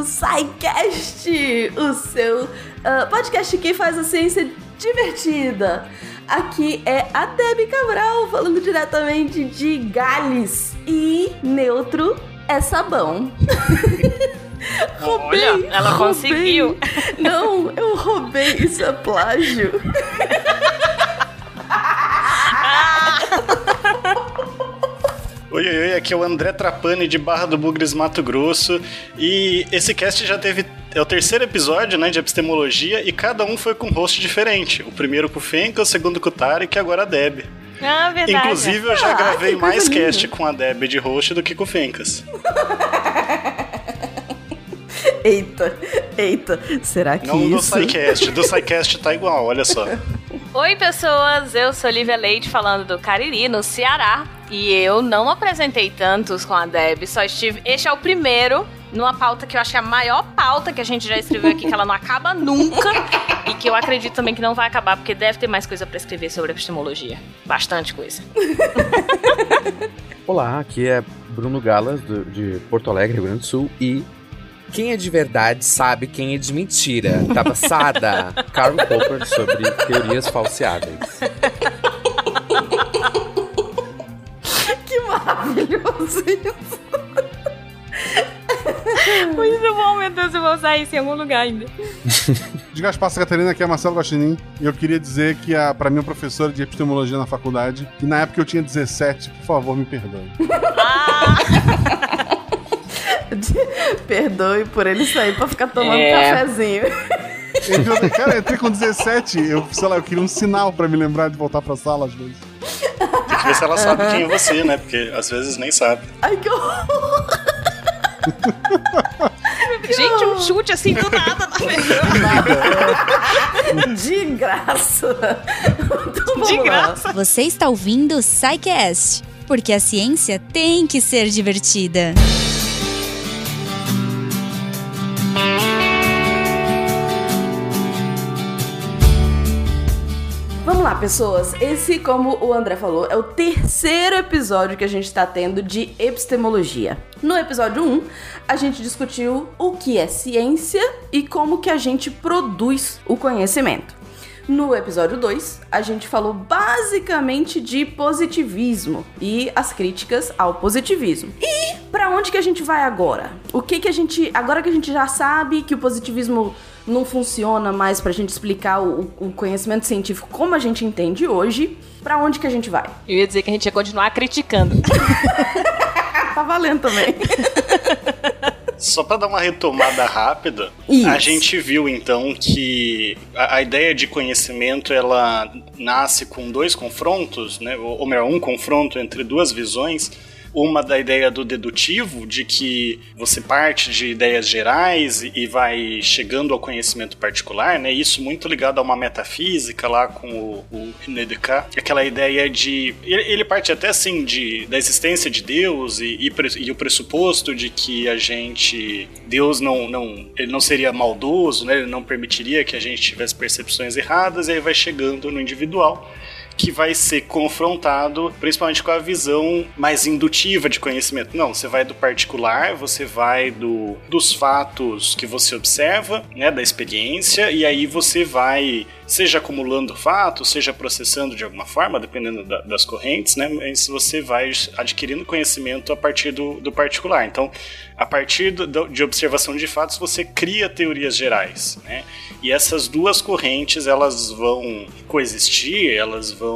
do SciCast, o seu uh, podcast que faz a ciência divertida. Aqui é a Debbie Cabral falando diretamente de Gales e neutro é sabão. roubei, Olha, ela roubei. conseguiu. Não, eu roubei, isso é plágio. Oi, oi, oi, aqui é o André Trapani de Barra do Bugres, Mato Grosso. E esse cast já teve. É o terceiro episódio, né, de epistemologia, e cada um foi com um host diferente. O primeiro com o Fenka, o segundo com o Tarek e agora a Deb. Ah, verdade. Inclusive, eu já ah, gravei mais cast com a Deb de host do que com o Fencas. eita, eita, será que Não isso... do SciCast, do SciCast tá igual, olha só. Oi, pessoas, eu sou Lívia Leite falando do Cariri, no Ceará. E eu não apresentei tantos com a Deb, só estive. Este é o primeiro numa pauta que eu acho que é a maior pauta que a gente já escreveu aqui, que ela não acaba nunca. e que eu acredito também que não vai acabar, porque deve ter mais coisa para escrever sobre epistemologia. Bastante coisa. Olá, aqui é Bruno Galas, do, de Porto Alegre, Rio Grande do Sul, e quem é de verdade sabe quem é de mentira. Tá passada? Karl Popper sobre teorias falseadas. maravilhoso isso. Muito bom, meu Deus, eu vou usar isso em algum lugar ainda. De Gaspar Catarina, aqui é Marcelo Gostinin, e eu queria dizer que, a, pra mim, é professora de epistemologia na faculdade, e na época eu tinha 17, por favor, me perdoe. Ah! perdoe por ele sair pra ficar tomando é. cafezinho. Eu, cara, eu entrei com 17, eu, sei lá, eu queria um sinal pra me lembrar de voltar pra sala às vezes. Tem que ver se ela sabe quem é você, né? Porque às vezes nem sabe. Ai, que horror! Gente, um chute assim do nada na De graça. Então, De graça. Você está ouvindo o Psycast, porque a ciência tem que ser divertida. Pessoas. Esse, como o André falou, é o terceiro episódio que a gente está tendo de epistemologia. No episódio 1, a gente discutiu o que é ciência e como que a gente produz o conhecimento. No episódio 2, a gente falou basicamente de positivismo e as críticas ao positivismo. E para onde que a gente vai agora? O que que a gente, agora que a gente já sabe que o positivismo não funciona mais pra gente explicar o, o conhecimento científico como a gente entende hoje, para onde que a gente vai? Eu ia dizer que a gente ia continuar criticando. tá valendo também. Só para dar uma retomada rápida, Isso. a gente viu então que a, a, ideia de conhecimento ela nasce com dois confrontos, né? ou melhor, um confronto entre duas visões uma da ideia do dedutivo, de que você parte de ideias gerais e vai chegando ao conhecimento particular, né? Isso muito ligado a uma metafísica lá com o, o René Descartes. Aquela ideia de. Ele parte até assim de, da existência de Deus e, e, e o pressuposto de que a gente. Deus não, não, ele não seria maldoso, né? Ele não permitiria que a gente tivesse percepções erradas, e aí vai chegando no individual que vai ser confrontado principalmente com a visão mais indutiva de conhecimento. Não, você vai do particular, você vai do, dos fatos que você observa, né, da experiência, e aí você vai seja acumulando fatos, seja processando de alguma forma, dependendo da, das correntes, né? Mas você vai adquirindo conhecimento a partir do, do particular. Então, a partir do, de observação de fatos, você cria teorias gerais, né? E essas duas correntes, elas vão coexistir, elas vão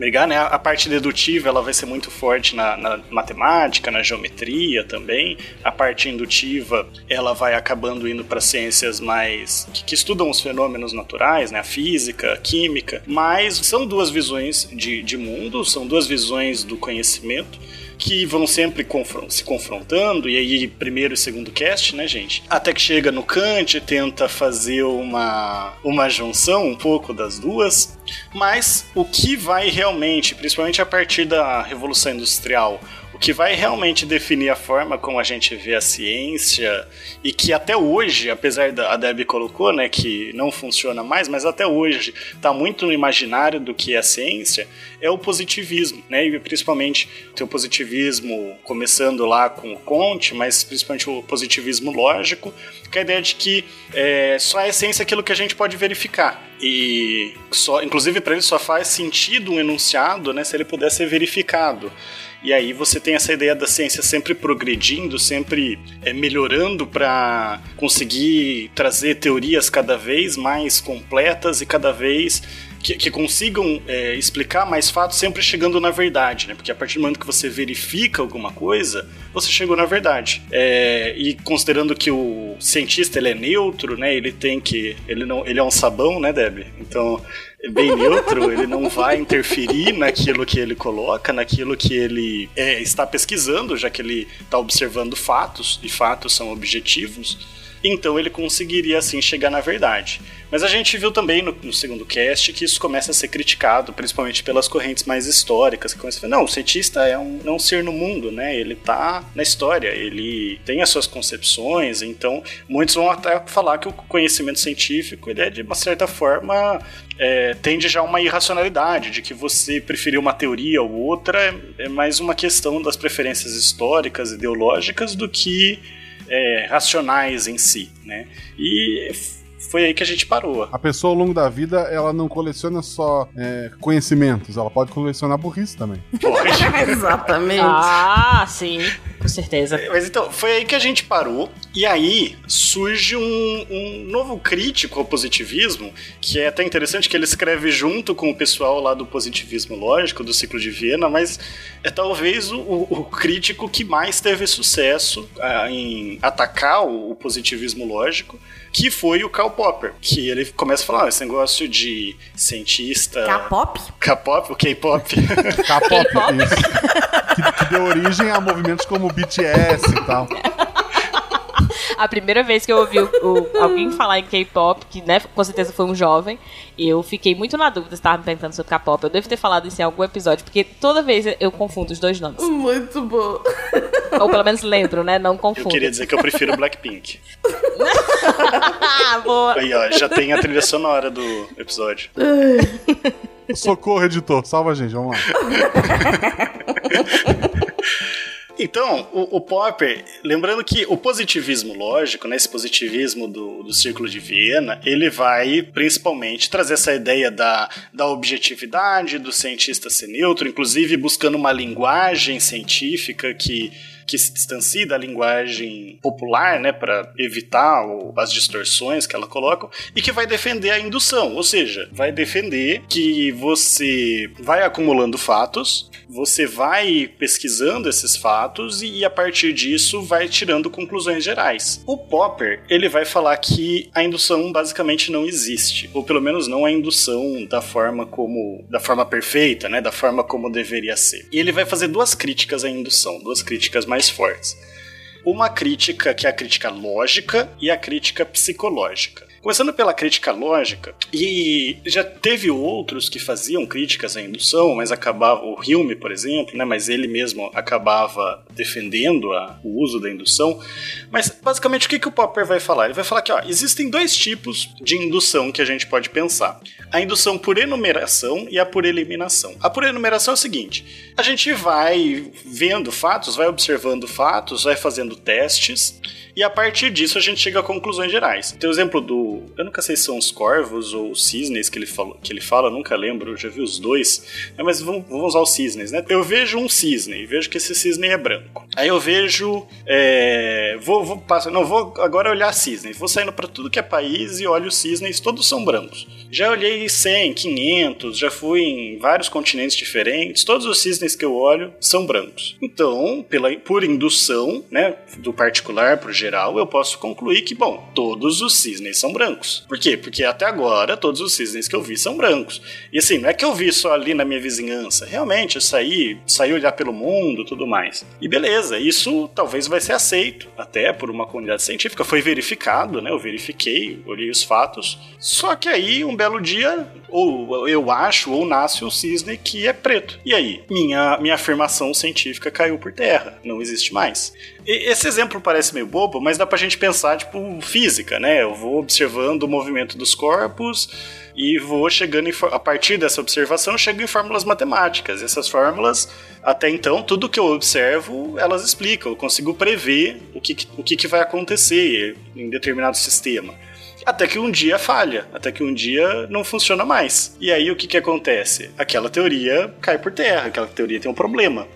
brigar, né? A parte dedutiva ela vai ser muito forte na, na, matemática, na geometria também. A parte indutiva ela vai acabando indo para ciências mais que, que, estudam os fenômenos naturais, né? A física, a química. Mas são duas visões de, de mundo, são duas visões do conhecimento que vão sempre se confrontando, e aí primeiro e segundo cast, né, gente? Até que chega no Kant, tenta fazer uma, uma junção um pouco das duas, mas o que vai realmente, principalmente a partir da Revolução Industrial, que vai realmente definir a forma como a gente vê a ciência e que até hoje, apesar da Debbie colocou, né, que não funciona mais, mas até hoje está muito no imaginário do que é a ciência, é o positivismo, né? E principalmente o positivismo começando lá com o Conte, mas principalmente o positivismo lógico, que é a ideia de que é, só é ciência aquilo que a gente pode verificar. E só, inclusive para ele só faz sentido um enunciado, né, se ele puder ser verificado. E aí você tem essa ideia da ciência sempre progredindo, sempre é, melhorando para conseguir trazer teorias cada vez mais completas e cada vez que, que consigam é, explicar mais fatos sempre chegando na verdade, né? Porque a partir do momento que você verifica alguma coisa, você chegou na verdade. É, e considerando que o cientista ele é neutro, né? Ele tem que ele não ele é um sabão, né, Deb? Então bem neutro, ele não vai interferir naquilo que ele coloca, naquilo que ele é, está pesquisando, já que ele está observando fatos e fatos são objetivos. Então ele conseguiria assim chegar na verdade. Mas a gente viu também no, no, segundo cast que isso começa a ser criticado, principalmente pelas correntes mais históricas, que começam a falar, não, o cientista é um, é um ser no mundo, né? Ele tá na história, ele tem as suas concepções, então muitos vão até falar que o conhecimento científico, ele é de uma certa forma é, tende já uma irracionalidade, de que você preferir uma teoria ou outra é, é mais uma questão das preferências históricas, ideológicas, do que é, racionais em si, né? E foi aí que a gente parou. A pessoa ao longo da vida, ela não coleciona só é, conhecimentos, ela pode colecionar burrice também. Pode. Exatamente. Ah, sim, com certeza. Mas então, foi aí que a gente parou, e aí surge um, um novo crítico ao positivismo, que é até interessante que ele escreve junto com o pessoal lá do positivismo lógico, do ciclo de Viena, mas é talvez o, o crítico que mais teve sucesso ah, em atacar o, o positivismo lógico que foi o Karl Popper, que ele começa a falar, ah, esse negócio de cientista... K-pop? K-pop, o K-pop. K-pop, isso. Que, que deu origem a movimentos como BTS e tal a primeira vez que eu ouvi o, o, alguém falar em K-pop, que né, com certeza foi um jovem, eu fiquei muito na dúvida se estava me perguntando sobre K-pop. Eu devo ter falado isso em algum episódio, porque toda vez eu confundo os dois nomes. Muito bom. Ou pelo menos lembro, né? Não confundo. Eu queria dizer que eu prefiro Blackpink. Boa. Aí, ó, já tem a trilha sonora do episódio. Socorro, editor. Salva a gente, vamos lá. Então, o, o, Popper, lembrando que o positivismo lógico, né, esse positivismo do, do Círculo de Viena, ele vai principalmente trazer essa ideia da, da objetividade, do cientista ser neutro, inclusive buscando uma linguagem científica que que se distancie da linguagem popular, né, para evitar o, as distorções que ela coloca, e que vai defender a indução, ou seja, vai defender que você vai acumulando fatos, você vai pesquisando esses fatos e, e a partir disso vai tirando conclusões gerais. O Popper, ele vai falar que a indução basicamente não existe, ou pelo menos não a indução da forma como da forma perfeita, né, da forma como deveria ser. E ele vai fazer duas críticas à indução, duas críticas mais mais fortes. Uma crítica que é a crítica lógica e a crítica psicológica. Começando pela crítica lógica, e já teve outros que faziam críticas à indução, mas acabava, o Hume, por exemplo, né, mas ele mesmo acabava defendendo a, o uso da indução. Mas basicamente o que, que o Popper vai falar? Ele vai falar que ó, existem dois tipos de indução que a gente pode pensar: a indução por enumeração e a por eliminação. A por enumeração é o seguinte: a gente vai vendo fatos, vai observando fatos, vai fazendo testes e a partir disso a gente chega a conclusões gerais. Tem o exemplo do. Eu nunca sei se são os corvos ou os cisnes que ele, fala, que ele fala, nunca lembro, já vi os dois. Né, mas vamos, vamos usar os cisnes, né? Eu vejo um cisne, vejo que esse cisne é branco. Aí eu vejo. É, vou, vou passar, não, vou agora olhar cisnes. Vou saindo para tudo que é país e olho os cisnes, todos são brancos. Já olhei 100, 500, já fui em vários continentes diferentes, todos os cisnes que eu olho são brancos. Então, pela, por indução, né? do particular para o geral, eu posso concluir que, bom, todos os cisnes são brancos. Por quê? Porque até agora todos os cisnes que eu vi são brancos. E assim, não é que eu vi só ali na minha vizinhança. Realmente, eu saí, saí olhar pelo mundo tudo mais. E beleza, isso talvez vai ser aceito até por uma comunidade científica. Foi verificado, né? Eu verifiquei, olhei os fatos. Só que aí, um belo dia, ou eu acho, ou nasce um cisne que é preto. E aí? Minha, minha afirmação científica caiu por terra. Não existe mais. Esse exemplo parece meio bobo, mas dá pra gente pensar, tipo, física, né? Eu vou observando o movimento dos corpos e vou chegando em, a partir dessa observação, chego em fórmulas matemáticas. Essas fórmulas, até então, tudo que eu observo, elas explicam. Eu consigo prever o que, o que, que vai acontecer em determinado sistema. Até que um dia falha, até que um dia não funciona mais. E aí o que, que acontece? Aquela teoria cai por terra, aquela teoria tem um problema.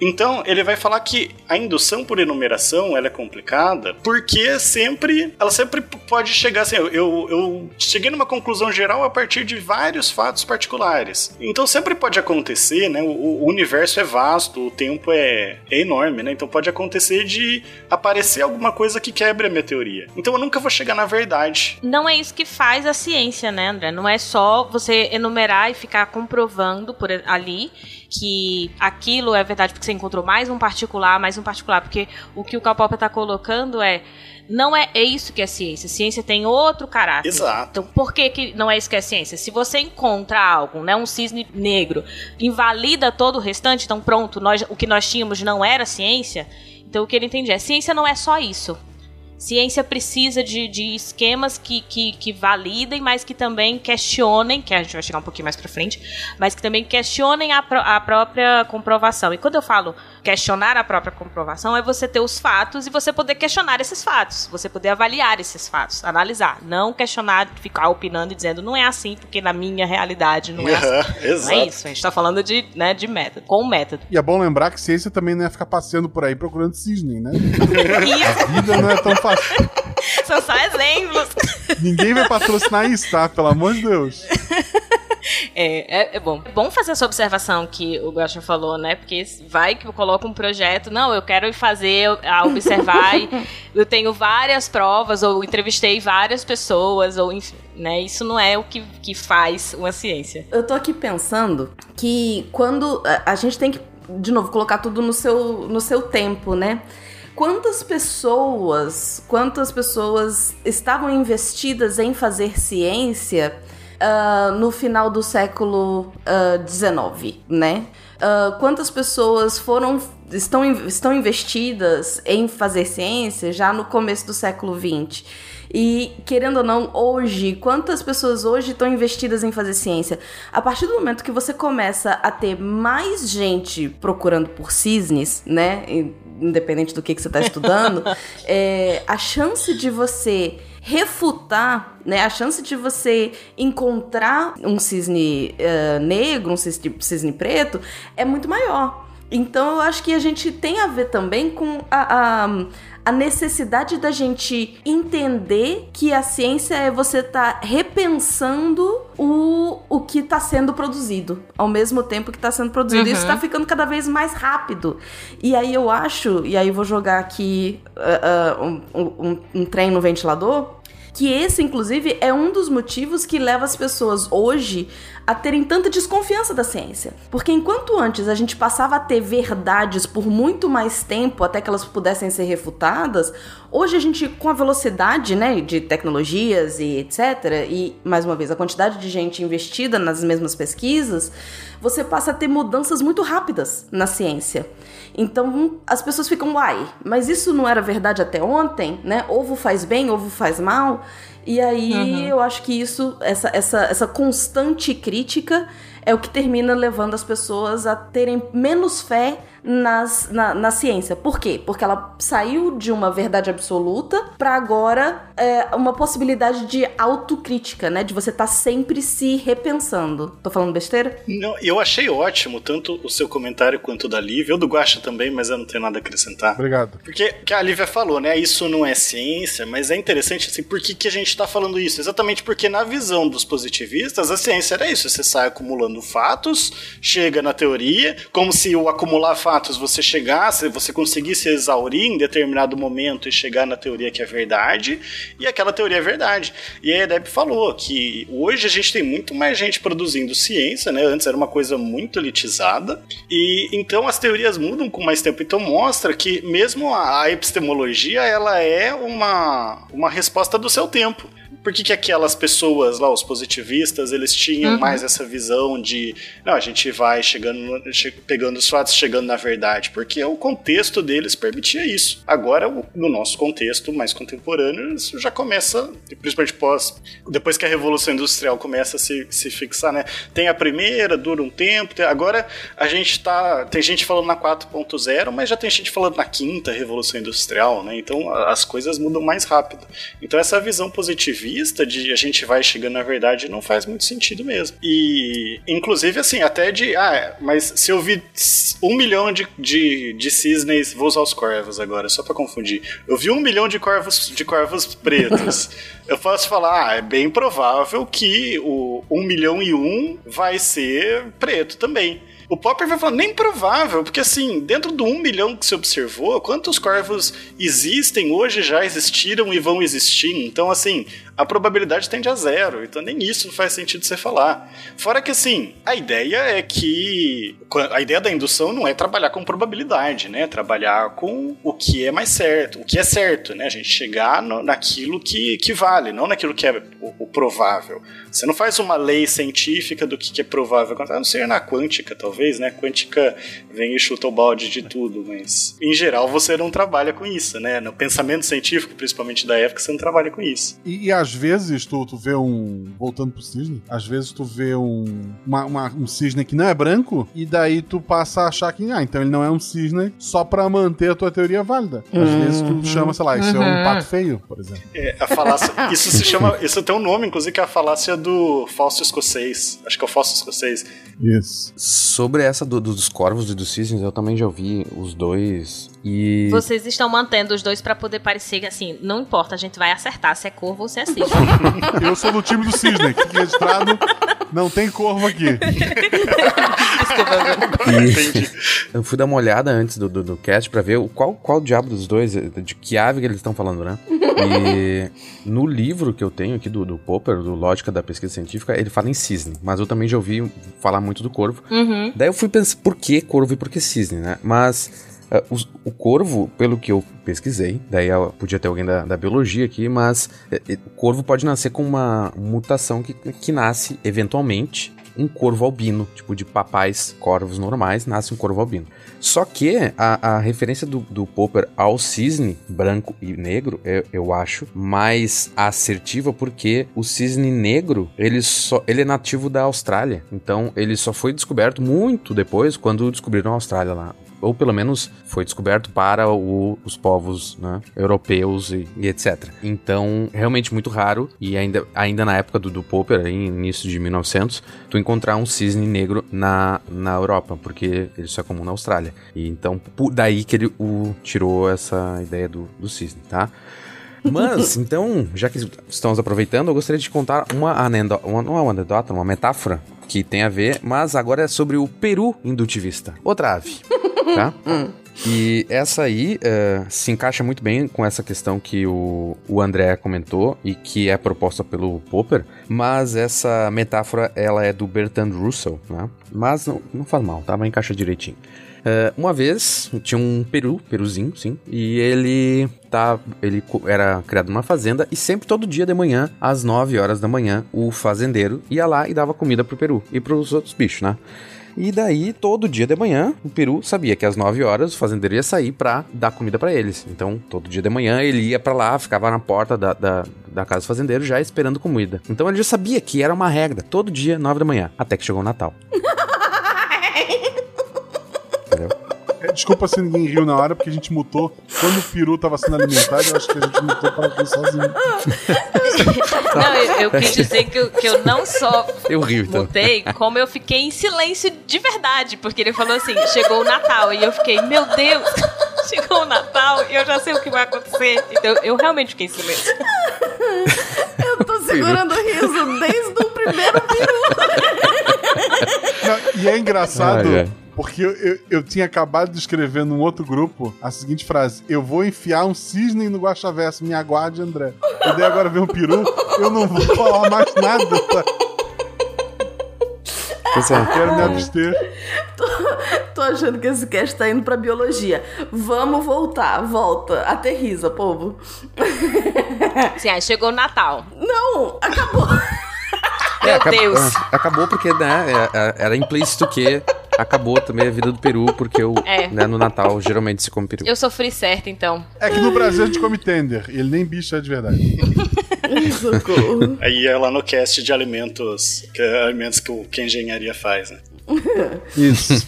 Então, ele vai falar que a indução por enumeração ela é complicada porque sempre ela sempre pode chegar assim, eu, eu cheguei numa conclusão geral a partir de vários fatos particulares. Então sempre pode acontecer, né? O, o universo é vasto, o tempo é, é, enorme, né? Então pode acontecer de aparecer alguma coisa que quebre a minha teoria. Então eu nunca vou chegar na verdade. Não é isso que faz a ciência, né, André? Não é só você enumerar e ficar comprovando por ali que aquilo é verdade porque você encontrou mais um particular, mais um particular, porque o que o Karl está colocando é não é, é isso que é ciência. Ciência tem outro caráter. Exato. Então, por que, que não é isso que é ciência? Se você encontra algo, né, um cisne negro, invalida todo o restante, então pronto, nós, o que nós tínhamos não era ciência. Então, o que ele entende é: ciência não é só isso. Ciência precisa de, de esquemas que, que, que, validem, mas que também questionem, que a gente vai chegar um pouquinho mais pra frente, mas que também questionem a, a própria comprovação. E quando eu falo questionar a própria comprovação, é você ter os fatos e você poder questionar esses fatos, você poder avaliar esses fatos, analisar. Não questionar, ficar opinando e dizendo não é assim, porque na minha realidade não é assim. Exato. Não é isso, a gente tá falando de, né, de método, com método. E é bom lembrar que ciência também não é ficar passeando por aí procurando cisne, né? a vida não é tão fácil São só exemplos. Ninguém vai patrocinar isso, tá? Pelo amor de Deus. É, é, é, bom. É bom fazer essa observação que o Gostin falou, né? Porque vai que eu coloco um projeto, não, eu quero fazer, a observar, eu tenho várias provas, ou entrevistei várias pessoas, ou enfim, né? Isso não é o que, que faz uma ciência. Eu tô aqui pensando que quando a gente tem que, de novo, colocar tudo no seu, no seu tempo, né? quantas pessoas, quantas pessoas estavam investidas em fazer ciência uh, no final do século XIX, uh, né? Uh, quantas pessoas foram estão, estão investidas em fazer ciência já no começo do século XX? E, querendo ou não, hoje, quantas pessoas hoje estão investidas em fazer ciência? A partir do momento que você começa a ter mais gente procurando por cisnes, né? Independente do que, que você está estudando, é, a chance de você refutar, né, a chance de você encontrar um cisne uh, negro, um cisne, cisne preto, é muito maior. Então eu acho que a gente tem a ver também com a, a a necessidade da gente entender que a ciência é você estar tá repensando o, o que está sendo produzido ao mesmo tempo que está sendo produzido. Uhum. Isso está ficando cada vez mais rápido. E aí eu acho, e aí eu vou jogar aqui uh, uh, um, um, um trem no ventilador que esse, inclusive, é um dos motivos que leva as pessoas hoje a terem tanta desconfiança da ciência. Porque enquanto antes a gente passava a ter verdades por muito mais tempo até que elas pudessem ser refutadas, hoje a gente, com a velocidade né, de tecnologias e etc., e mais uma vez, a quantidade de gente investida nas mesmas pesquisas, você passa a ter mudanças muito rápidas na ciência. Então as pessoas ficam, uai, mas isso não era verdade até ontem, né? Ovo faz bem, ovo faz mal. E aí uhum. eu acho que isso, essa, essa, essa constante crítica é o que termina levando as pessoas a terem menos fé nas, na, na ciência. Por quê? Porque ela saiu de uma verdade absoluta para agora é, uma possibilidade de autocrítica, né? De você estar tá sempre se repensando. Tô falando besteira? Não, eu achei ótimo tanto o seu comentário quanto o da Lívia, ou do Guacha também, mas eu não tenho nada a acrescentar. Obrigado. Porque que a Lívia falou, né? Isso não é ciência, mas é interessante assim, por que, que a gente gente está falando isso? Exatamente porque na visão dos positivistas, a ciência era isso. Você sai acumulando fatos, chega na teoria, como se o acumular fatos você chegasse, você conseguisse exaurir em determinado momento e chegar na teoria que é verdade, e aquela teoria é verdade. E a Deb falou que hoje a gente tem muito mais gente produzindo ciência, né? Antes era uma coisa muito elitizada, e então as teorias mudam com mais tempo. Então mostra que mesmo a epistemologia ela é uma, uma resposta do seu tempo por que, que aquelas pessoas lá, os positivistas, eles tinham uhum. mais essa visão de não, a gente vai chegando, pegando os fatos, chegando na verdade, porque o contexto deles permitia isso. Agora, no nosso contexto mais contemporâneo, isso já começa, principalmente pós, depois que a Revolução Industrial começa a se, se fixar, né? Tem a primeira, dura um tempo, tem, agora a gente tá, tem gente falando na 4.0, mas já tem gente falando na quinta Revolução Industrial, né? Então as coisas mudam mais rápido. Então essa visão positivista de a gente vai chegando na verdade não faz muito sentido mesmo. E, inclusive, assim, até de. Ah, mas se eu vi um milhão de, de, de cisnes. Vou usar os corvos agora, só para confundir. Eu vi um milhão de corvos, de corvos pretos. eu posso falar, ah, é bem provável que o um milhão e um vai ser preto também. O Popper vai falar, nem provável, porque assim, dentro do um milhão que você observou, quantos corvos existem hoje, já existiram e vão existir? Então, assim, a probabilidade tende a zero. Então nem isso faz sentido você falar. Fora que assim, a ideia é que a ideia da indução não é trabalhar com probabilidade, né? Trabalhar com o que é mais certo, o que é certo, né? A gente chegar no, naquilo que, que vale, não naquilo que é o, o, provável. Você não faz uma lei científica do que, que é provável, a não ser na quântica, talvez, né? Quântica vem e chuta o balde de tudo, mas em geral você não trabalha com isso, né? No pensamento científico, principalmente da época, você não trabalha com isso. E, e às vezes tu, tu vê um. Voltando pro cisne, às vezes tu vê um, uma, uma, um cisne que não é branco, e daí tu passa a achar que, ah, então ele não é um cisne só pra manter a tua teoria válida. Às uhum. vezes tu chama, sei lá, isso uhum. é um uhum. pato feio, por exemplo. É, a falácia. isso se chama. Isso tem um nome, inclusive, que é a falácia do falso escocês. Acho que é o falso escocês. Isso. Sobre essa do, dos corvos e dos cisnes, eu também já ouvi os dois e... Vocês estão mantendo os dois para poder parecer que, assim, não importa, a gente vai acertar se é corvo ou se é cisne. Eu sou do time do cisne, que registrado não tem corvo aqui. e eu fui dar uma olhada antes do, do, do cast pra ver o, qual, qual diabo dos dois, de que ave que eles estão falando, né? E no livro que eu tenho aqui do, do Popper, do Lógica da Pesquisa Científica, ele fala em cisne, mas eu também já ouvi falar muito do corvo. Uhum. Daí eu fui pensar, por que corvo e por que cisne, né? Mas Uh, o, corvo, pelo que eu pesquisei, daí podia ter alguém da, da biologia aqui, mas uh, o corvo pode nascer com uma mutação que, que nasce eventualmente um corvo albino, tipo de papais corvos normais, nasce um corvo albino. Só que a, a referência do, do Popper ao cisne branco e negro, eu, eu, acho, mais assertiva porque o cisne negro, ele, só, ele é nativo da Austrália. Então, ele só foi descoberto muito depois, quando descobriram a Austrália lá ou pelo menos foi descoberto para o, os povos né, europeus e, e, etc. Então, realmente muito raro, e ainda, ainda na época do, do Popper, aí, início de 1900, tu encontrar um cisne negro na, na Europa, porque ele só é comum na Austrália. E então, daí que ele o, tirou essa ideia do, do cisne, tá? Mas, então, já que estamos aproveitando, eu gostaria de contar uma anedota, uma, não é uma anedota, uma metáfora que tem a ver, mas agora é sobre o peru indutivista. Outra ave tá? Hum. E essa aí uh, se encaixa muito bem com essa questão que o, o André comentou e que é proposta pelo Popper, mas essa metáfora ela é do Bertrand Russell, né? Mas não, não faz mal, tá? Vai encaixar direitinho. Uh, uma vez tinha um peru, peruzinho, sim, e ele tá, ele era criado numa fazenda e sempre todo dia de manhã, às 9 horas da manhã, o fazendeiro ia lá e dava comida pro peru e pros outros bichos, né? E daí, todo dia de manhã, o peru sabia que às 9 horas o fazendeiro ia sair pra dar comida para eles. Então, todo dia de manhã ele ia para lá, ficava na porta da, da, da, casa do fazendeiro já esperando comida. Então ele já sabia que era uma regra, todo dia, 9 da manhã, até que chegou o Natal. desculpa se ninguém riu na hora, porque a gente mutou. Quando o peru tava sendo alimentado, eu acho que a gente mutou para rir sozinho. Não, eu, eu, quis dizer que eu, que eu não só eu rio, então. mutei, como eu fiquei em silêncio de verdade, porque ele falou assim: chegou o Natal, e eu fiquei, meu Deus, chegou o Natal e eu já sei o que vai acontecer. Então eu realmente fiquei em silêncio. segurando o riso desde o primeiro peru. Não, e é engraçado. Ai, porque eu, eu, eu, tinha acabado de escrever num outro grupo a seguinte frase: Eu vou enfiar um cisne no guaxaverso, me aguarde, André. E daí agora vem um peru, eu não vou falar mais nada. Tá? É. Quero me abster. Tô, tô, achando que esse cast tá indo pra biologia. Vamos voltar, volta. Aterriza, povo. Sim, aí chegou o Natal. Não, acabou. Meu é, Deus. Acabou, acabou porque, né, é, é, era implícito que acabou também a vida do peru, porque eu, é. né, no Natal geralmente se come peru. Eu sofri certo, então. É que no Brasil a gente come tender, e ele nem bicho é de verdade. Socorro. Aí é lá no cast de alimentos, que é alimentos que, o, que a engenharia faz, né? Isso.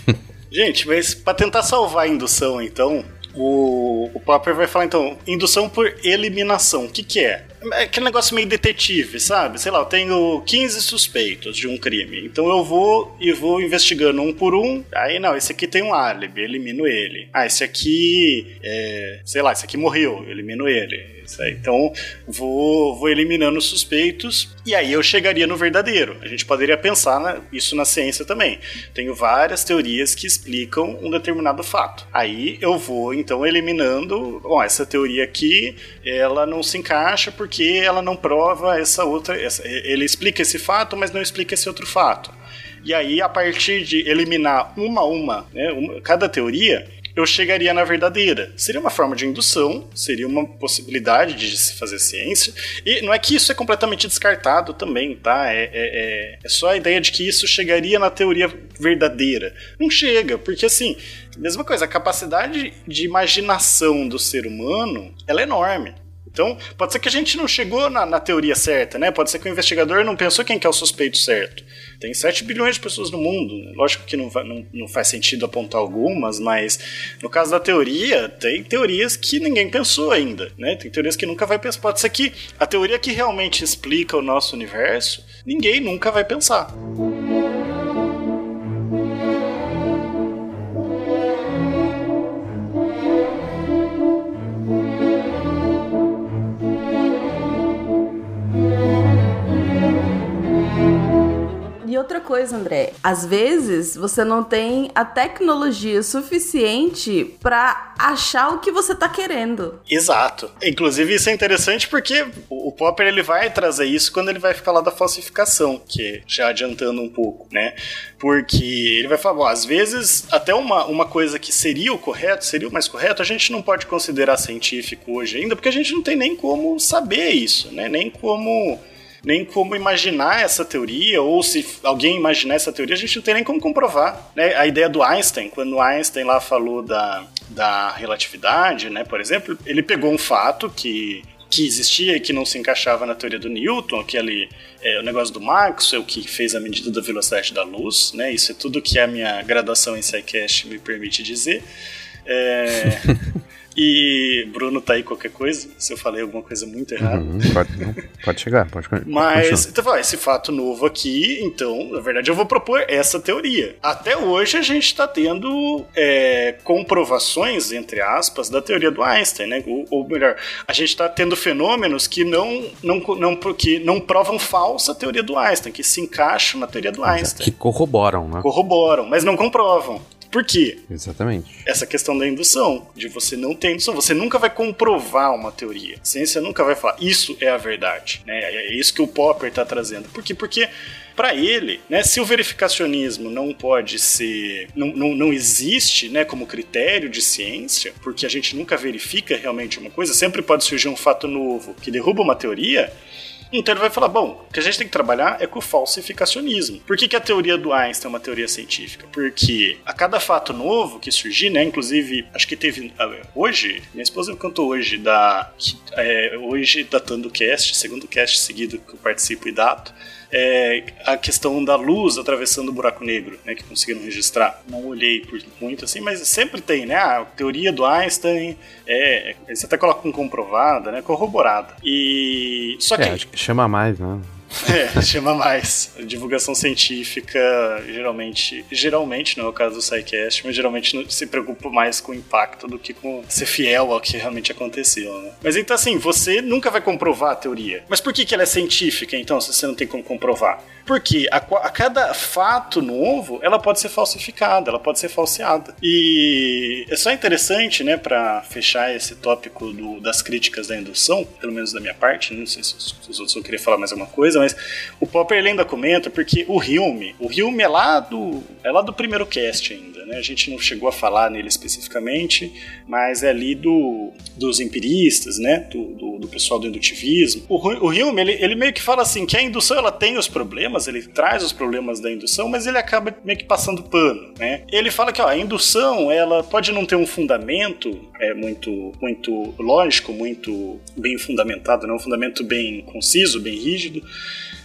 Gente, mas pra tentar salvar a indução, então, o, o Popper vai falar, então, indução por eliminação. O que que é? É aquele negócio meio detetive, sabe? Sei lá, eu tenho 15 suspeitos de um crime. Então eu vou e vou investigando um por um. Aí, não, esse aqui tem um álibi, elimino ele. Ah, esse aqui, é, sei lá, esse aqui morreu, elimino ele. Então, vou, vou eliminando suspeitos e aí eu chegaria no verdadeiro. A gente poderia pensar na, isso na ciência também. Tenho várias teorias que explicam um determinado fato. Aí eu vou, então, eliminando. Bom, essa teoria aqui, ela não se encaixa porque ela não prova essa outra. Essa, ele explica esse fato, mas não explica esse outro fato. E aí, a partir de eliminar uma a uma, né, uma cada teoria, eu chegaria na verdadeira. Seria uma forma de indução, seria uma possibilidade de se fazer ciência. E não é que isso é completamente descartado também, tá? É, é, é, é só a ideia de que isso chegaria na teoria verdadeira. Não chega, porque assim, mesma coisa, a capacidade de imaginação do ser humano ela é enorme. Então, pode ser que a gente não chegou na, na, teoria certa, né? Pode ser que o investigador não pensou quem que é o suspeito certo. Tem 7 bilhões de pessoas no mundo. Lógico que não, não, não, faz sentido apontar algumas, mas no caso da teoria, tem teorias que ninguém pensou ainda, né? Tem teorias que nunca vai pensar. Pode ser que a teoria que realmente explica o nosso universo, ninguém nunca vai pensar. Outra coisa, André. Às vezes você não tem a tecnologia suficiente para achar o que você tá querendo. Exato. Inclusive isso é interessante porque o Popper ele vai trazer isso quando ele vai falar da falsificação, que já adiantando um pouco, né? Porque ele vai falar, bom, às vezes até uma, uma coisa que seria o correto, seria o mais correto, a gente não pode considerar científico hoje ainda, porque a gente não tem nem como saber isso, né? Nem como nem como imaginar essa teoria, ou se alguém imaginar essa teoria, a gente não tem nem como comprovar. Né? A ideia do Einstein, quando Einstein lá falou da, da relatividade, né, por exemplo, ele pegou um fato que que existia e que não se encaixava na teoria do Newton, aquele é, o negócio do Maxwell que fez a medida da velocidade da luz, né? Isso é tudo que a minha graduação em SciCast me permite dizer. É, E Bruno tá aí qualquer coisa, se eu falei alguma coisa muito errada. Uhum, pode, pode chegar, pode Mas, então, esse fato novo aqui, então, na verdade, eu vou propor essa teoria. Até hoje a gente está tendo é, comprovações, entre aspas, da teoria do Einstein, né? Ou, ou melhor, a gente está tendo fenômenos que não, não, não, que não provam falsa a teoria do Einstein, que se encaixam na teoria do Einstein. Que corroboram, né? Corroboram, mas não comprovam. Por quê? Exatamente. Essa questão da indução, de você não ter indução, você nunca vai comprovar uma teoria. A ciência nunca vai falar, isso é a verdade. Né? É isso que o Popper está trazendo. Por quê? Porque para ele, né, se o verificacionismo não pode ser, não, não, não existe né, como critério de ciência, porque a gente nunca verifica realmente uma coisa, sempre pode surgir um fato novo que derruba uma teoria, então ele vai falar: bom, o que a gente tem que trabalhar é com o falsificacionismo. Por que, que a teoria do Einstein é uma teoria científica? Porque a cada fato novo que surgir, né? Inclusive, acho que teve ah, hoje, minha esposa me contou hoje da. É, hoje, datando o cast, segundo cast seguido que eu participo e dato é, a questão da luz atravessando o buraco negro, né, que conseguiram registrar. Não olhei por muito assim, mas sempre tem, né? A teoria do Einstein, é, você até coloca com comprovada, né? Corroborada. E. Só que. É, acho que chama mais, né? É, chama mais. Divulgação científica, geralmente, geralmente não é o caso do SciCast, mas geralmente se preocupa mais com o impacto do que com ser fiel ao que realmente aconteceu, né? Mas então assim, você nunca vai comprovar a teoria. Mas por que, que ela é científica, então, se você não tem como comprovar? Porque a, a, cada fato novo, ela pode ser falsificada, ela pode ser falseada. E é só interessante, né, para fechar esse tópico do, das críticas da indução, pelo menos da minha parte, não sei se, se os outros vão querer falar mais alguma coisa, mas o Popper ainda comenta porque o Hume, o Hume é lá do, é lá do primeiro cast ainda, né? A gente não chegou a falar nele especificamente, mas é ali do, dos empiristas, né, do, do, do pessoal do indutivismo. O, o Hume, ele, ele meio que fala assim que a indução ela tem os problemas, ele traz os problemas da indução, mas ele acaba meio que passando pano, né? Ele fala que ó, a indução ela pode não ter um fundamento é muito muito lógico, muito bem fundamentado, né? um fundamento bem conciso, bem rígido,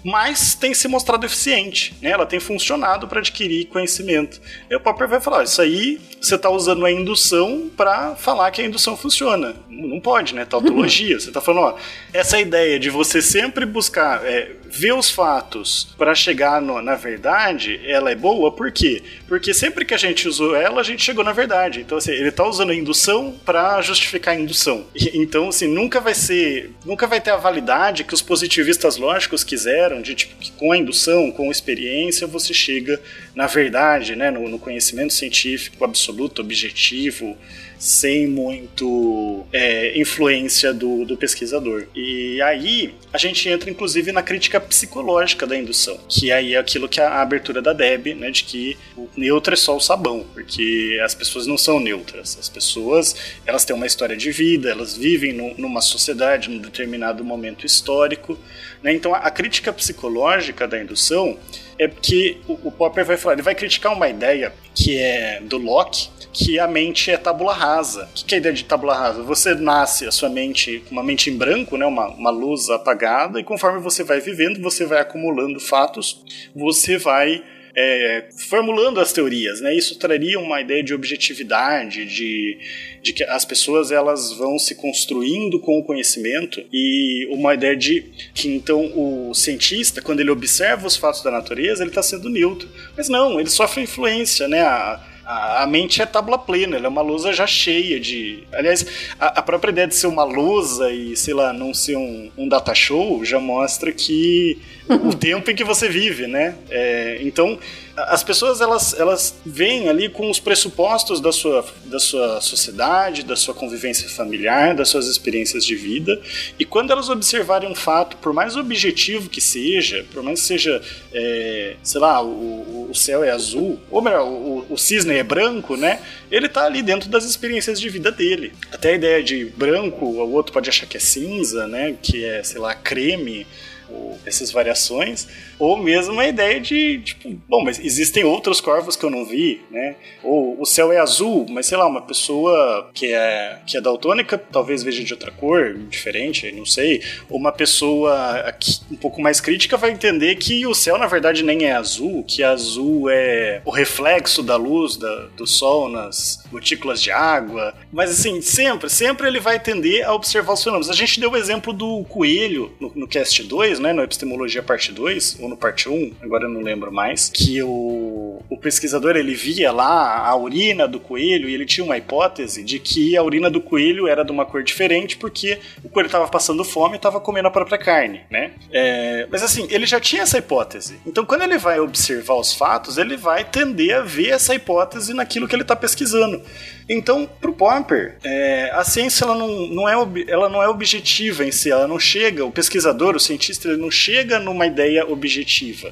mas tem se mostrado eficiente, né? Ela tem funcionado para adquirir conhecimento. E o Popper vai falar: isso aí você está usando a indução para falar que a indução funciona. Não pode, né? Tautologia. Você está falando, ó, essa ideia de você sempre buscar é, ver os fatos para chegar no, na verdade, ela é boa, por quê? Porque sempre que a gente usou ela, a gente chegou na verdade. Então, assim, ele está usando a indução para justificar a indução. E, então, assim, nunca vai ser, nunca vai ter a validade que os positivistas lógicos quiseram, de tipo, que com a indução, com a experiência, você chega na verdade, né, no, no conhecimento científico absoluto, objetivo, sem muito é, influência do, do pesquisador. E aí a gente entra inclusive na crítica psicológica da indução, que aí é aquilo que a, a abertura da Deb, né, de que o neutro é só o sabão, porque as pessoas não são neutras. As pessoas elas têm uma história de vida, elas vivem no, numa sociedade, num determinado momento histórico. Né? Então a, a crítica psicológica da indução é porque o, o Popper vai falar, ele vai criticar uma ideia que é do Locke, que a mente é tabula rasa. O que é a ideia de tabula rasa? Você nasce a sua mente uma mente em branco, né, uma, uma luz apagada, e conforme você vai vivendo, você vai acumulando fatos, você vai é, formulando as teorias, né? Isso traria uma ideia de objetividade, de, de que as pessoas elas vão se construindo com o conhecimento e uma ideia de que então o cientista, quando ele observa os fatos da natureza, ele está sendo neutro. Mas não, ele sofre influência, né? A, a, mente é tábula plena, ela é uma lousa já cheia de. Aliás, a, a, própria ideia de ser uma lousa e, sei lá, não ser um, um data show já mostra que o tempo em que você vive, né? É, então, as pessoas elas, elas vêm ali com os pressupostos da sua, da sua sociedade, da sua convivência familiar, das suas experiências de vida, e quando elas observarem um fato, por mais objetivo que seja, por mais que seja, é, sei lá, o, o céu é azul, ou melhor, o, o cisne é branco, né? Ele tá ali dentro das experiências de vida dele. Até a ideia de branco, o outro pode achar que é cinza, né? Que é, sei lá, creme ou essas variações, ou mesmo a ideia de, tipo, bom, mas existem outros corvos que eu não vi, né? Ou o céu é azul, mas sei lá, uma pessoa que é, que é daltônica talvez veja de outra cor, diferente, não sei. Ou uma pessoa um pouco mais crítica vai entender que o céu na verdade nem é azul, que azul é o reflexo da luz da, do sol nas gotículas de água. Mas assim, sempre, sempre ele vai tender a observar os fenômenos. A gente deu o exemplo do coelho no, no cast 2, né, no Epistemologia parte 2, no parte 1, agora eu não lembro mais, que o, o pesquisador ele via lá a urina do coelho e ele tinha uma hipótese de que a urina do coelho era de uma cor diferente porque o coelho estava passando fome e estava comendo a própria carne, né? É, mas assim, ele já tinha essa hipótese. Então quando ele vai observar os fatos, ele vai tender a ver essa hipótese naquilo que ele está pesquisando. Então, para o é, a ciência ela não, não, é, ela não é objetiva em si, ela não chega, o pesquisador, o cientista, ele não chega numa ideia objetiva.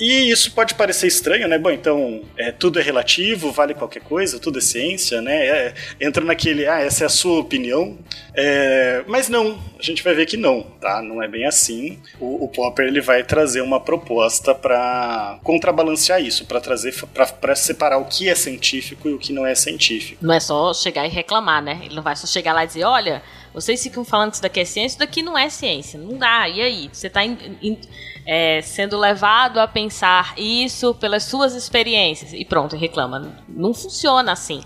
E isso pode parecer estranho, né? Bom, então é, tudo é relativo, vale qualquer coisa, tudo é ciência, né? É, entra naquele, ah, essa é a sua opinião. É, mas não, a gente vai ver que não, tá? Não é bem assim. O, o Popper ele vai trazer uma proposta para contrabalancear isso, para trazer, para separar o que é científico e o que não é científico. Não é só chegar e reclamar, né? Ele não vai só chegar lá e dizer, olha, vocês ficam falando que isso daqui é ciência, isso daqui não é ciência. Não dá. E aí? Você está é, sendo levado a pensar isso pelas suas experiências. E pronto, reclama. Não funciona assim.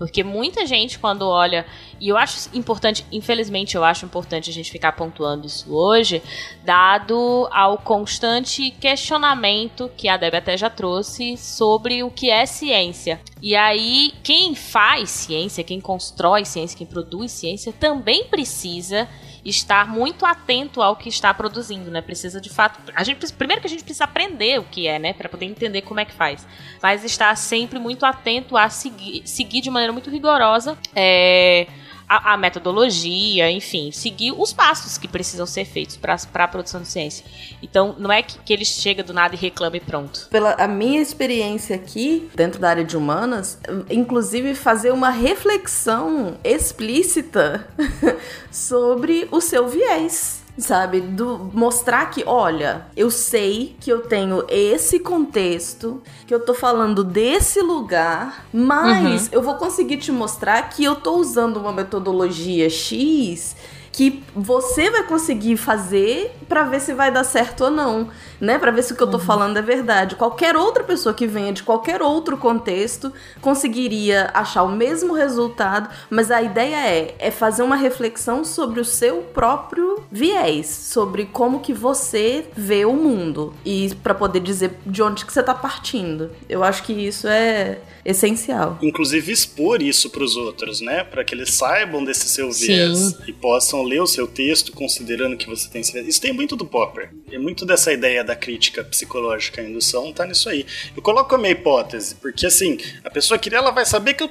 Porque muita gente, quando olha. E eu acho importante, infelizmente, eu acho importante a gente ficar pontuando isso hoje, dado ao constante questionamento que a Deb até já trouxe sobre o que é ciência. E aí, quem faz ciência, quem constrói ciência, quem produz ciência, também precisa estar muito atento ao que está produzindo, né? Precisa de fato. A gente, primeiro que a gente precisa aprender o que é, né? Para poder entender como é que faz. Mas estar sempre muito atento a seguir, seguir de maneira muito rigorosa. É, a, a, metodologia, enfim, seguir os passos que precisam ser feitos para a produção de ciência. Então, não é que, que ele chega do nada e reclama e pronto. Pela a minha experiência aqui, dentro da área de humanas, inclusive fazer uma reflexão explícita sobre o seu viés sabe? Do mostrar que, olha, eu sei que eu tenho esse contexto, que eu tô falando desse lugar, mas uhum. eu vou conseguir te mostrar que eu tô usando uma metodologia X que você vai conseguir fazer para ver se vai dar certo ou não, né? Para ver se o que eu tô uhum. falando é verdade. Qualquer outra pessoa que venha de qualquer outro contexto conseguiria achar o mesmo resultado, mas a ideia é é fazer uma reflexão sobre o seu próprio viés, sobre como que você vê o mundo e para poder dizer de onde que você tá partindo. Eu acho que isso é essencial. Inclusive expor isso para os outros, né? Para que eles saibam desse seu viés Sim. e possam ler o seu texto considerando que você tem esse viés. Isso tem muito do Popper. E muito dessa ideia da crítica psicológica à indução tá nisso aí. Eu coloco a minha hipótese, porque assim, a pessoa queria, ela vai saber que eu,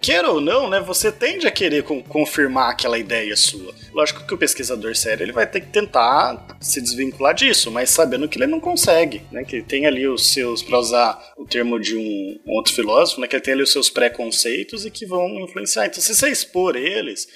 queira ou não, né? Você tende a querer confirmar aquela ideia sua. Lógico que o pesquisador sério, ele vai ter que tentar se desvincular disso, mas sabendo que ele não consegue, né? Que ele tem ali os seus, para usar o termo de um outro filósofo, filósofo, né, que ele tem ali os seus preconceitos e que vão influenciar. Então, se você expor eles,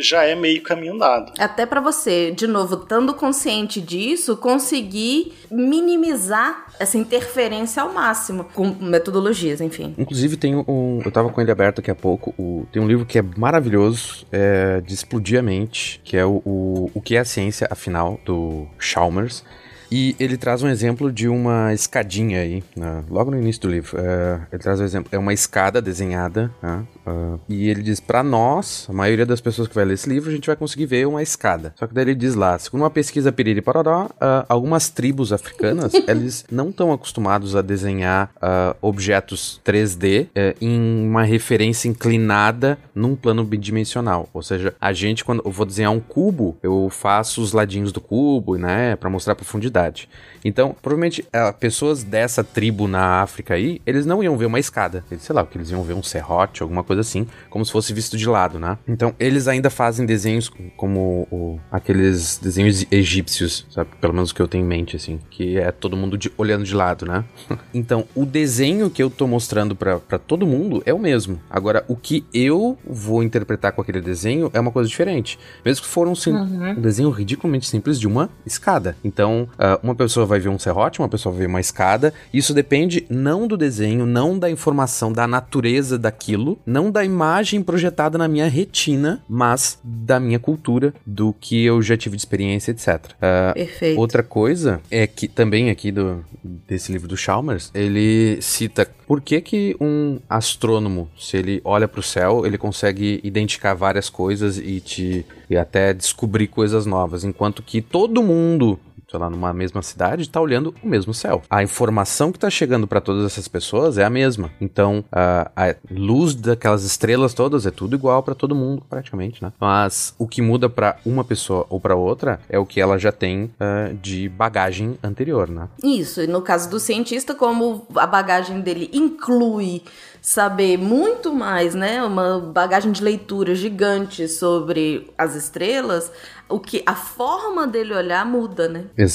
já é meio caminho andado. Até para você, de novo, estando consciente disso, conseguir minimizar essa interferência ao máximo, com metodologias, enfim. Inclusive, tem um. Eu tava com ele aberto aqui há pouco. O, tem um livro que é maravilhoso, é, de explodir a mente, que é o, o, o que é a ciência, afinal, do Chalmers. E ele traz um exemplo de uma escadinha aí, né, logo no início do livro. É, ele traz um exemplo, é uma escada desenhada, né, uh, e ele diz: para nós, a maioria das pessoas que vai ler esse livro, a gente vai conseguir ver uma escada. Só que daí ele diz lá: segundo uma pesquisa piriri parará, uh, algumas tribos africanas, eles não estão acostumados a desenhar uh, objetos 3D eh, em uma referência inclinada num plano bidimensional. Ou seja, a gente, quando eu vou desenhar um cubo, eu faço os ladinhos do cubo, né, para mostrar a profundidade então, provavelmente, uh, pessoas dessa tribo na África aí, eles não iam ver uma escada. Eles, sei lá, que eles iam ver um serrote, alguma coisa assim, como se fosse visto de lado, né? Então, eles ainda fazem desenhos como o, aqueles desenhos egípcios, sabe? Pelo menos o que eu tenho em mente, assim, que é todo mundo de, olhando de lado, né? então, o desenho que eu tô mostrando para todo mundo é o mesmo. Agora, o que eu vou interpretar com aquele desenho é uma coisa diferente. Mesmo que for um, uhum. um desenho ridiculamente simples de uma escada. Então, Uh, uma pessoa vai ver um serrote, uma pessoa vai ver uma escada. Isso depende não do desenho, não da informação da natureza daquilo, não da imagem projetada na minha retina, mas da minha cultura, do que eu já tive de experiência, etc. Uh, Perfeito. Outra coisa é que também aqui do, desse livro do Chalmers, ele cita por que, que um astrônomo, se ele olha para o céu, ele consegue identificar várias coisas e te e até descobrir coisas novas, enquanto que todo mundo sei lá, numa mesma cidade, está olhando o mesmo céu. A informação que está chegando para todas essas pessoas é a mesma. Então, a, a luz daquelas estrelas todas é tudo igual para todo mundo, praticamente, né? Mas o que muda para uma pessoa ou para outra é o que ela já tem uh, de bagagem anterior, né? Isso, e no caso do cientista, como a bagagem dele inclui saber muito mais, né, uma bagagem de leitura gigante sobre as estrelas, o que a forma dele olhar muda, né? Foi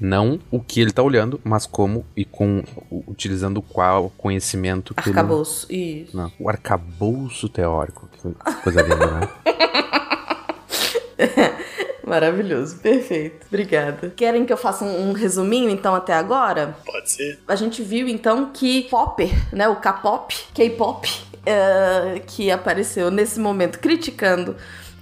não o que ele está olhando, mas como e com utilizando qual conhecimento que arcabouço, ele... isso. Não, o arcabouço teórico, que coisa linda, né? Maravilhoso, perfeito. Obrigada. Querem que eu faça um, um, resuminho, então, até agora? Pode ser. A gente viu, então, que Popper, né, o K-pop, K-pop, uh, que apareceu nesse momento criticando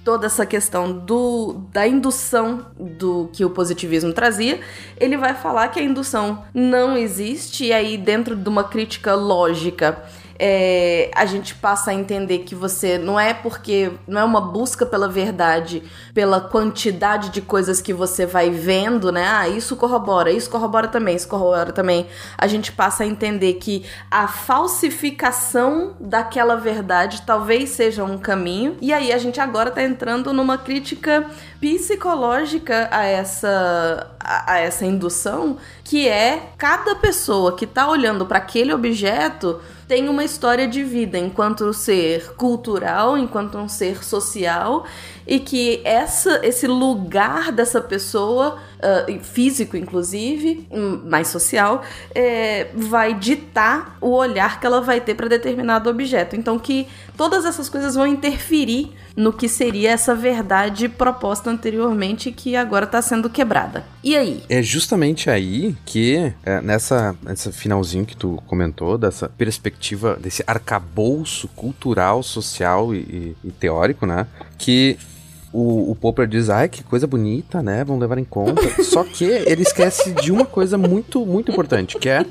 toda essa questão do, da indução do que o positivismo trazia, ele vai falar que a indução não existe, e aí, dentro de uma crítica lógica, é, a gente passa a entender que você não é porque não é uma busca pela verdade, pela quantidade de coisas que você vai vendo, né? Ah, isso corrobora, isso corrobora também, isso corrobora também. A gente passa a entender que a falsificação daquela verdade talvez seja um caminho. E aí a gente agora tá entrando numa crítica psicológica a essa a, essa indução, que é cada pessoa que tá olhando para aquele objeto tem uma história de vida enquanto ser cultural, enquanto um ser social, e que essa, esse lugar dessa pessoa, uh, físico inclusive, hum, mais social, é, vai ditar o olhar que ela vai ter para determinado objeto. Então que todas essas coisas vão interferir no que seria essa verdade proposta anteriormente que agora está sendo quebrada. E aí? É justamente aí que, é, nessa, nessa finalzinho que tu comentou, dessa perspectiva, desse arcabouço cultural, social e, e, e teórico, né? Que o, o Popper diz, ai, que coisa bonita, né? Vamos levar em conta. Só que ele esquece de uma coisa muito, muito importante, que é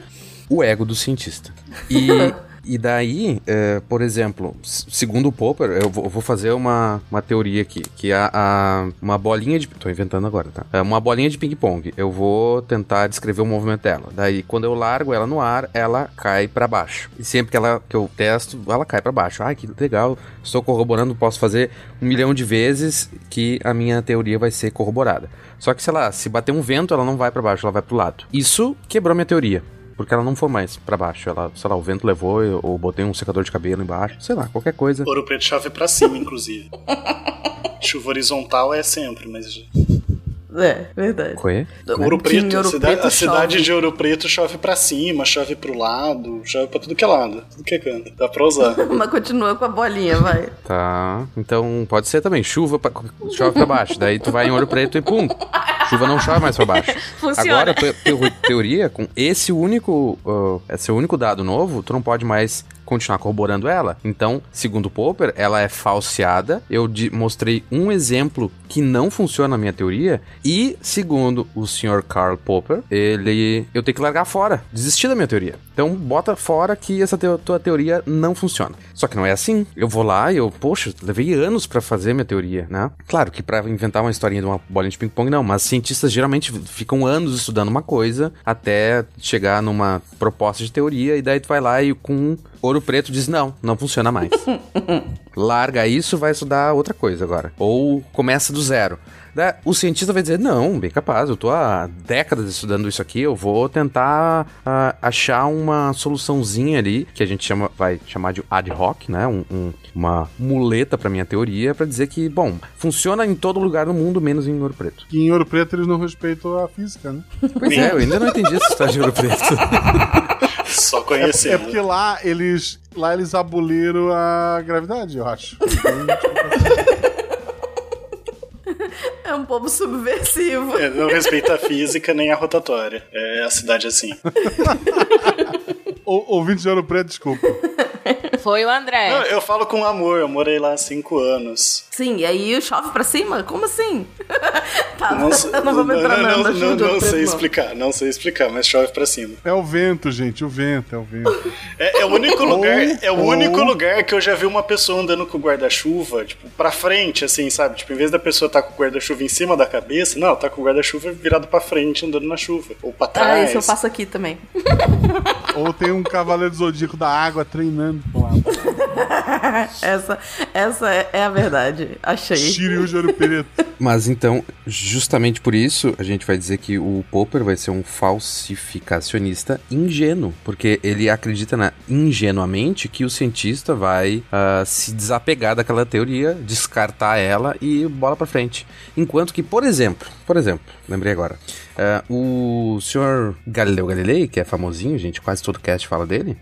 o ego do cientista. E e daí, é, por exemplo, segundo o Popper, eu vou, fazer uma, uma teoria aqui, que a, a, uma bolinha de... Tô inventando agora, tá? É uma bolinha de ping-pong. Eu vou tentar descrever o movimento dela. Daí, quando eu largo ela no ar, ela cai para baixo. E sempre que, ela, que eu testo, ela cai para baixo. Ai, que legal. Estou corroborando, posso fazer um milhão de vezes que a minha teoria vai ser corroborada. Só que, sei lá, se bater um vento, ela não vai para baixo, ela vai pro lado. Isso quebrou minha teoria porque ela não foi mais para baixo. Ela, sei lá, o vento levou, ou botei um secador de cabelo embaixo, sei lá, qualquer coisa. Ouro Preto chove para cima, inclusive. Chuva horizontal é sempre, mas é, verdade. Coé? Ouro Preto, Ouro cidade, Preto a cidade de Ouro Preto chove pra cima, chove pro lado, chove pra tudo que é lado, tudo que é canto. Dá pra usar. Mas continua com a bolinha, vai. Tá, então pode ser também, chuva pra, chove pra baixo, daí tu vai em Ouro Preto e pum, chuva não chove mais pra baixo. Funciona. Agora, te, te, teoria, com esse único, uh, esse único dado novo, tu não pode mais continuar corroborando ela. Então, segundo Popper, ela é falseada. Eu mostrei um exemplo que não funciona na minha teoria. E, segundo o senhor Karl Popper, ele. Eu tenho que largar fora, desistir da minha teoria. Então, bota fora que essa te tua teoria não funciona. Só que não é assim. Eu vou lá e eu, poxa, levei anos para fazer minha teoria, né? Claro que para inventar uma historinha de uma bolinha de ping-pong, não, mas cientistas geralmente ficam anos estudando uma coisa até chegar numa proposta de teoria, e daí tu vai lá e com Ouro Preto diz: não, não funciona mais. Larga isso, vai estudar outra coisa agora. Ou começa do zero. O cientista vai dizer: não, bem capaz, eu tô há décadas estudando isso aqui, eu vou tentar uh, achar uma soluçãozinha ali, que a gente chama, vai chamar de ad hoc, né? Um, um, uma muleta para minha teoria, para dizer que, bom, funciona em todo lugar do mundo, menos em Ouro Preto. E em Ouro Preto eles não respeitam a física, né? Pois é, eu ainda não entendi essa história de Ouro Preto. Só conhecendo. É, é, porque lá eles, lá eles aboliram a gravidade, eu acho. É um povo subversivo. É, não respeita a física nem a rotatória. É a cidade assim. o, ouvinte de Ouro Preto, desculpa. Foi o André. Não, eu falo com amor, eu morei lá há cinco anos. Sim, e aí chove pra cima? Como assim? tá, não, não vamos entrar não, não, não, não sei explicar, não sei explicar, mas chove pra cima. É o vento, gente, o vento, é o vento. é, é o único lugar, é o único lugar que eu já vi uma pessoa andando com guarda-chuva, tipo, pra frente, assim, sabe? Tipo, em vez da pessoa estar tá com o guarda-chuva em cima da cabeça, não, tá com o guarda-chuva virado pra frente, andando na chuva. Ou pra trás. Ah, isso eu faço aqui também. Ou tem um cavaleiro zodíaco da água treinando essa, essa é, é a verdade. Achei. Shiryu de ouro preto. Mas então, justamente por isso, a gente vai dizer que o Popper vai ser um falsificacionista ingênuo. Porque ele acredita na, ingenuamente que o cientista vai uh, se desapegar daquela teoria, descartar ela e bola pra frente. Enquanto que, por exemplo, por exemplo, lembrei agora, uh, o senhor Galileu Galilei, que é famosinho, gente, quase todo cast fala dele.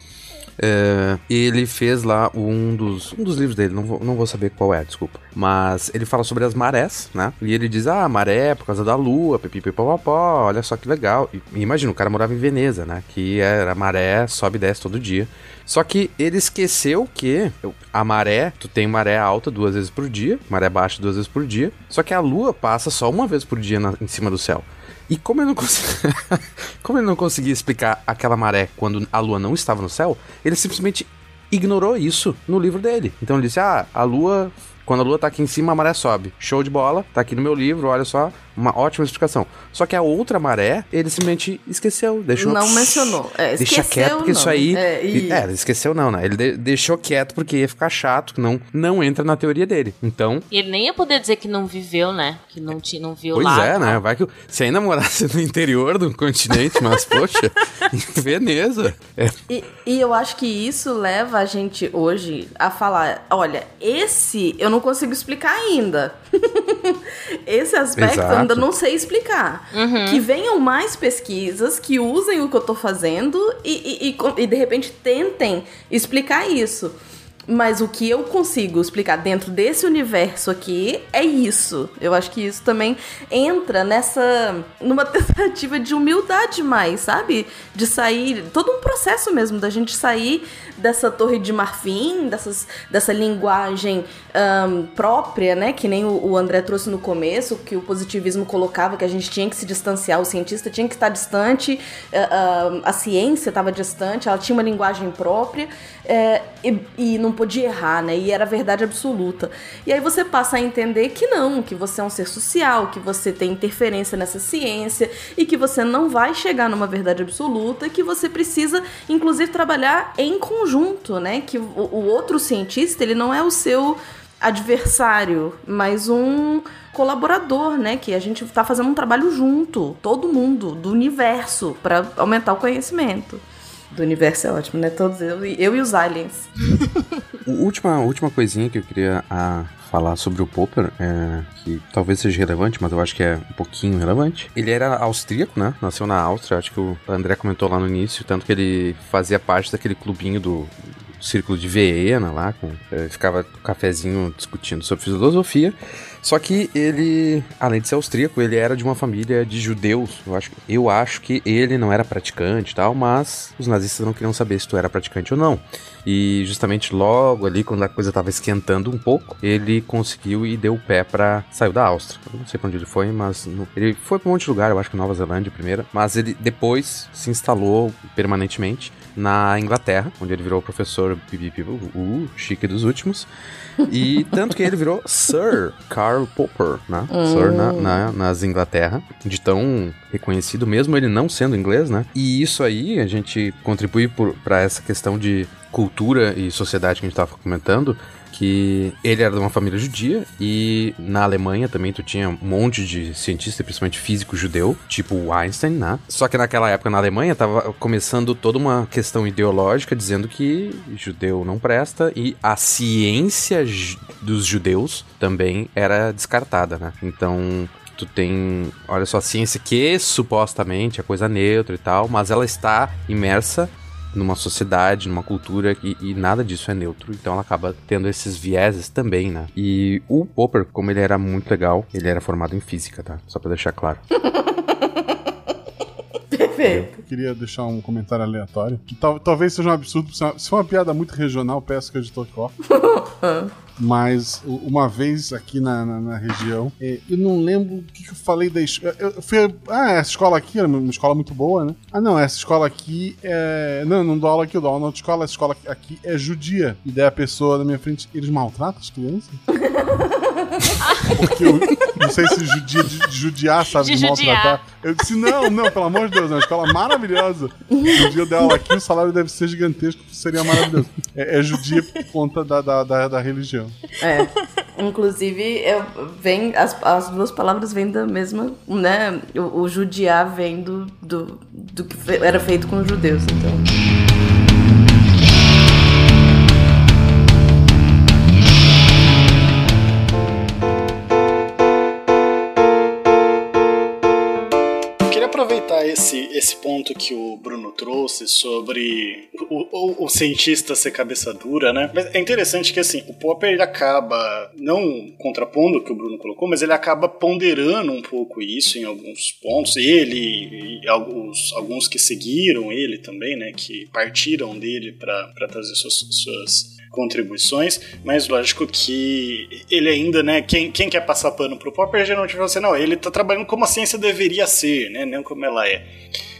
É, ele fez lá um dos, um dos livros dele, não vou, não vou saber qual é, desculpa. Mas ele fala sobre as marés, né? E ele diz: ah, maré é por causa da lua, pipipipopopó, olha só que legal. E, imagina, o cara morava em Veneza, né? Que era maré, sobe e desce todo dia. Só que ele esqueceu que a maré, tu tem maré alta duas vezes por dia, maré baixa duas vezes por dia, só que a lua passa só uma vez por dia na, em cima do céu. E como eu não consegui... como ele não conseguia explicar aquela maré quando a lua não estava no céu, ele simplesmente ignorou isso no livro dele. Então ele disse: ah, a lua quando a lua tá aqui em cima, a maré sobe. Show de bola, tá aqui no meu livro, olha só, uma ótima explicação. Só que a outra maré, ele simplesmente esqueceu, deixou... Não mencionou. É, deixa quieto, porque não. isso aí... É, e... é, esqueceu não, né? Ele de deixou quieto porque ia ficar chato, que não, não entra na teoria dele. Então... E ele nem ia poder dizer que não viveu, né? Que não, te, não viu pois lá. Pois é, né? Vai que... Se ainda morasse no interior do continente, mas, poxa, em Veneza... É. E, e eu acho que isso leva a gente hoje a falar, olha, esse eu não consigo explicar ainda. esse aspecto Exato. eu ainda não sei explicar. Uhum. Que venham mais pesquisas, que usem o que eu tô fazendo e, e, e, e de repente tentem explicar isso. Mas o que eu consigo explicar dentro desse universo aqui é isso. Eu acho que isso também entra nessa. numa tentativa de humildade mais, sabe? De sair. Todo um processo mesmo da gente sair dessa torre de marfim, dessas, dessa linguagem um, própria, né? Que nem o, o, André trouxe no começo, que o positivismo colocava que a gente tinha que se distanciar, o cientista tinha que estar distante, uh, a ciência estava distante, ela tinha uma linguagem própria uh, e, e não podia errar, né? E era verdade absoluta. E aí você passa a entender que não, que você é um ser social, que você tem interferência nessa ciência e que você não vai chegar numa verdade absoluta, que você precisa, inclusive, trabalhar em conjunto, né? Que o, o outro cientista, ele não é o seu adversário, mas um colaborador, né? Que a gente tá fazendo um trabalho junto, todo mundo, do universo, para aumentar o conhecimento do universo é ótimo, né? Todos eu, eu e os aliens. última, última coisinha que eu queria ah, falar sobre o Popper, é, que talvez seja relevante, mas eu acho que é um pouquinho relevante. Ele era austríaco, né? Nasceu na Áustria, acho que o André comentou lá no início, tanto que ele fazia parte daquele clubinho do, círculo de Viena lá, com, é, ficava com cafezinho discutindo sobre filosofia. Só que ele, além de ser austríaco, ele era de uma família de judeus. Eu acho, eu acho que ele não era praticante e tal, mas os nazistas não queriam saber se tu era praticante ou não. E justamente logo ali, quando a coisa estava esquentando um pouco, ele conseguiu e deu o pé para saiu da Áustria. Eu não sei pra onde ele foi, mas no, ele foi pra um monte de lugar, eu acho que Nova Zelândia primeiro. Mas ele depois se instalou permanentemente na Inglaterra, onde ele virou professor o chique dos últimos. E tanto que ele virou Sir Karl Popper, né? Hum. Sir na, na, nas Inglaterra, de tão reconhecido, mesmo ele não sendo inglês, né? E isso aí a gente contribui para essa questão de cultura e sociedade que a gente estava comentando, que ele era de uma família judia e na Alemanha também tu tinha um monte de cientista, principalmente físico judeu, tipo Einstein, né? Só que naquela época na Alemanha tava começando toda uma questão ideológica dizendo que judeu não presta e a ciência dos judeus também era descartada, né? Então tu tem, olha só, a ciência que supostamente é coisa neutra e tal, mas ela está imersa numa sociedade, numa cultura e, e, nada disso é neutro, então ela acaba tendo esses vieses também, né? E o Popper, como ele era muito legal, ele era formado em física, tá? Só pra deixar claro. Perfeito. Eu queria deixar um comentário aleatório. Que tal, talvez seja um absurdo. Se for uma piada muito regional, peço que o editor corte. Mas uma vez aqui na, na, na região, é, eu não lembro o que, que eu falei da escola. Eu fui. Ah, essa escola aqui era uma escola muito boa, né? Ah, não, essa escola aqui é. Não, não dou aula aqui, eu dou aula na outra escola. Essa escola aqui é judia. E daí a pessoa na minha frente, eles maltratam as crianças? Porque eu não sei se judia, de, judiar, sabe? De, de maltratar. Eu disse, não, não, pelo amor de Deus, é uma escola maravilhosa. No dia dela aqui, o salário deve ser gigantesco, seria maravilhoso. É, é judia por conta da, da, da, da religião. É. Inclusive, eu, vem, as, as duas palavras vêm da mesma, né? O, o judiar vem do, do, do que era feito com os judeus, então. Esse, esse ponto que o Bruno trouxe sobre o, o, o, cientista ser cabeça dura, né? Mas é interessante que, assim, o Popper ele acaba, não contrapondo o que o Bruno colocou, mas ele acaba ponderando um pouco isso em alguns pontos. Ele e alguns, alguns que seguiram ele também, né? Que partiram dele para trazer suas, suas contribuições, mas lógico que ele ainda, né, quem, quem quer passar pano pro Popper geralmente vai ser, não, ele tá trabalhando como a ciência deveria ser, né, não como ela é.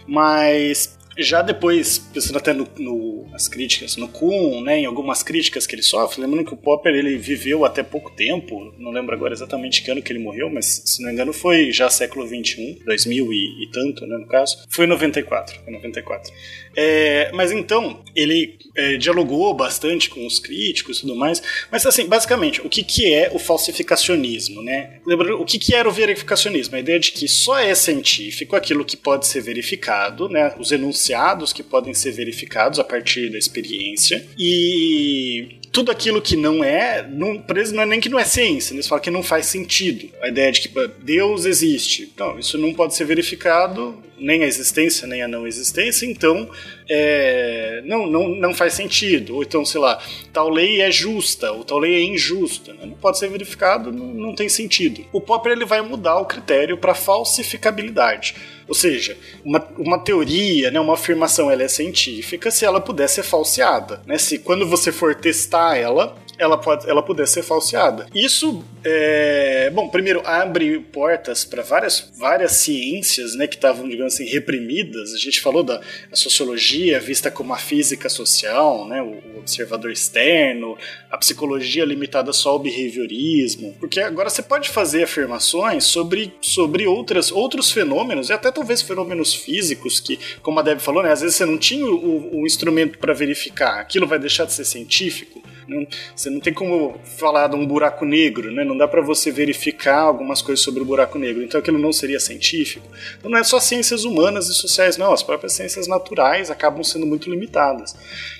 Mas Já depois, pensando até no, no, nas críticas, no Kuhn, né, em algumas críticas que ele sofre, lembrando que o Popper ele viveu até pouco tempo, não lembro agora exatamente que ano que ele morreu, mas se não me engano foi já século 21, 2000 e, e tanto, né, no caso. Foi 94, foi 94. É, mas então, ele é, dialogou bastante com os críticos e tudo mais. Mas, assim, basicamente, o que, que é o falsificacionismo, né? Lembrando, o que, que era o verificacionismo? A ideia de que só é científico aquilo que pode ser verificado, né? Os enunciados que podem ser verificados a partir da experiência. E tudo aquilo que não é, não, por eles não é nem que não é ciência, eles falam que não faz sentido. A ideia de que Deus existe. Não, isso não pode ser verificado, nem a existência, nem a não existência, então é, não, não, não faz sentido. Ou então, sei lá, tal lei é justa, ou tal lei é injusta. Né? Não pode ser verificado, não, não tem sentido. O Popper ele vai mudar o critério para falsificabilidade. Ou seja, uma, uma teoria, né, uma afirmação, ela é científica se ela puder ser falseada. Né? Se quando você for testar ela, ela pode ela puder ser falseada. Isso, é, bom, primeiro abre portas para várias, várias ciências, né, que estavam, digamos assim, reprimidas. A gente falou da sociologia vista como a física social, né, o, observador externo, a psicologia limitada só ao behaviorismo, porque agora você pode fazer afirmações sobre, sobre outras, outros fenômenos e até talvez fenômenos físicos que, como a Deb falou, né, às vezes você não tinha o, o instrumento para verificar. Aquilo vai deixar de ser científico. Não, você não tem como falar de um buraco negro, né? Não dá para você verificar algumas coisas sobre o buraco negro. Então aquilo não seria científico. Então não é só ciências humanas e sociais, não. As próprias ciências naturais acabam sendo muito limitadas.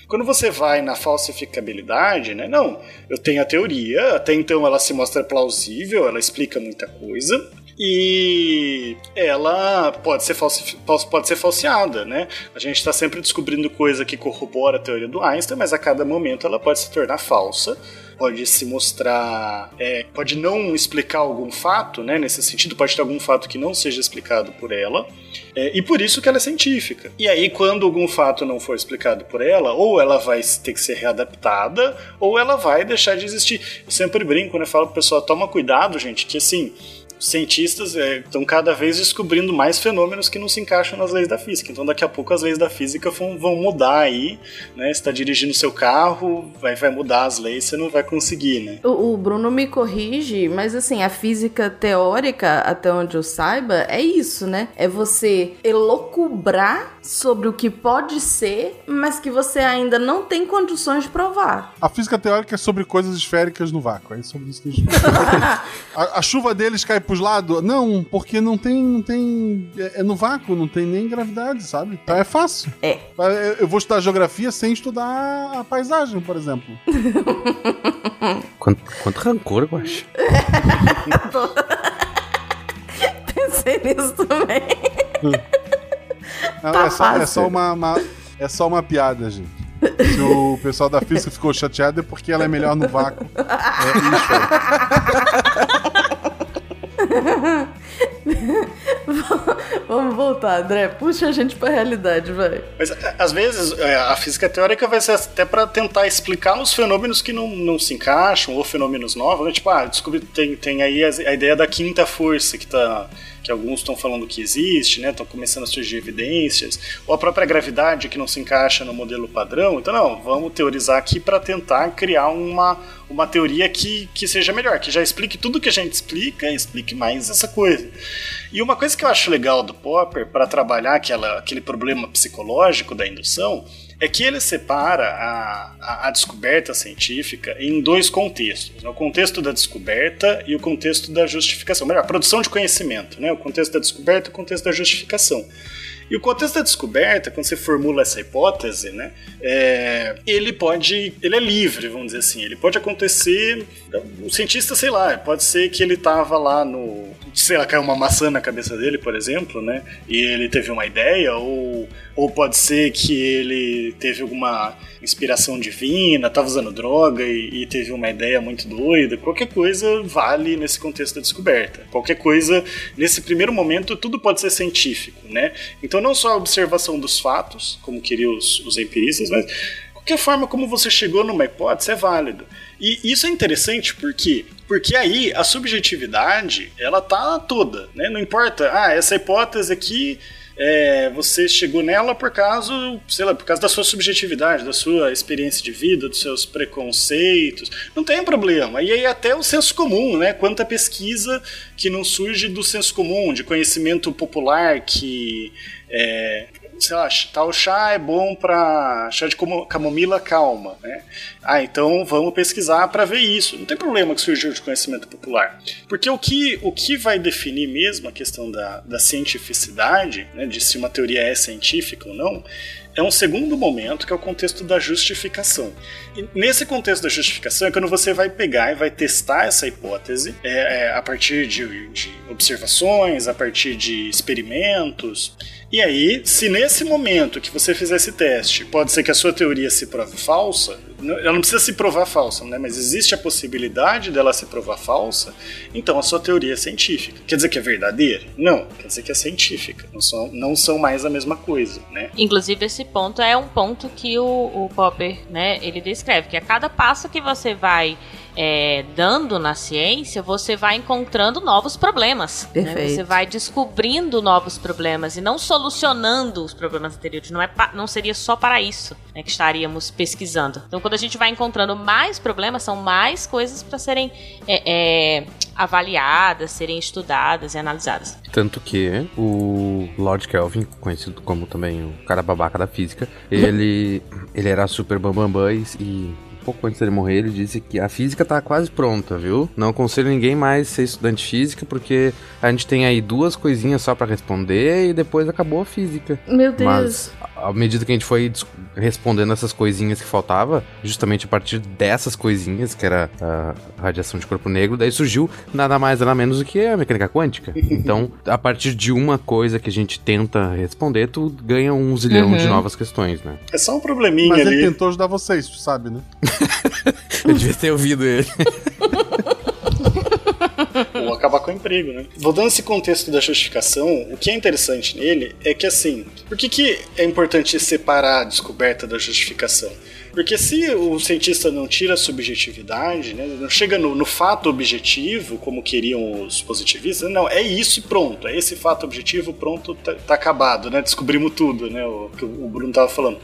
Quando você vai na falsificabilidade, né? Não, eu tenho a teoria, até então ela se mostra plausível, ela explica muita coisa e ela pode ser, falsi pode ser falseada, né? A gente está sempre descobrindo coisa que corrobora a teoria do Einstein, mas a cada momento ela pode se tornar falsa pode se mostrar, é, pode não explicar algum fato, né? Nesse sentido, pode ter algum fato que não seja explicado por ela, é, e por isso que ela é científica. E aí, quando algum fato não for explicado por ela, ou ela vai ter que ser readaptada, ou ela vai deixar de existir. Eu sempre brinco, né? Falo pro pessoal, toma cuidado, gente, que assim cientistas estão é, cada vez descobrindo mais fenômenos que não se encaixam nas leis da física. Então, daqui a pouco as leis da física vão, vão mudar aí, né? Você está dirigindo seu carro, vai, vai mudar as leis, você não vai conseguir, né? O, o, Bruno me corrige, mas assim, a física teórica, até onde eu saiba, é isso, né? É você elocubrar sobre o que pode ser, mas que você ainda não tem condições de provar. A física teórica é sobre coisas esféricas no vácuo. É sobre isso que a gente... a, a chuva deles cai pros lados? Não, porque não tem. Não tem é, é, no vácuo, não tem nem gravidade, sabe? Então é fácil. É. Eu vou estudar geografia sem estudar a paisagem, por exemplo. quanto, quanto rancor, eu acho. Pensei nisso também. Não, tá é, só, é, só, uma, uma, é só uma piada, gente. Se o pessoal da física ficou chateado é porque ela é melhor no vácuo. É isso but, Vamos voltar, André. Puxa a gente pra realidade, vai. Mas às vezes é, a física teórica vai ser até para tentar explicar os fenômenos que não, não se encaixam ou fenômenos novos. Né? Tipo, ah, descobri, tem, tem aí a, a ideia da quinta força que tá que alguns estão falando que existe, né? Estão começando a surgir evidências, ou a própria gravidade que não se encaixa no modelo padrão. Então, não, vamos teorizar aqui para tentar criar uma, uma teoria que, que seja melhor, que já explique tudo que a gente explica e explique mais essa coisa. E uma coisa que eu acho legal do Popper para trabalhar aquela, aquele problema psicológico da indução é que ele separa a, a, a, descoberta científica em dois contextos: né? o contexto da descoberta e o contexto da justificação. Melhor, a produção de conhecimento, né? o contexto da descoberta e o contexto da justificação. E o contexto da descoberta, quando você formula essa hipótese, né, é, ele pode, ele é livre, vamos dizer assim, ele pode acontecer, o cientista, sei lá, pode ser que ele estava lá no, sei lá, caiu uma maçã na cabeça dele, por exemplo, né, e ele teve uma ideia, ou, ou pode ser que ele teve alguma inspiração divina, estava usando droga e, e, teve uma ideia muito doida. Qualquer coisa vale nesse contexto da descoberta. Qualquer coisa, nesse primeiro momento, tudo pode ser científico, né? Então, não só a observação dos fatos, como queriam os, os empiristas, mas qualquer forma como você chegou numa hipótese é válido. E isso é interessante porque porque aí a subjetividade ela tá toda, né? Não importa, ah, essa hipótese aqui é, você chegou nela por causa, sei lá, por causa da sua subjetividade, da sua experiência de vida, dos seus preconceitos. Não tem problema. E aí até o senso comum, né? Quanta pesquisa que não surge do senso comum, de conhecimento popular que é, sei lá, tal chá é bom para chá de camomila calma, né? Ah, então vamos pesquisar para ver isso. Não tem problema que surgiu de conhecimento popular. Porque o que, o que vai definir mesmo a questão da, da cientificidade, né, de se uma teoria é científica ou não, é um segundo momento que é o contexto da justificação. E nesse contexto da justificação é quando você vai pegar e vai testar essa hipótese é, é, a partir de, de observações, a partir de experimentos. E aí, se nesse momento que você fizer esse teste, pode ser que a sua teoria se prove falsa, ela não precisa se provar falsa, né? mas existe a possibilidade dela se provar falsa, então a sua teoria é científica. Quer dizer que é verdadeira? Não, quer dizer que é científica. Não são, não são mais a mesma coisa, né? Inclusive, esse ponto é um ponto que o, o Popper, né, ele descreve, que a cada passo que você vai é, dando na ciência, você vai encontrando novos problemas. Né? Você vai descobrindo novos problemas e não solucionando os problemas anteriores. Não, é não seria só para isso né, que estaríamos pesquisando. Então, quando a gente vai encontrando mais problemas, são mais coisas para serem é, é, avaliadas, serem estudadas e analisadas. Tanto que o Lord Kelvin, conhecido como também o cara babaca da física, ele, ele era super bambambam bam, bam, e pouco antes dele morrer, ele disse que a física tá quase pronta, viu? Não aconselho ninguém mais ser estudante de física, porque a gente tem aí duas coisinhas só para responder e depois acabou a física. Meu Deus. Mas à medida que a gente foi respondendo essas coisinhas que faltava, justamente a partir dessas coisinhas, que era a radiação de corpo negro, daí surgiu nada mais nada menos do que a mecânica quântica. Então, a partir de uma coisa que a gente tenta responder, tu ganha um zilhão uhum. de novas questões, né? É só um probleminha Mas ali. ele tentou ajudar vocês, tu sabe, né? Eu devia ter ouvido ele. acabar com o emprego, né? Voltando esse contexto da justificação, o que é interessante nele é que, assim, por que, que é importante separar a descoberta da justificação? Porque se o cientista não tira a subjetividade, né, não chega no, no, fato objetivo, como queriam os positivistas, não, é isso e pronto, é esse fato objetivo, pronto, tá, tá acabado, né? Descobrimos tudo, né? O que o Bruno tava falando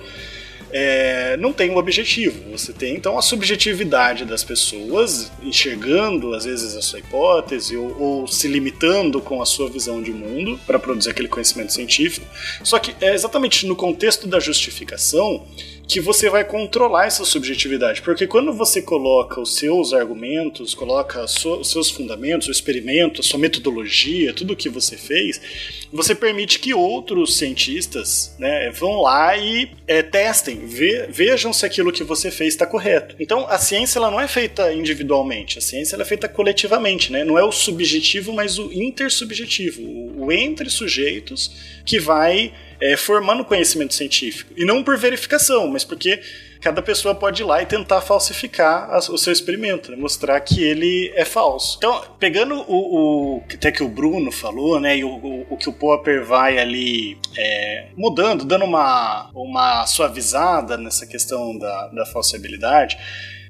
é, não tem um objetivo. Você tem então a subjetividade das pessoas enxergando às vezes a sua hipótese ou, ou se limitando com a sua visão de mundo para produzir aquele conhecimento científico. Só que é exatamente no contexto da justificação que você vai controlar essa subjetividade. Porque quando você coloca os seus argumentos, coloca os seus fundamentos, o experimento, a sua metodologia, tudo o que você fez, você permite que outros cientistas né, vão lá e é, testem, ve vejam se aquilo que você fez está correto. Então, a ciência ela não é feita individualmente, a ciência ela é feita coletivamente. Né? Não é o subjetivo, mas o intersubjetivo, o, o entre sujeitos que vai é, formando conhecimento científico. E não por verificação, mas porque cada pessoa pode ir lá e tentar falsificar o seu experimento, né? mostrar que ele é falso. Então, pegando o, o até que o Bruno falou, né, e o, o, o que o Popper vai ali é, mudando, dando uma, uma suavizada nessa questão da, da falsibilidade,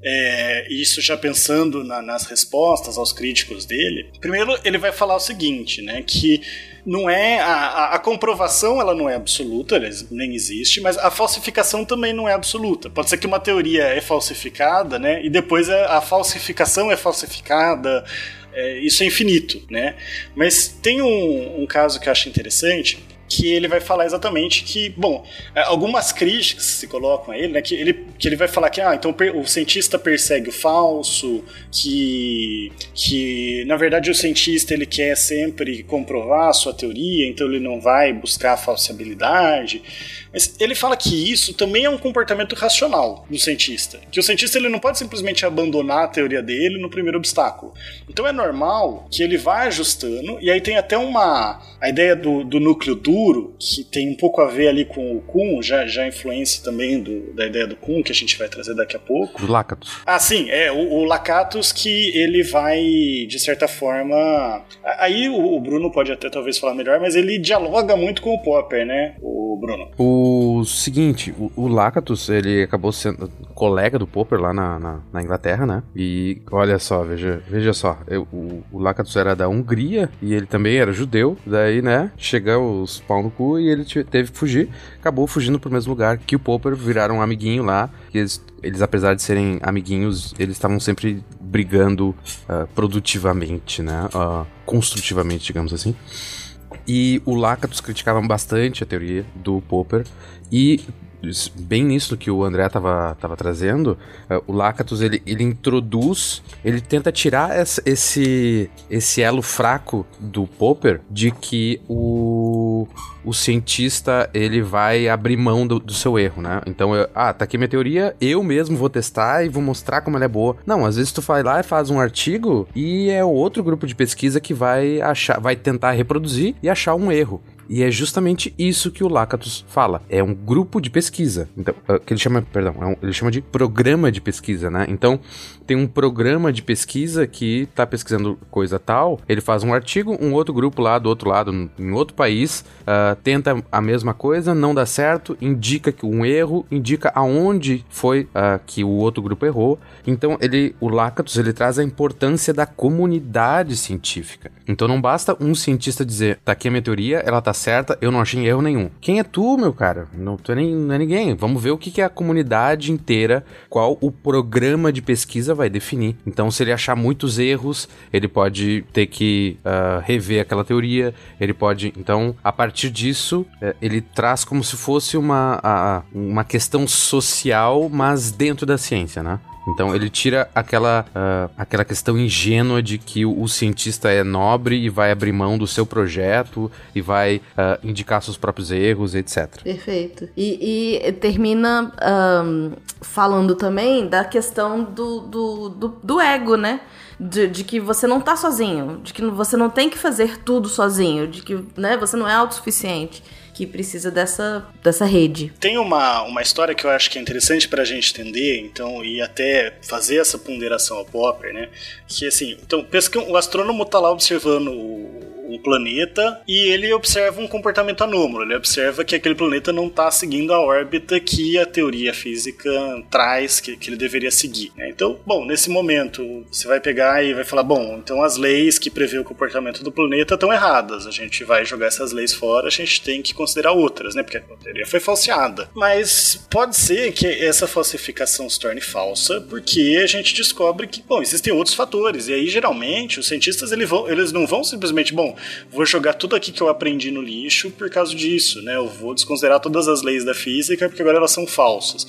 é, isso já pensando na, nas respostas aos críticos dele. Primeiro, ele vai falar o seguinte, né, que não é a, a, a, comprovação ela não é absoluta, nem existe, mas a falsificação também não é absoluta. Pode ser que uma teoria é falsificada, né? E depois a, a falsificação é falsificada. É, isso é infinito, né? Mas tem um, um caso que eu acho interessante que ele vai falar exatamente que, bom, é, algumas críticas se colocam a ele, né, que ele, que ele vai falar que, ah, então o cientista persegue o falso, que, que na verdade o cientista ele quer sempre comprovar a sua teoria, então ele não vai buscar a falsibilidade. Mas ele fala que isso também é um comportamento racional do cientista, que o cientista ele não pode simplesmente abandonar a teoria dele no primeiro obstáculo. Então é normal que ele vá ajustando, e aí tem até uma a ideia do, do núcleo duro, que tem um pouco a ver ali com o Kuhn, já, já influência também do, da ideia do Kuhn, que a gente vai trazer daqui a pouco. Os Lakatos. Ah, sim, é, o, o Lakatos que ele vai, de certa forma. Aí o, o Bruno pode até talvez falar melhor, mas ele dialoga muito com o Popper, né? O Bruno? O seguinte, o, o Lakatos, ele acabou sendo colega do Popper lá na, na, na Inglaterra, né? E olha só, veja, veja só, eu, o, o Lakatos era da Hungria e ele também era judeu. Daí, né, chegou os pau no cu e ele teve que fugir. Acabou fugindo pro mesmo lugar que o Popper, viraram um amiguinho lá. E eles, eles apesar de serem amiguinhos, eles estavam sempre brigando uh, produtivamente, né? Uh, construtivamente, digamos assim. E o Lakatos criticava bastante a teoria do Popper. E bem nisso que o André tava, tava trazendo, uh, o Lakatos ele, ele introduz, ele tenta tirar esse, esse elo fraco do Popper de que o, o cientista ele vai abrir mão do, do seu erro, né? Então, eu, ah, tá aqui minha teoria, eu mesmo vou testar e vou mostrar como ela é boa. Não, às vezes tu vai lá e faz um artigo e é outro grupo de pesquisa que vai achar, vai tentar reproduzir e achar um erro. E é justamente isso que o Lakatos fala. É um grupo de pesquisa. Então, uh, que ele chama, perdão, é um, ele chama de programa de pesquisa, né? Então, tem um programa de pesquisa que tá pesquisando coisa tal, ele faz um artigo, um outro grupo lá do outro lado, em outro país, uh, tenta a mesma coisa, não dá certo, indica que um erro, indica aonde foi uh, que o outro grupo errou. Então, ele, o Lakatos, ele traz a importância da comunidade científica. Então, não basta um cientista dizer, tá aqui a minha teoria, ela tá certa, eu não achei erro nenhum. Quem é tu, meu cara? Não, tu é nem, não é ninguém. Vamos ver o que, que é a comunidade inteira, qual o programa de pesquisa vai definir. Então, se ele achar muitos erros, ele pode ter que uh, rever aquela teoria, ele pode. Então, a partir disso, uh, ele traz como se fosse uma, uma questão social, mas dentro da ciência, né? Então ele tira aquela, uh, aquela questão ingênua de que o, o, cientista é nobre e vai abrir mão do seu projeto e vai uh, indicar seus próprios erros, etc. Perfeito. E, e termina um, falando também da questão do, do, do, do ego, né? De, de, que você não tá sozinho, de que você não tem que fazer tudo sozinho, de que né, você não é autossuficiente que precisa dessa, dessa rede. Tem uma, uma história que eu acho que é interessante para a gente entender, então, e até fazer essa ponderação ao Popper, né? Que assim, então, pensa que o astrônomo tá lá observando o, um planeta e ele observa um comportamento anômalo. Ele observa que aquele planeta não está seguindo a órbita que a teoria física traz que, que ele deveria seguir. Né? Então, bom, nesse momento você vai pegar e vai falar: bom, então as leis que prevê o comportamento do planeta estão erradas. A gente vai jogar essas leis fora, a gente tem que considerar outras, né? Porque a teoria foi falseada. Mas pode ser que essa falsificação se torne falsa porque a gente descobre que, bom, existem outros fatores. E aí, geralmente, os cientistas eles, vão, eles não vão simplesmente, bom, vou jogar tudo aqui que eu aprendi no lixo por causa disso, né? Eu vou desconsiderar todas as leis da física porque agora elas são falsas.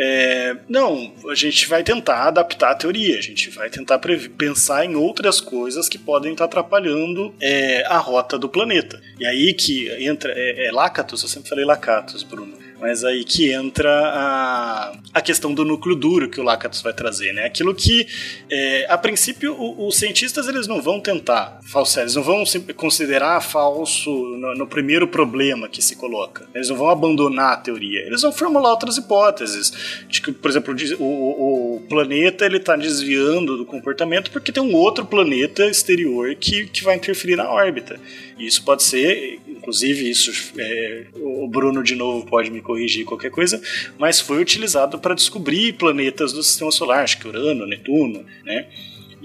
É, não, a gente vai tentar adaptar a teoria, a gente vai tentar pensar em outras coisas que podem estar atrapalhando é, a rota do planeta. E aí que entra. É, é Lakatos, eu sempre falei Lakatos, Bruno mas aí que entra a, a questão do núcleo duro que o Lakatos vai trazer, né? Aquilo que, é, a princípio, os cientistas eles não vão tentar falsear, eles não vão considerar falso no, no, primeiro problema que se coloca. Eles não vão abandonar a teoria, eles vão formular outras hipóteses. De que, por exemplo, o, o planeta ele está desviando do comportamento porque tem um outro planeta exterior que, que vai interferir na órbita. E isso pode ser, inclusive, isso é, o Bruno de novo pode me corrigir qualquer coisa, mas foi utilizado para descobrir planetas do sistema solar, acho que Urano, Netuno, né?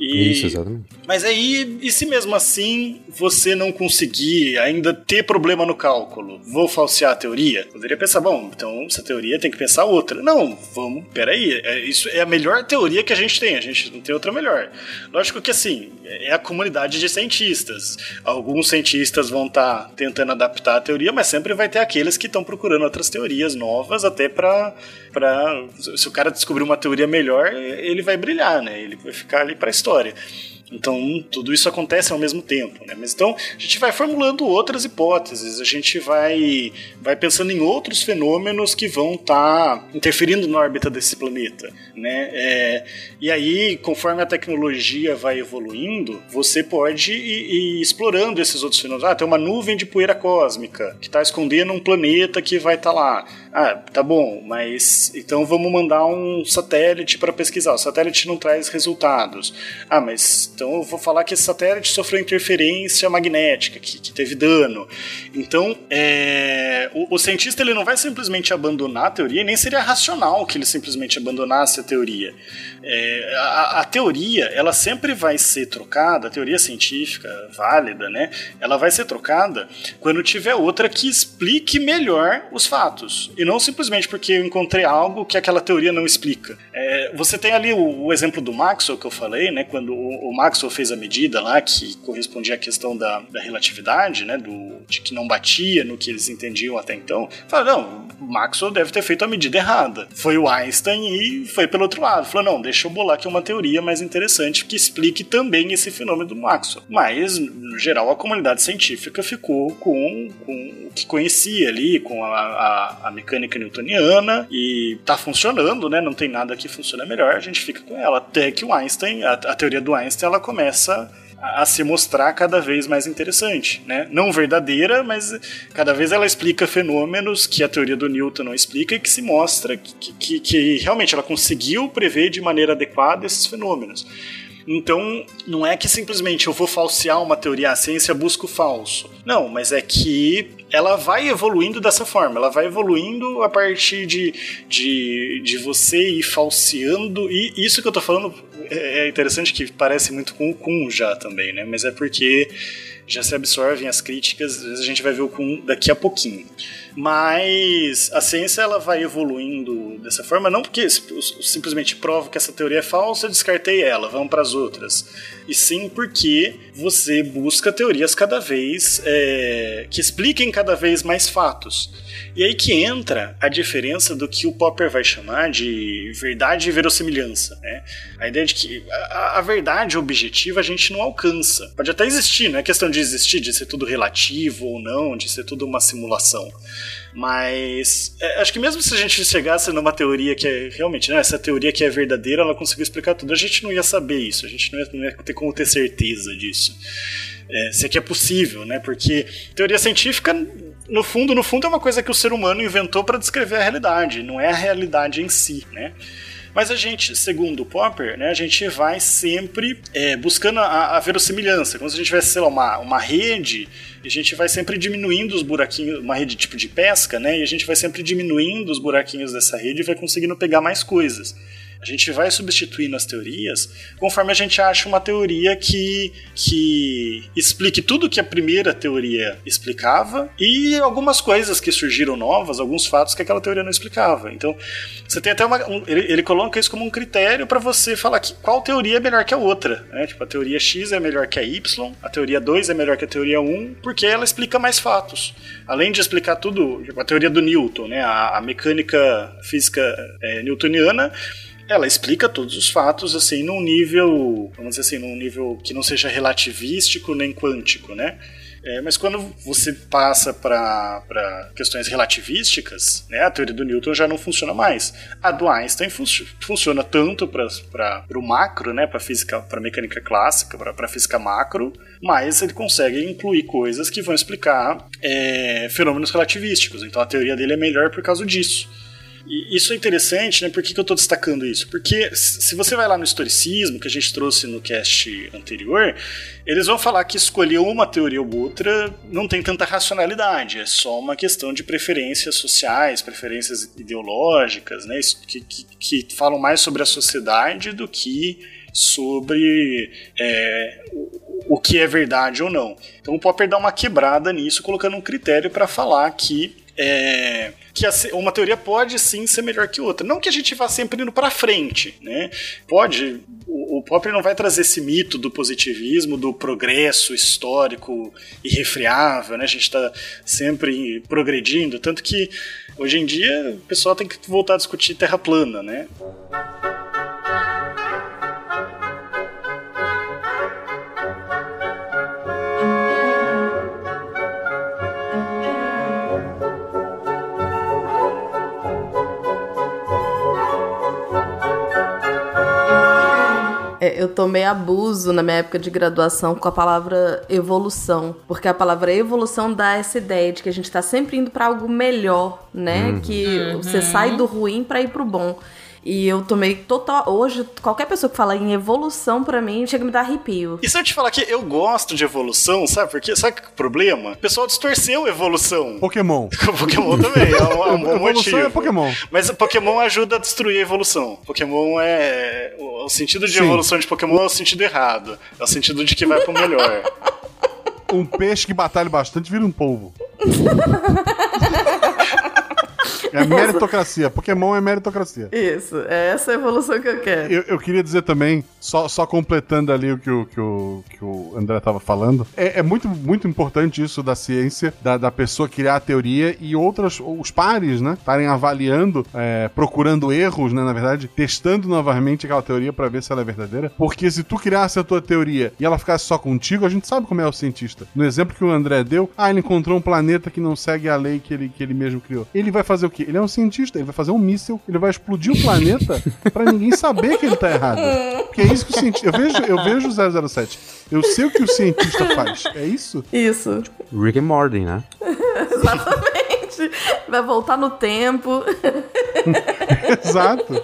E, Isso, exatamente. Mas aí, e se mesmo assim você não conseguir ainda ter problema no cálculo, vou falsear a teoria? Poderia pensar, bom, então essa teoria tem que pensar outra. Não, vamos, peraí, é, isso é a melhor teoria que a gente tem, a gente não tem outra melhor. Lógico que assim, é a comunidade de cientistas. Alguns cientistas vão estar tá tentando adaptar a teoria, mas sempre vai ter aqueles que estão procurando outras teorias novas, até para para se o cara descobrir uma teoria melhor, ele vai brilhar, né? Ele vai ficar ali para a história. Então, tudo isso acontece ao mesmo tempo, né? Mas então, a gente vai formulando outras hipóteses, a gente vai, vai pensando em outros fenômenos que vão estar tá interferindo na órbita desse planeta, né? É, e aí, conforme a tecnologia vai evoluindo, você pode ir, ir explorando esses outros fenômenos. Ah, tem uma nuvem de poeira cósmica que está escondendo um planeta que vai estar tá lá Ah, tá bom, mas então vamos mandar um satélite para pesquisar. O satélite não traz resultados. Ah, mas então eu vou falar que esse satélite sofreu interferência magnética, que, que teve dano. Então, é, o, o, cientista ele não vai simplesmente abandonar a teoria, nem seria racional que ele simplesmente abandonasse a teoria. É, a, a, teoria, ela sempre vai ser trocada, a teoria científica válida, né? Ela vai ser trocada quando tiver outra que explique melhor os fatos. E não simplesmente porque eu encontrei algo que aquela teoria não explica. É, você tem ali o, o, exemplo do Maxwell que eu falei, né? Quando o, o, Maxwell fez a medida lá que correspondia à questão da, da relatividade, né? Do, de que não batia no que eles entendiam até então. Fala, não, o Maxwell deve ter feito a medida errada. Foi o Einstein e foi pelo outro lado. Falou, não, deixa eu bolar aqui uma teoria mais interessante que explique também esse fenômeno do Maxwell. Mas, no geral, a comunidade científica ficou com, com o que conhecia ali, com a, a, a, mecânica newtoniana, e tá funcionando, né? Não tem nada que funcione melhor, a gente fica com ela. Até que o Einstein, a, a teoria do Einstein, ela começa a se mostrar cada vez mais interessante, né? Não verdadeira, mas cada vez ela explica fenômenos que a teoria do Newton não explica e que se mostra que, que, que realmente ela conseguiu prever de maneira adequada esses fenômenos. Então, não é que simplesmente eu vou falsear uma teoria, a ciência busca o falso. Não, mas é que ela vai evoluindo dessa forma, ela vai evoluindo a partir de, de, de você ir falseando, e isso que eu tô falando é, é interessante que parece muito com o Kun já também, né? Mas é porque já se absorvem as críticas, às vezes a gente vai ver o Kun daqui a pouquinho. Mas a ciência ela vai evoluindo dessa forma, não porque simplesmente provo que essa teoria é falsa, descartei ela, vamos para as outras. E sim porque você busca teorias cada vez é, que expliquem cada vez mais fatos. E aí que entra a diferença do que o Popper vai chamar de verdade e verossimilhança. Né? A ideia de que a, a verdade objetiva a gente não alcança. Pode até existir, não é questão de existir, de ser tudo relativo ou não, de ser tudo uma simulação. Mas é, acho que mesmo se a gente chegasse numa teoria que é realmente, né, essa teoria que é verdadeira, ela conseguiu explicar tudo, a gente não ia saber isso, a gente não ia, não ia ter como ter certeza disso. É, se é que é possível, né? Porque teoria científica no fundo, no fundo é uma coisa que o ser humano inventou para descrever a realidade, não é a realidade em si, né? Mas a gente, segundo o Popper, né, a gente vai sempre é, buscando a, a, verossimilhança. Como se a gente tivesse, sei lá, uma, uma rede, a gente vai sempre diminuindo os buraquinhos, uma rede tipo de pesca, né? E a gente vai sempre diminuindo os buraquinhos dessa rede e vai conseguindo pegar mais coisas. A gente vai substituindo as teorias conforme a gente acha uma teoria que, que explique tudo que a primeira teoria explicava e algumas coisas que surgiram novas, alguns fatos que aquela teoria não explicava. Então, você tem até uma. Um, ele, ele, coloca isso como um critério para você falar que qual teoria é melhor que a outra. Né? Tipo, a teoria X é melhor que a Y, a teoria 2 é melhor que a teoria 1, porque ela explica mais fatos. Além de explicar tudo, tipo, a teoria do Newton, né? a, a mecânica física é, newtoniana ela explica todos os fatos assim num nível, vamos dizer assim, num nível que não seja relativístico nem quântico, né? É, mas quando você passa para questões relativísticas, né, a teoria do Newton já não funciona mais. A do Einstein fun funciona tanto para o macro, né, para física, para mecânica clássica, para física macro, mas ele consegue incluir coisas que vão explicar é, fenômenos relativísticos. Então a teoria dele é melhor por causa disso. E isso é interessante, né? Por que, que eu estou destacando isso? Porque se você vai lá no historicismo, que a gente trouxe no cast anterior, eles vão falar que escolher uma teoria ou outra não tem tanta racionalidade, é só uma questão de preferências sociais, preferências ideológicas, né? Que, que, que falam mais sobre a sociedade do que sobre é, o, o que é verdade ou não. Então o Popper dá uma quebrada nisso, colocando um critério para falar que é, que uma teoria pode sim ser melhor que outra. Não que a gente vá sempre indo para frente, né? Pode. O, o Popper não vai trazer esse mito do positivismo, do progresso histórico irrefriável, né? A gente está sempre progredindo, tanto que hoje em dia o pessoal tem que voltar a discutir terra plana, né? Eu tomei abuso na minha época de graduação com a palavra evolução, porque a palavra evolução dá essa ideia de que a gente tá sempre indo para algo melhor, né? Uhum. Que você sai do ruim para ir pro bom. E eu tomei total. Hoje, qualquer pessoa que fala em evolução para mim chega a me dar arrepio. E se eu te falar que eu gosto de evolução, sabe por quê? Sabe que é o problema? O pessoal distorceu evolução. Pokémon. Pokémon também, é um, é um bom motivo. é Pokémon. Mas Pokémon ajuda a destruir a evolução. Pokémon é. O sentido de Sim. evolução de Pokémon é o sentido errado. É o sentido de que vai pro melhor. um peixe que batalha bastante vira um polvo. É meritocracia. Pokémon é meritocracia. Isso, é essa a evolução que eu quero. Eu, eu queria dizer também, só, só completando ali o que o, que o, que o André estava falando, é, é, muito, muito importante isso da ciência, da, da pessoa criar a teoria e outras, os pares, né, estarem avaliando, é, procurando erros, né, na verdade, testando novamente aquela teoria para ver se ela é verdadeira. Porque se tu criasse a tua teoria e ela ficasse só contigo, a gente sabe como é o cientista. No exemplo que o André deu, ah, ele encontrou um planeta que não segue a lei que ele, que ele mesmo criou. Ele vai fazer o quê? Ele é um cientista, ele vai fazer um míssil, ele vai explodir o planeta para ninguém saber que ele tá errado. Porque é isso que o cientista. Eu vejo, eu vejo 007. Eu sei o que o cientista faz. É isso? Isso. Rick and Morty, né? Exatamente. Vai voltar no tempo. Exato.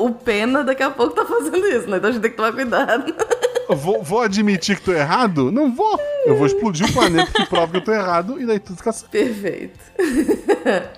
O Pena daqui a pouco tá fazendo isso, né? Então a gente tem que tomar cuidado. Vou, vou, admitir que tô errado? Não vou. Eu vou explodir o planeta que prova que eu tô errado e daí tudo fica certo. Perfeito.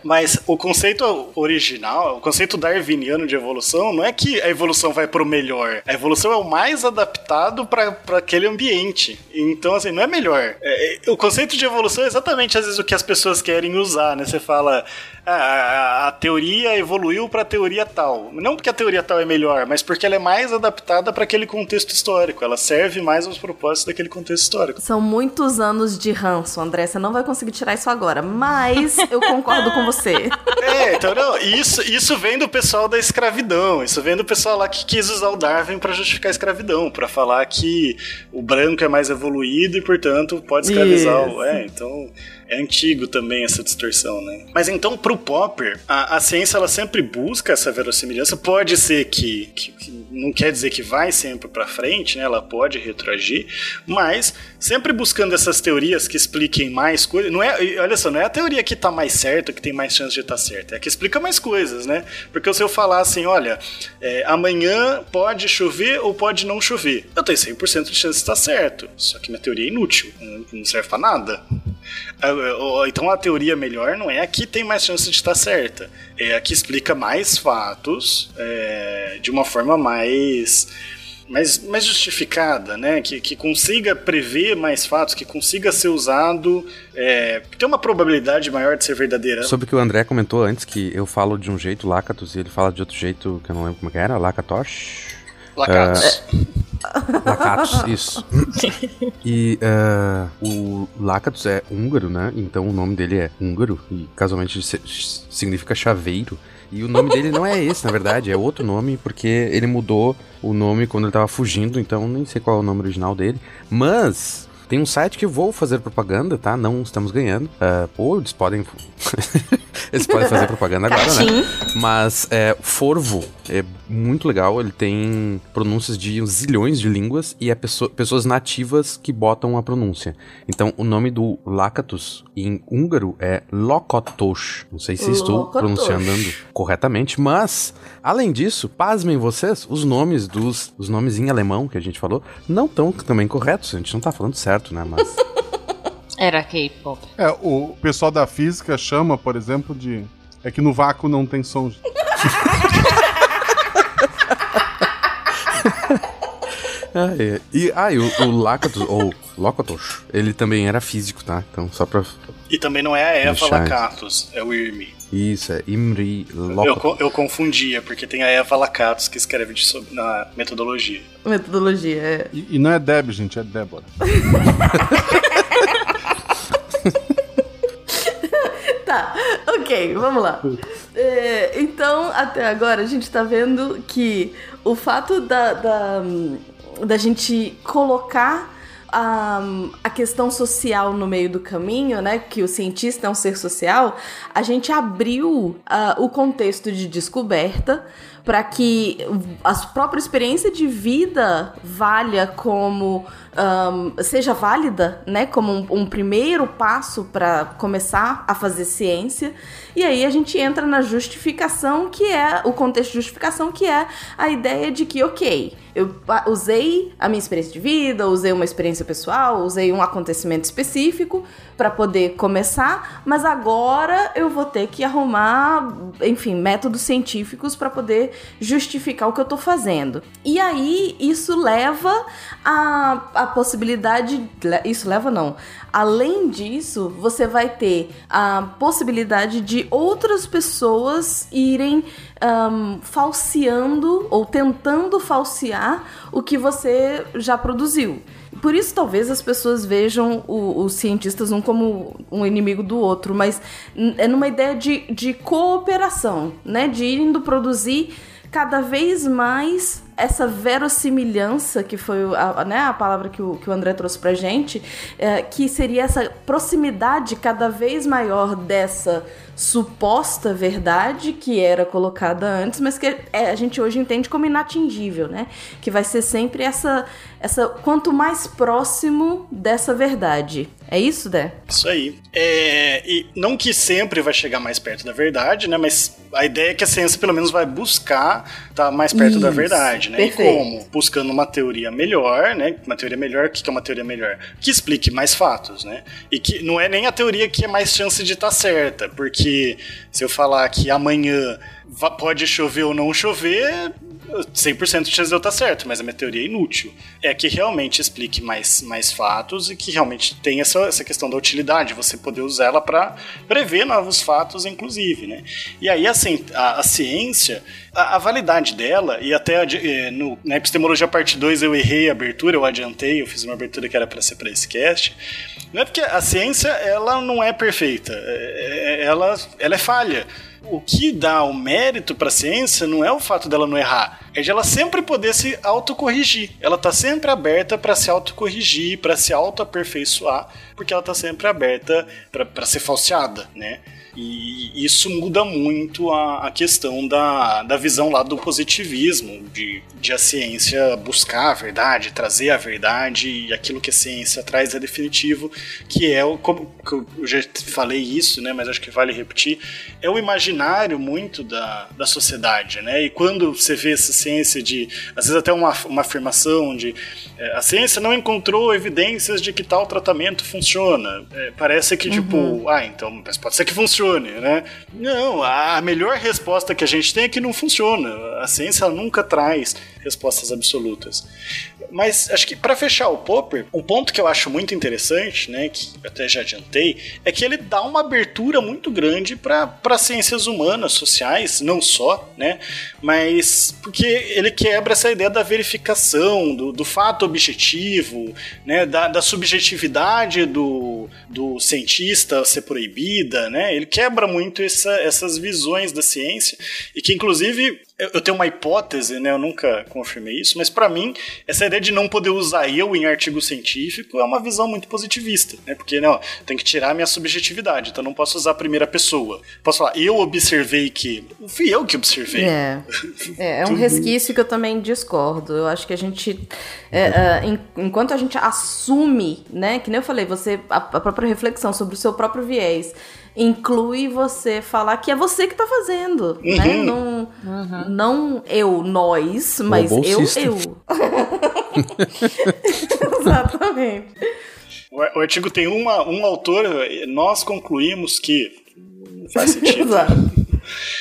Mas o conceito original, o conceito darwiniano de evolução, não é que a evolução vai pro melhor. A evolução é o mais adaptado para aquele ambiente. Então, assim, não é melhor. É, é, o conceito de evolução é exatamente, às vezes, o que as pessoas querem usar, né? Você fala, ah, a, a teoria evoluiu para a teoria tal. Não porque a teoria tal é melhor, mas porque ela é mais adaptada para aquele contexto histórico. Ela serve mais aos propósitos daquele contexto histórico. São muitos anos de ranço, André. Você não vai conseguir tirar isso agora. Mas eu concordo com você. É, então, não, isso, isso vem do pessoal da escravidão. Isso vem do pessoal lá que quis usar o Darwin para justificar a escravidão, para falar que o branco é mais evoluído e, portanto, pode escravizar isso. o. É, então. É antigo também essa distorção, né? Mas então, pro Popper, a, a ciência ela sempre busca essa verossimilhança. Pode ser que, que, que não quer dizer que vai sempre para frente, né? Ela pode retroagir, mas sempre buscando essas teorias que expliquem mais coisas. Não é, olha só, não é a teoria que tá mais certa, que tem mais chance de estar tá certa, é a que explica mais coisas, né? Porque se eu falar assim, olha, é, amanhã pode chover ou pode não chover, eu tenho 100% de chance de estar certo. Só que minha teoria é inútil, não serve para nada. Então a teoria melhor não é a que tem mais chance de estar certa, é a que explica mais fatos é, de uma forma mais, mais, mais justificada, né? Que, que consiga prever mais fatos, que consiga ser usado, é, tem uma probabilidade maior de ser verdadeira. Sobre o que o André comentou antes, que eu falo de um jeito, Lacatus, e ele fala de outro jeito, que eu não lembro como é que era, Lacatosh. Lacatus. Uh, Lacatus, isso. E uh, o Lacatus é húngaro, né? Então o nome dele é húngaro e casualmente significa chaveiro. E o nome dele não é esse, na verdade, é outro nome, porque ele mudou o nome quando ele tava fugindo, então nem sei qual é o nome original dele. Mas tem um site que eu vou fazer propaganda, tá? Não estamos ganhando. Uh, pô, eles podem. eles podem fazer propaganda agora, né? Mas é, Forvo é muito legal. Ele tem pronúncias de zilhões de línguas e é pessoa, pessoas nativas que botam a pronúncia. Então, o nome do Lakatos em húngaro é Lokotos. Não sei se estou pronunciando corretamente, mas além disso, pasmem vocês, os nomes dos os nomes em alemão que a gente falou não estão também corretos. A gente não tá falando certo certo, né? Mas. Era K-pop. É, o pessoal da física chama, por exemplo, de. É que no vácuo não tem som. ah, é. E, ah, e o, o Lakatos, ou Lokatos, ele também era físico, tá? Então, só pra. E também não é a Eva Lakatos, é o Irmi. Isso, é Imri Lokatos. Eu, eu confundia, porque tem a Eva Lakatos que escreve de, na metodologia. Metodologia, é. E, e não é Deb, gente, é Débora. tá, ok, vamos lá. É, então, até agora, a gente tá vendo que o fato da, da, da gente colocar a, a questão social no meio do caminho, né? Que o cientista é um ser social, a gente abriu uh, o contexto de descoberta para que a própria experiência de vida valha como um, seja válida, né, como um, um primeiro passo para começar a fazer ciência. E aí a gente entra na justificação, que é o contexto de justificação, que é a ideia de que, ok, eu usei a minha experiência de vida, usei uma experiência pessoal, usei um acontecimento específico para poder começar, mas agora eu vou ter que arrumar, enfim, métodos científicos para poder justificar o que eu tô fazendo. E aí isso leva a, a possibilidade, isso leva não. Além disso, você vai ter a possibilidade de outras pessoas irem um, falseando ou tentando falsear o que você já produziu. Por isso, talvez as pessoas vejam o, os cientistas um como um inimigo do outro, mas é numa ideia de, de cooperação, né? De indo produzir cada vez mais essa verossimilhança, que foi a, né, a palavra que o, que o André trouxe pra gente, é, que seria essa proximidade cada vez maior dessa suposta verdade que era colocada antes, mas que é, a gente hoje entende como inatingível, né? Que vai ser sempre essa, essa quanto mais próximo dessa verdade. É isso, Dé? Isso aí. É, e não que sempre vai chegar mais perto da verdade, né? Mas a ideia é que a ciência pelo menos vai buscar estar tá mais perto isso, da verdade, né? Perfeito. E como? Buscando uma teoria melhor, né? Uma teoria melhor, o que é uma teoria melhor? Que explique mais fatos, né? E que não é nem a teoria que é mais chance de estar tá certa, porque que se eu falar que amanhã pode chover ou não chover, 100% de chance de eu estar certo, mas a minha teoria é inútil. É que realmente explique mais, mais fatos e que realmente tem essa, essa questão da utilidade, você poder usar ela para prever novos fatos, inclusive, né? E aí, assim, a, a ciência, a, a, validade dela, e até eh, no, na epistemologia parte 2 eu errei a abertura, eu adiantei, eu fiz uma abertura que era para ser para esse cast, não é porque a ciência, ela não é perfeita, é, é, ela, ela é falha o que dá o mérito para a ciência não é o fato dela não errar, é de ela sempre poder se autocorrigir. Ela tá sempre aberta para se autocorrigir, para se autoaperfeiçoar, porque ela tá sempre aberta para ser falseada, né? E isso muda muito a, a, questão da, da visão lá do positivismo, de, de a ciência buscar a verdade, trazer a verdade, e aquilo que a ciência traz é definitivo, que é o. Como eu já falei isso, né? Mas acho que vale repetir, é o imaginário muito da, da sociedade, né? E quando você vê essa ciência de. Às vezes até uma, uma afirmação de é, a ciência não encontrou evidências de que tal tratamento funciona. É, parece que, tipo, uhum. tipo, ah, então pode ser que funcione, né? Não, a melhor resposta que a gente tem é que não funciona. A ciência nunca traz respostas absolutas. Mas acho que para fechar o Popper, um ponto que eu acho muito interessante, né, que eu até já adiantei, é que ele dá uma abertura muito grande para ciências humanas, sociais, não só, né, mas porque ele quebra essa ideia da verificação, do, do fato objetivo, né, da, da subjetividade do, do cientista ser proibida, né, ele quebra muito essa, essas visões da ciência e que inclusive eu tenho uma hipótese, né? Eu nunca confirmei isso, mas para mim, essa ideia de não poder usar eu em artigo científico é uma visão muito positivista, né? Porque, não, tem que tirar a minha subjetividade, então não posso usar a primeira pessoa. Posso falar, eu observei que. Fui eu que observei. É. É, é um resquício que eu também discordo. Eu acho que a gente. É, é, enquanto a gente assume, né? Que nem eu falei, você. a, a própria reflexão sobre o seu próprio viés inclui você falar que é você que tá fazendo, né? uhum. né? Não, uhum. não eu, nós, mas eu, eu. Exatamente. O, artigo tem uma, um autor, nós concluímos que. Não faz sentido. Exato.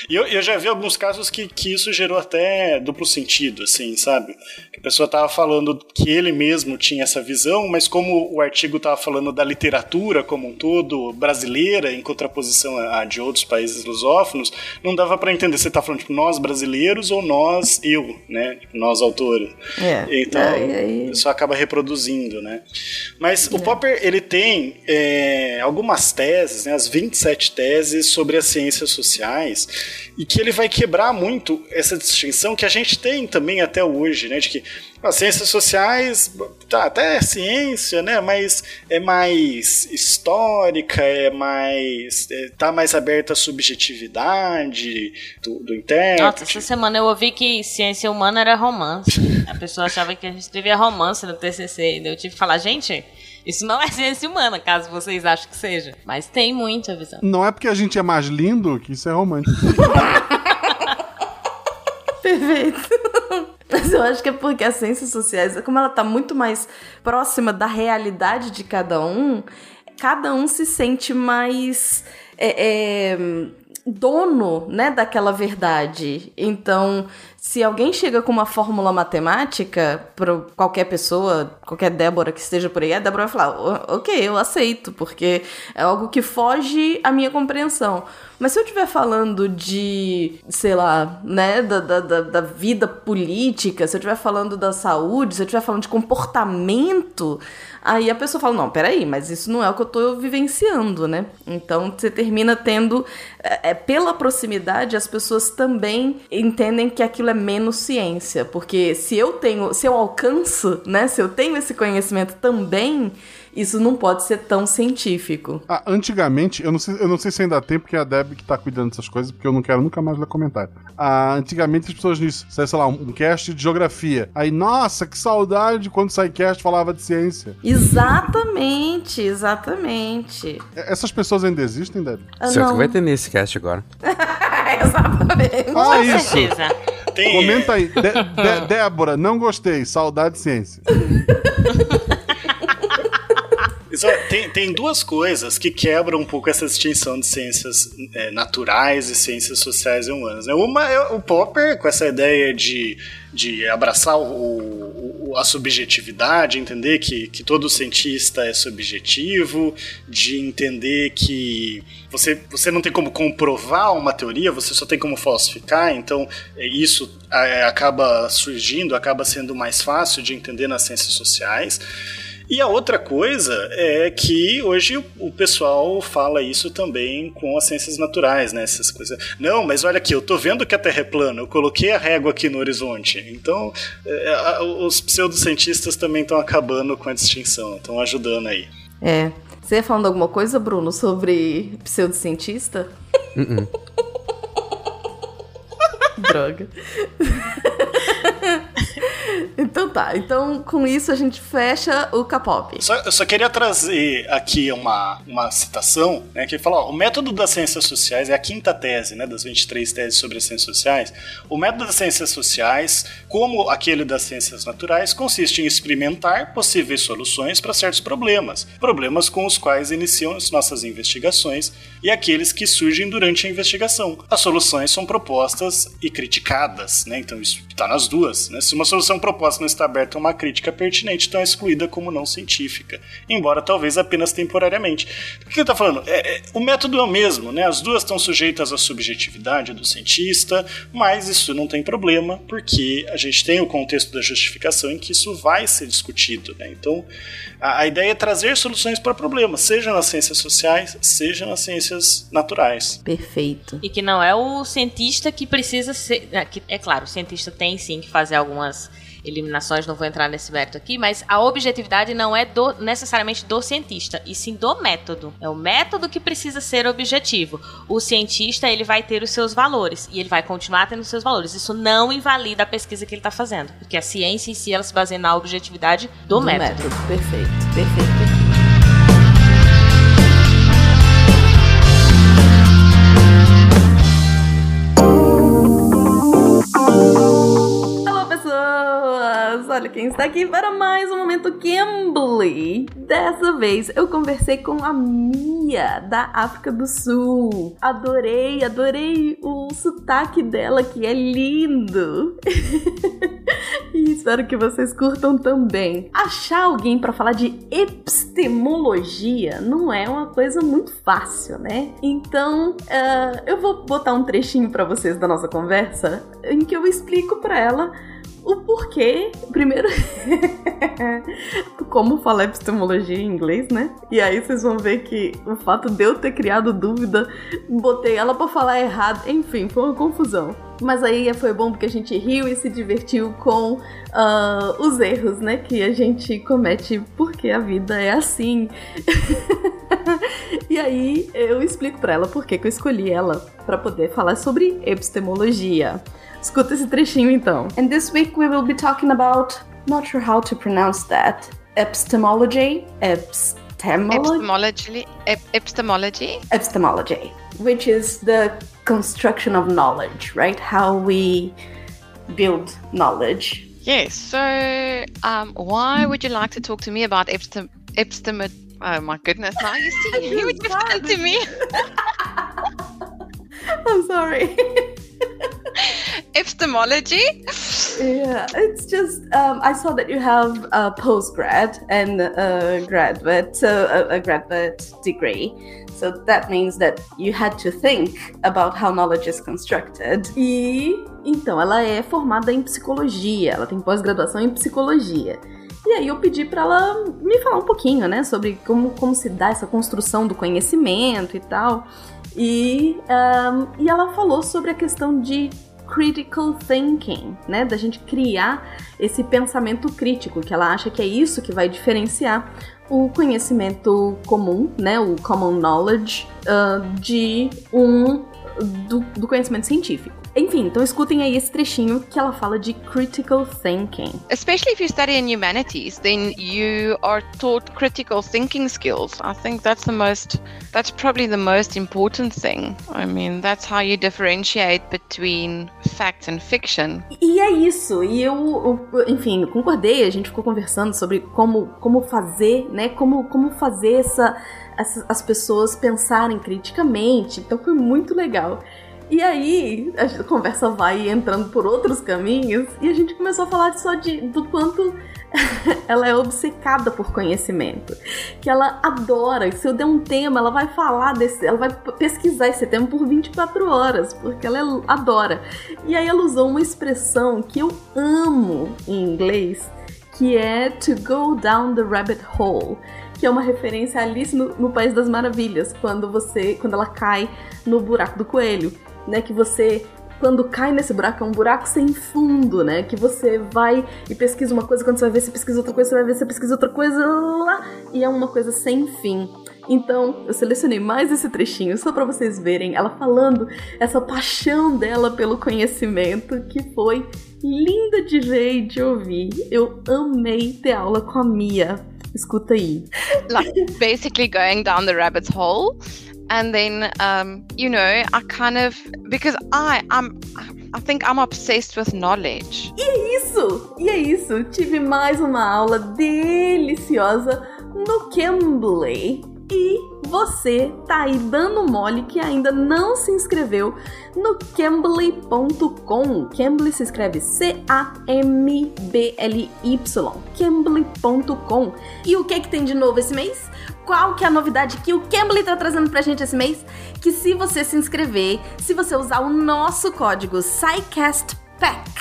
E eu, eu já vi alguns casos que, que isso gerou até duplo sentido, assim, sabe? Que a pessoa tava falando que ele mesmo tinha essa visão, mas como o artigo tava falando da literatura como um todo, brasileira, em contraposição a, a de outros países lusófonos, não dava para entender se tá falando, tipo, nós brasileiros ou nós, eu, né? Tipo, nós autores. É. Então, é, a pessoa acaba reproduzindo, né? Mas é. o Popper, ele tem é, algumas teses, né, as 27 teses sobre as ciências sociais, sociais e que ele vai quebrar muito essa distinção que a gente tem também até hoje, né? De que as ciências sociais, tá, até é ciência, né? Mas é mais histórica, é mais. É, tá mais aberta à subjetividade do, do. Nossa, essa semana eu ouvi que ciência humana era romance. A pessoa achava que a gente escrevia romance no TCC. E eu tive que falar, gente. Isso não é ciência humana, caso vocês achem que seja. Mas tem muita visão. Não é porque a gente é mais lindo que isso é romântico. Perfeito. Mas eu acho que é porque as ciências sociais, como ela tá muito mais próxima da realidade de cada um, cada um se sente mais. É, é, dono, né, daquela verdade. Então, se alguém chega com uma fórmula matemática para qualquer pessoa, qualquer Débora que esteja por aí, a Débora vai falar: "OK, eu aceito, porque é algo que foge à minha compreensão". Mas se eu estiver falando de, sei lá, né, da, da, da vida política, se eu estiver falando da saúde, se eu estiver falando de comportamento, aí a pessoa fala, não, peraí, mas isso não é o que eu tô vivenciando, né? Então você termina tendo, é, pela proximidade, as pessoas também entendem que aquilo é menos ciência, porque se eu tenho, se eu alcanço, né, se eu tenho esse conhecimento também, isso não pode ser tão científico. Ah, antigamente, eu não, sei, eu não sei se ainda tem, porque é a Deb que tá cuidando dessas coisas, porque eu não quero nunca mais ler comentário. Ah, antigamente as pessoas nisso, sei lá, um, cast de geografia. Aí, nossa, que saudade quando o SciCast falava de ciência. Exatamente, exatamente. Essas pessoas ainda existem, Deb? Ah, certo que vai ter nesse cast agora. exatamente. Ah, isso. Tem... Comenta aí. De de Débora, não gostei. Saudade de ciência. tem, tem duas coisas que quebram um pouco essa distinção de ciências é, naturais e ciências sociais e humanas. Né? Uma é o Popper, com essa ideia de, de abraçar o, o, a subjetividade, entender que, que todo cientista é subjetivo, de entender que você, você não tem como comprovar uma teoria, você só tem como falsificar, então é, isso é, acaba surgindo, acaba sendo mais fácil de entender nas ciências sociais. E a outra coisa é que hoje o pessoal fala isso também com as ciências naturais, né? Essas coisas. Não, mas olha aqui, eu tô vendo que a Terra é plana, eu coloquei a régua aqui no horizonte. Então, é, os pseudocientistas também estão acabando com a distinção, estão ajudando aí. É. Você ia falando alguma coisa, Bruno, sobre pseudocientista? Uh -uh. Droga. então tá, então com isso a gente fecha o K-pop. Só, eu só queria trazer aqui uma, uma citação, né, que fala, ó, o método das ciências sociais é a quinta tese, né, das 23 teses sobre as ciências sociais. O método das ciências sociais, como aquele das ciências naturais, consiste em experimentar possíveis soluções para certos problemas, problemas com os quais iniciam as nossas investigações e aqueles que surgem durante a investigação. As soluções são propostas e criticadas, né, então isso está nas duas, né, se uma solução proposta não está aberta a uma crítica pertinente, então é excluída como não científica, embora talvez apenas temporariamente. O que ele está falando? É, é, o método é o mesmo, né? as duas estão sujeitas à subjetividade do cientista, mas isso não tem problema, porque a gente tem o contexto da justificação em que isso vai ser discutido. Né? Então, a, a ideia é trazer soluções para problemas, seja nas ciências sociais, seja nas ciências naturais. Perfeito. E que não é o cientista que precisa ser. É, é claro, o cientista tem sim que fazer algumas eliminações, não vou entrar nesse mérito aqui, mas a objetividade não é do, necessariamente do cientista, e sim do método. É o método que precisa ser objetivo. O cientista, ele vai ter os seus valores, e ele vai continuar tendo os seus valores. Isso não invalida a pesquisa que ele está fazendo, porque a ciência em si, ela se baseia na objetividade do, do método. método. Perfeito, perfeito, perfeito. Olha quem está aqui para mais um momento Cambly. Dessa vez eu conversei com a Mia da África do Sul. Adorei, adorei o sotaque dela que é lindo. e espero que vocês curtam também. Achar alguém para falar de epistemologia não é uma coisa muito fácil, né? Então uh, eu vou botar um trechinho para vocês da nossa conversa em que eu explico para ela o porquê. Primeiro, como falar epistemologia em inglês, né? E aí vocês vão ver que o fato de eu ter criado dúvida, botei ela para falar errado, enfim, foi uma confusão. Mas aí foi bom porque a gente riu e se divertiu com uh, os erros, né? Que a gente comete porque a vida é assim. e aí eu explico para ela por que eu escolhi ela para poder falar sobre epistemologia. Escuta esse trechinho então. And this week we will be talking about, not sure how to pronounce that, epistemology, epistemology, epistemology, epistemology, which is the construction of knowledge, right? How we build knowledge. Yes. So, um, why would you like to talk to me about epistem epistem? Oh my goodness! Now you see, you would to me. I'm sorry. Epistemology? Yeah, it's just um, I saw that you have a postgrad and a graduate, so a, a graduate degree. So that means that you had to think about how knowledge is constructed. E então ela é formada em psicologia, ela tem pós-graduação em psicologia. E aí eu pedi para ela me falar um pouquinho, né, sobre como, como se dá essa construção do conhecimento e tal. E, um, e ela falou sobre a questão de critical thinking, né? Da gente criar esse pensamento crítico, que ela acha que é isso que vai diferenciar o conhecimento comum, né? O common knowledge uh, de um do, do conhecimento científico. Enfim, então escutem aí esse trechinho que ela fala de critical thinking. Especially if you study in humanities, then you are taught critical thinking skills. I think that's the most that's probably the most important thing. I mean, that's how you differentiate between fact and fiction. E é isso. E eu, eu enfim, concordei, a gente ficou conversando sobre como como fazer, né? Como como fazer essa as, as pessoas pensarem criticamente. Então foi muito legal. E aí, a conversa vai entrando por outros caminhos e a gente começou a falar só de, do quanto ela é obcecada por conhecimento. Que ela adora, se eu der um tema, ela vai falar desse, ela vai pesquisar esse tema por 24 horas, porque ela é, adora. E aí ela usou uma expressão que eu amo em inglês, que é to go down the rabbit hole que é uma referência a Alice no, no, País das Maravilhas, quando você, quando ela cai no buraco do coelho né? Que você quando cai nesse buraco, é um buraco sem fundo, né? Que você vai e pesquisa uma coisa, quando você vai ver, você pesquisa outra coisa, você vai ver, você pesquisa outra coisa, lá, e é uma coisa sem fim. Então, eu selecionei mais esse trechinho só para vocês verem ela falando essa paixão dela pelo conhecimento, que foi linda de ver e de ouvir. Eu amei ter aula com a Mia. Escuta aí. Like basically going down the rabbit's hole and then um, you know I kind of because I I'm I think I'm obsessed with knowledge. E é isso, e é isso. Tive mais uma aula deliciosa no Cambly e você tá aí dando mole que ainda não se inscreveu no Cambly.com. Cambly se escreve C-A-M-B-L-Y. Cambly.com. E o que é que tem de novo esse mês? Qual que é a novidade que o Cambly tá trazendo pra gente esse mês? Que se você se inscrever, se você usar o nosso código SciCastPack,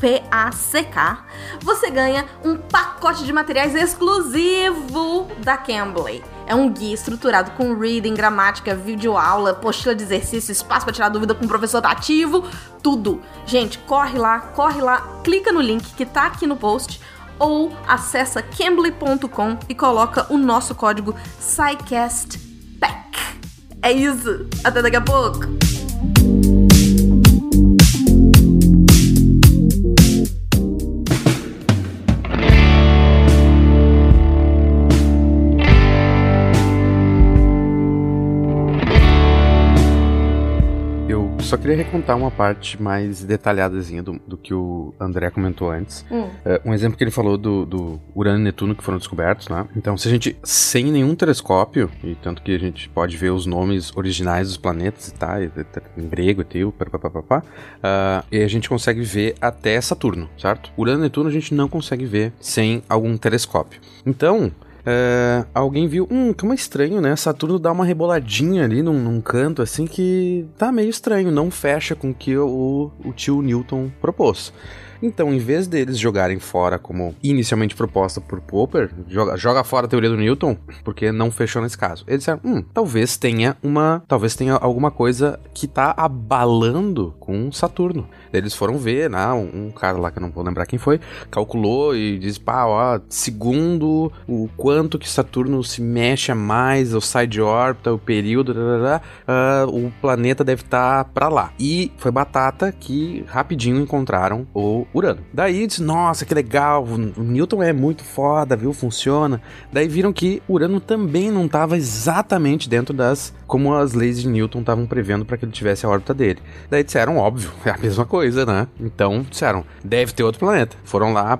P-A-C-K, você ganha um pacote de materiais exclusivo da Cambly. É um guia estruturado com reading, gramática, vídeo aula, apostila de exercício, espaço para tirar dúvida com o professor ativo, tudo. Gente, corre lá, corre lá, clica no link que tá aqui no post ou acessa cambly.com e coloca o nosso código SciCastPack. É isso, até daqui a pouco! Queria recontar uma parte mais detalhadazinha do, do que o André comentou antes. Hum. Uh, um exemplo que ele falou do, do Urano e Netuno que foram descobertos, né? Então, se a gente, sem nenhum telescópio, e tanto que a gente pode ver os nomes originais dos planetas e tal, em grego e teu, papapá, uh, e a gente consegue ver até Saturno, certo? Urano e Netuno a gente não consegue ver sem algum telescópio. Então, é, alguém viu, hum, como é estranho, né? Saturno dá uma reboladinha ali num, num, canto assim que tá meio estranho, não fecha com o que o, o tio Newton propôs. Então, em vez deles jogarem fora como inicialmente proposta por Popper, joga, joga fora a teoria do Newton, porque não fechou nesse caso. Eles disseram, hum, talvez tenha uma, talvez tenha alguma coisa que tá abalando com Saturno. Eles foram ver, né, um, um cara lá que eu não vou lembrar quem foi, calculou e disse, pá, ó, segundo o quanto que Saturno se mexe mais, ou sai de órbita, o período, uh, o planeta deve estar tá para lá. E foi batata que rapidinho encontraram o Urano. Daí disse, nossa, que legal, o Newton é muito foda, viu, funciona. Daí viram que Urano também não estava exatamente dentro das como as leis de Newton estavam prevendo para que ele tivesse a órbita dele. Daí disseram, óbvio, é a mesma coisa, né? Então disseram, deve ter outro planeta. Foram lá,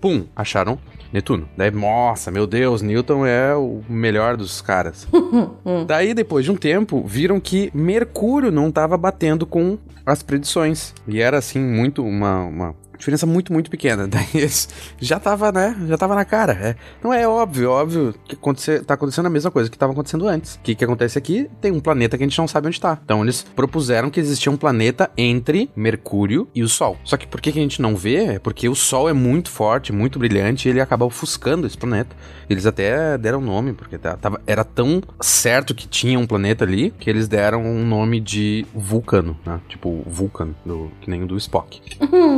pum, acharam Netuno. Daí, nossa, meu Deus, Newton é o melhor dos caras. Daí, depois de um tempo, viram que Mercúrio não estava batendo com as predições. E era, assim, muito uma, uma Diferença muito, muito pequena. Daí já tava, né? Já tava na cara. É. Não é óbvio, óbvio que acontecer, tá acontecendo a mesma coisa que tava acontecendo antes. O que, que acontece aqui? Tem um planeta que a gente não sabe onde tá. Então eles propuseram que existia um planeta entre Mercúrio e o Sol. Só que por que, que a gente não vê? É porque o Sol é muito forte, muito brilhante e ele acaba ofuscando esse planeta. Eles até deram nome, porque tava, era tão certo que tinha um planeta ali que eles deram um nome de Vulcano, né? Tipo Vulcan, do, que nem o do Spock.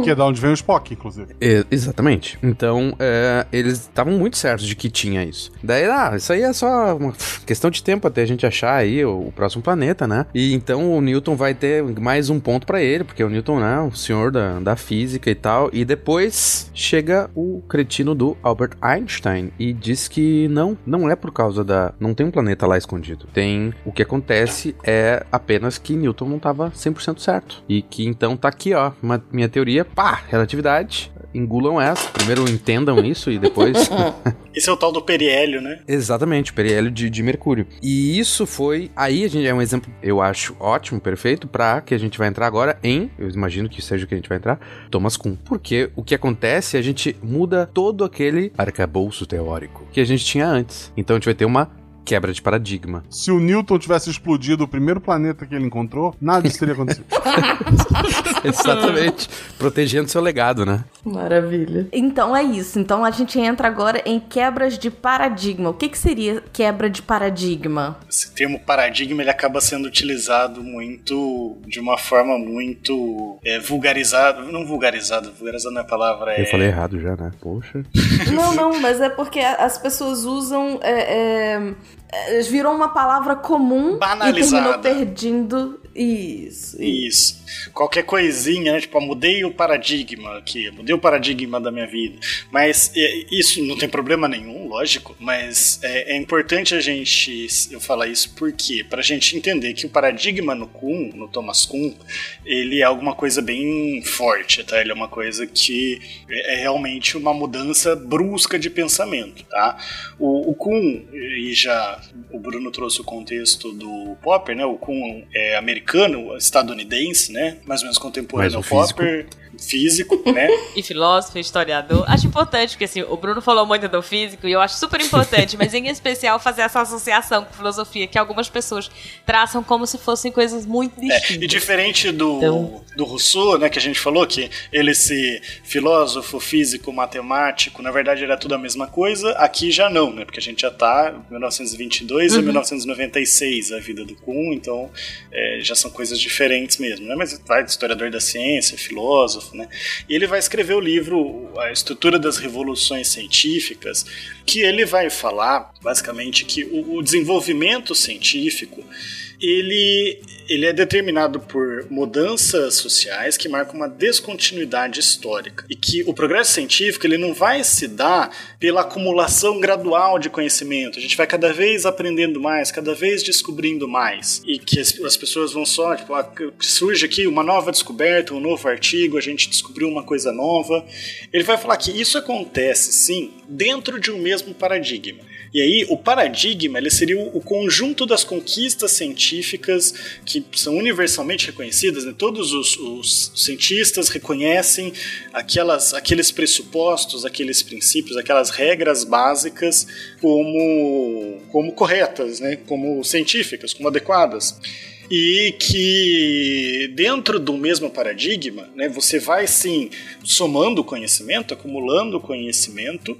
que é da onde vem o Spock, inclusive. É, exatamente. Então, é, eles estavam muito certos de que tinha isso. Daí, ah, isso aí é só uma questão de tempo até a gente achar aí o, o próximo planeta, né? E então o Newton vai ter mais um ponto para ele, porque o Newton, né, o senhor da, da física e tal. E depois chega o cretino do Albert Einstein e diz que não, não é por causa da. Não tem um planeta lá escondido. Tem. O que acontece é apenas que Newton não estava 100% certo. E que então tá aqui, ó, uma, minha teoria, pá, relatividade. Engulam essa. Primeiro entendam isso e depois. Esse é o tal do periélio, né? Exatamente, o periélio de, de Mercúrio. E isso foi. Aí a gente é um exemplo, eu acho ótimo, perfeito, para que a gente vai entrar agora em. Eu imagino que seja o que a gente vai entrar, Thomas Kuhn. Porque o que acontece é a gente muda todo aquele arcabouço teórico que a gente tinha antes. Então a gente vai ter uma quebra de paradigma. Se o Newton tivesse explodido o primeiro planeta que ele encontrou, nada disso teria acontecido. Exatamente. Protegendo seu legado, né? Maravilha. Então é isso. Então a gente entra agora em quebras de paradigma. O que, que seria quebra de paradigma? Esse termo paradigma ele acaba sendo utilizado muito de uma forma muito é, vulgarizada. Não vulgarizada, vulgarizada não é a palavra. Eu falei errado já, né? Poxa. Não, não, mas é porque as pessoas usam. É, é virou uma palavra comum Banalizada. e terminou perdendo isso. Isso. Qualquer coisinha, né? Tipo, mudei o paradigma aqui, mudei o paradigma da minha vida. Mas é, isso não tem problema nenhum, lógico, mas é, é importante a gente eu falar isso porque pra gente entender que o paradigma no Kuhn, no Thomas Kuhn, ele é alguma coisa bem forte, tá? Ele é uma coisa que é, é realmente uma mudança brusca de pensamento, tá? O, o Kuhn, e já o Bruno trouxe o contexto do Popper, né? O Kuhn é americano, estadunidense, né? Mais ou menos contemporâneo ao Popper físico, né? e filósofo, historiador. Acho importante, porque assim, o Bruno falou muito do físico e eu acho super importante, mas em especial fazer essa associação com filosofia que algumas pessoas traçam como se fossem coisas muito distintas. É, e diferente do, então... do Rousseau, né, que a gente falou, que ele se filósofo, físico, matemático, na verdade era tudo a mesma coisa, aqui já não, né, porque a gente já tá em 1922 uhum. a 1996 a vida do Kuhn, então é, já são coisas diferentes mesmo, né, mas vai historiador da ciência, filósofo, filósofo, né? E ele vai escrever o livro A Estrutura das Revoluções Científicas, que ele vai falar, basicamente, que o, desenvolvimento científico ele, ele é determinado por mudanças sociais que marcam uma descontinuidade histórica e que o progresso científico ele não vai se dar pela acumulação gradual de conhecimento. A gente vai cada vez aprendendo mais, cada vez descobrindo mais e que as, as pessoas vão só tipo, ah, surge aqui uma nova descoberta, um novo artigo, a gente descobriu uma coisa nova. Ele vai falar que isso acontece sim dentro de um mesmo paradigma. E aí, o paradigma ele seria o conjunto das conquistas científicas que são universalmente reconhecidas. Né? Todos os, os, cientistas reconhecem aquelas, aqueles pressupostos, aqueles princípios, aquelas regras básicas como, como corretas, né? como científicas, como adequadas e que dentro do mesmo paradigma, né, você vai sim somando conhecimento, acumulando conhecimento,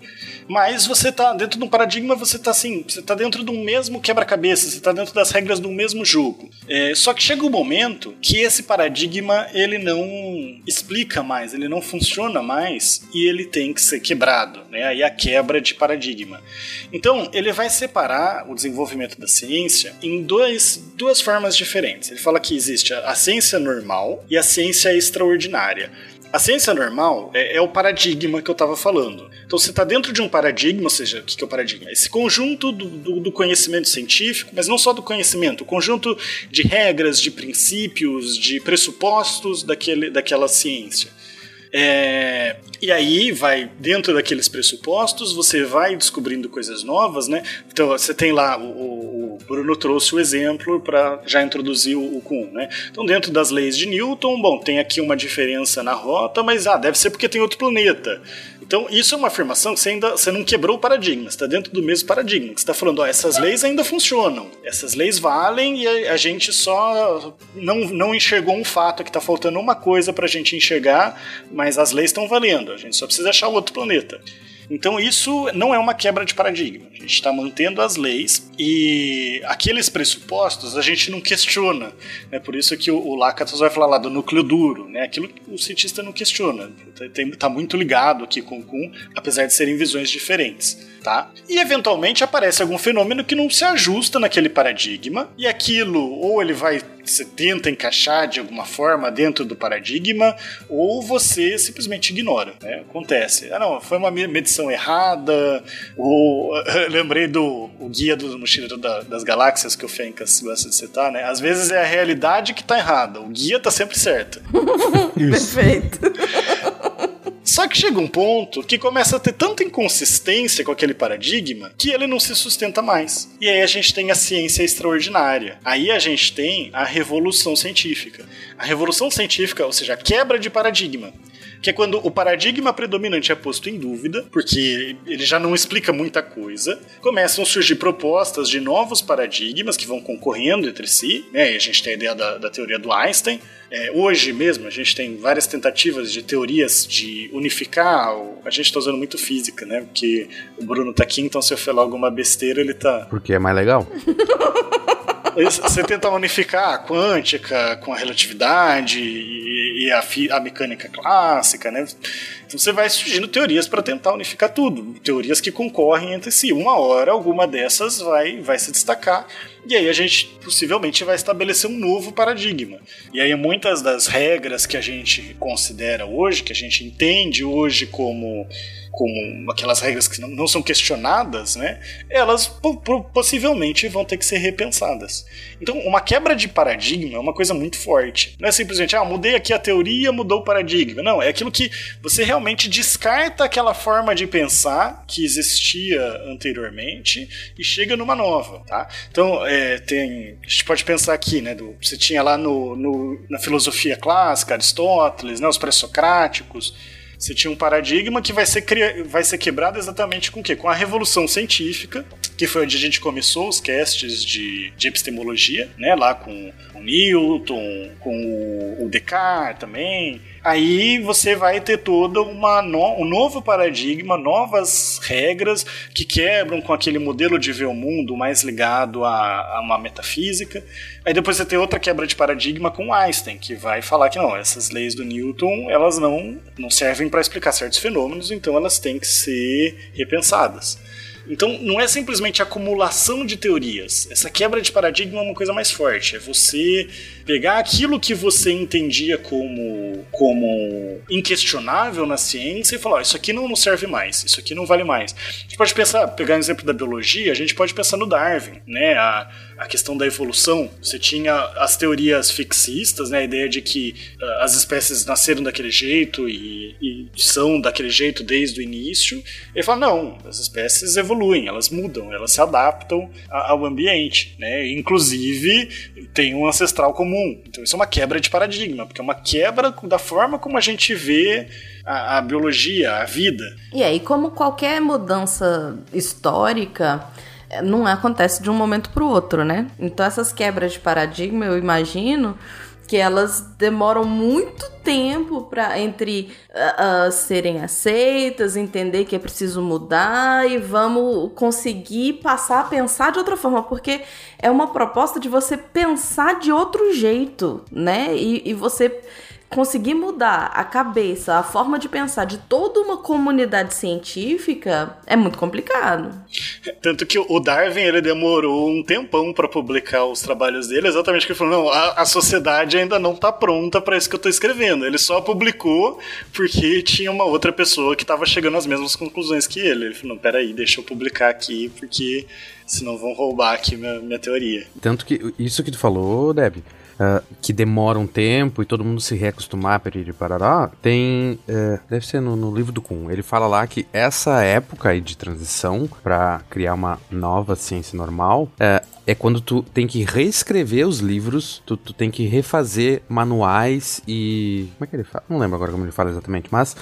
mas você está dentro de um paradigma, você está assim, você está dentro do mesmo quebra-cabeça, você está dentro das regras do mesmo jogo. É, só que chega um momento que esse paradigma ele não explica mais, ele não funciona mais e ele tem que ser quebrado, né? Aí a quebra de paradigma. Então ele vai separar o desenvolvimento da ciência em dois, duas formas diferentes. Ele fala que existe a, ciência normal e a ciência extraordinária. A ciência normal é, é o paradigma que eu estava falando. Então você está dentro de um paradigma, ou seja, o que, que é o paradigma? Esse conjunto do, do, do, conhecimento científico, mas não só do conhecimento, o conjunto de regras, de princípios, de pressupostos daquele, daquela ciência. É, e aí vai, dentro daqueles pressupostos, você vai descobrindo coisas novas, né? Então você tem lá, o, o Bruno trouxe o exemplo para já introduzir o, o Kuhn, né? Então dentro das leis de Newton, bom, tem aqui uma diferença na rota, mas ah, deve ser porque tem outro planeta. Então, isso é uma afirmação que você ainda você não quebrou o paradigma, está dentro do mesmo paradigma. Você está falando, ó, essas leis ainda funcionam, essas leis valem e a, a gente só não, não enxergou um fato, que está faltando uma coisa para a gente enxergar, mas as leis estão valendo, a gente só precisa achar outro planeta. Então isso não é uma quebra de paradigma. A gente está mantendo as leis e aqueles pressupostos a gente não questiona. É por isso que o, o Lakatos vai falar lá do núcleo duro, né? Aquilo que o cientista não questiona. Está muito ligado aqui com o Kuhn, apesar de serem visões diferentes. Tá? E eventualmente aparece algum fenômeno que não se ajusta naquele paradigma, e aquilo ou ele vai você tenta encaixar de alguma forma dentro do paradigma, ou você simplesmente ignora. Né? Acontece. Ah, não, foi uma medição errada, ou lembrei do o guia do Mochileiro da, das Galáxias que o Fencas gosta de citar, né? Às vezes é a realidade que tá errada, o guia tá sempre certo. Perfeito. Só que chega um ponto que começa a ter tanta inconsistência com aquele paradigma que ele não se sustenta mais. E aí a gente tem a ciência extraordinária. Aí a gente tem a revolução científica. A revolução científica, ou seja, a quebra de paradigma que é quando o paradigma predominante é posto em dúvida, porque ele já não explica muita coisa, começam a surgir propostas de novos paradigmas que vão concorrendo entre si, né? E a gente tem a ideia da, da teoria do Einstein, é, hoje mesmo, a gente tem várias tentativas de teorias de unificar. A gente está usando muito física, né? Porque o Bruno tá aqui, então se eu falar alguma besteira, ele tá. Porque é mais legal. Você tenta unificar a quântica com a relatividade e, a, a mecânica clássica, né? Então você vai surgindo teorias para tentar unificar tudo, teorias que concorrem entre si. Uma hora alguma dessas vai, vai se destacar e aí a gente possivelmente vai estabelecer um novo paradigma. E aí muitas das regras que a gente considera hoje, que a gente entende hoje como como aquelas regras que não são questionadas, né, elas possivelmente vão ter que ser repensadas. Então, uma quebra de paradigma é uma coisa muito forte. Não é simplesmente, ah, mudei aqui a teoria, mudou o paradigma. Não, é aquilo que você realmente descarta aquela forma de pensar que existia anteriormente e chega numa nova, tá? Então, é, tem, a gente pode pensar aqui, né, do, você tinha lá no, no na filosofia clássica, Aristóteles, né, os pré-socráticos, você tinha um paradigma que vai ser, vai ser quebrado exatamente com o quê? Com a revolução científica, que foi onde a gente começou os casts de, de epistemologia, né? Lá com o Newton, com o Descartes também, aí você vai ter todo uma no, um novo paradigma, novas regras que quebram com aquele modelo de ver o mundo mais ligado a, a uma metafísica. Aí depois você tem outra quebra de paradigma com Einstein, que vai falar que não, essas leis do Newton, elas não, não servem para explicar certos fenômenos, então elas têm que ser repensadas. Então, não é simplesmente acumulação de teorias. Essa quebra de paradigma é uma coisa mais forte. É você pegar aquilo que você entendia como, como inquestionável na ciência e falar: oh, isso aqui não, serve mais, isso aqui não vale mais. A gente pode pensar, pegar um exemplo da biologia, a gente pode pensar no Darwin, né? A, a questão da evolução, você tinha as teorias fixistas, né, a ideia de que uh, as espécies nasceram daquele jeito e, e, são daquele jeito desde o início. Ele fala, não, as espécies evoluem, elas mudam, elas se adaptam ao ambiente, né, inclusive tem um ancestral comum. Então isso é uma quebra de paradigma, porque é uma quebra da forma como a gente vê a, a biologia, a vida. E aí, como qualquer mudança histórica, não acontece de um momento para o outro, né? Então essas quebras de paradigma, eu imagino que elas demoram muito tempo para entre uh, uh, serem aceitas, entender que é preciso mudar e vamos conseguir passar a pensar de outra forma, porque é uma proposta de você pensar de outro jeito, né? E, e você conseguir mudar a cabeça, a forma de pensar de toda uma comunidade científica é muito complicado. Tanto que o Darwin ele demorou um tempão para publicar os trabalhos dele, exatamente porque ele falou: não, a, a sociedade ainda não tá pronta para isso que eu tô escrevendo. Ele só publicou porque tinha uma outra pessoa que tava chegando às mesmas conclusões que ele. Ele falou: não, peraí, deixa eu publicar aqui porque senão vão roubar aqui minha, minha teoria. Tanto que isso que tu falou, Deb uh, que demora um tempo e todo mundo se reacostumar de parará, tem. Uh, deve ser no, no, livro do Kuhn. Ele fala lá que essa época aí de transição para criar uma nova ciência normal uh, é quando tu tem que reescrever os livros, tu, tu tem que refazer manuais e. Como é que ele fala? Não lembro agora como ele fala exatamente, mas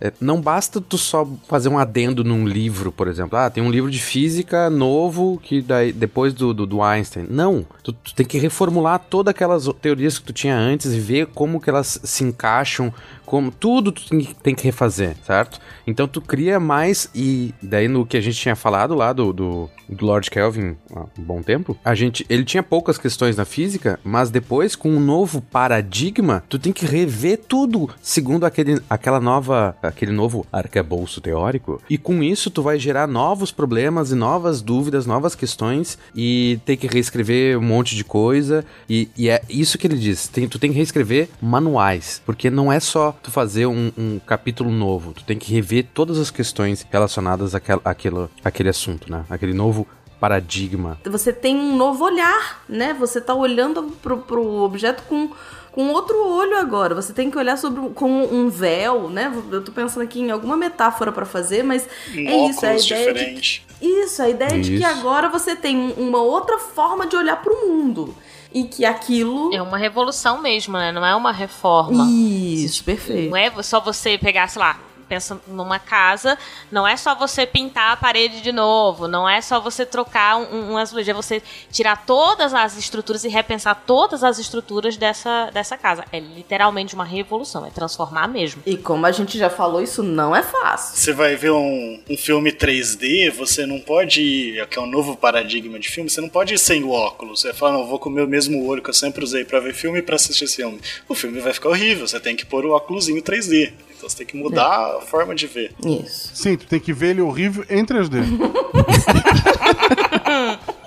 é, não basta tu só fazer um adendo num livro, por exemplo. Ah, tem um livro de física novo que daí, depois do, do, do Einstein. Não, tu, tu, tem que reformular todas aquelas teorias que tu tinha antes e ver como que elas se encaixam como tudo tu tem que refazer, certo? Então tu cria mais e daí no que a gente tinha falado lá do, do, do Lord Kelvin há um bom tempo, a gente ele tinha poucas questões na física, mas depois com um novo paradigma, tu tem que rever tudo segundo aquele, aquela nova, aquele novo arcabouço teórico. E com isso tu vai gerar novos problemas e novas dúvidas, novas questões e tem que reescrever um monte de coisa e, e é isso que ele diz, tem, tu tem que reescrever manuais, porque não é só tu fazer um, um, capítulo novo, tu tem que rever todas as questões relacionadas àquela, àquele, àquele assunto, né? Aquele novo paradigma. Você tem um novo olhar, né? Você tá olhando pro, pro objeto com com outro olho agora. Você tem que olhar sobre com um véu, né? Eu tô pensando aqui em alguma metáfora para fazer, mas um é isso, a ideia diferente. de Isso, a ideia isso. de que agora você tem uma outra forma de olhar para o mundo e que aquilo. É uma revolução mesmo, né? Não é uma reforma. Isso, perfeito. Não é só você pegar, sei lá, pensa numa casa, não é só você pintar a parede de novo, não é só você trocar um, um azulejo, é você tirar todas as estruturas e repensar todas as estruturas dessa, dessa casa. É literalmente uma revolução, é transformar mesmo. E como a gente já falou, isso não é fácil. Você vai ver um, um filme 3D, você não pode ir, que é um novo paradigma de filme, você não pode ir sem o óculos. Você fala, não, vou com o mesmo olho que eu sempre usei para ver filme e pra assistir esse filme. O filme vai ficar horrível, você tem que pôr o óculosinho 3D. Então você tem que mudar é. a forma de ver. Isso. Sim, tu tem que ver ele horrível em 3D.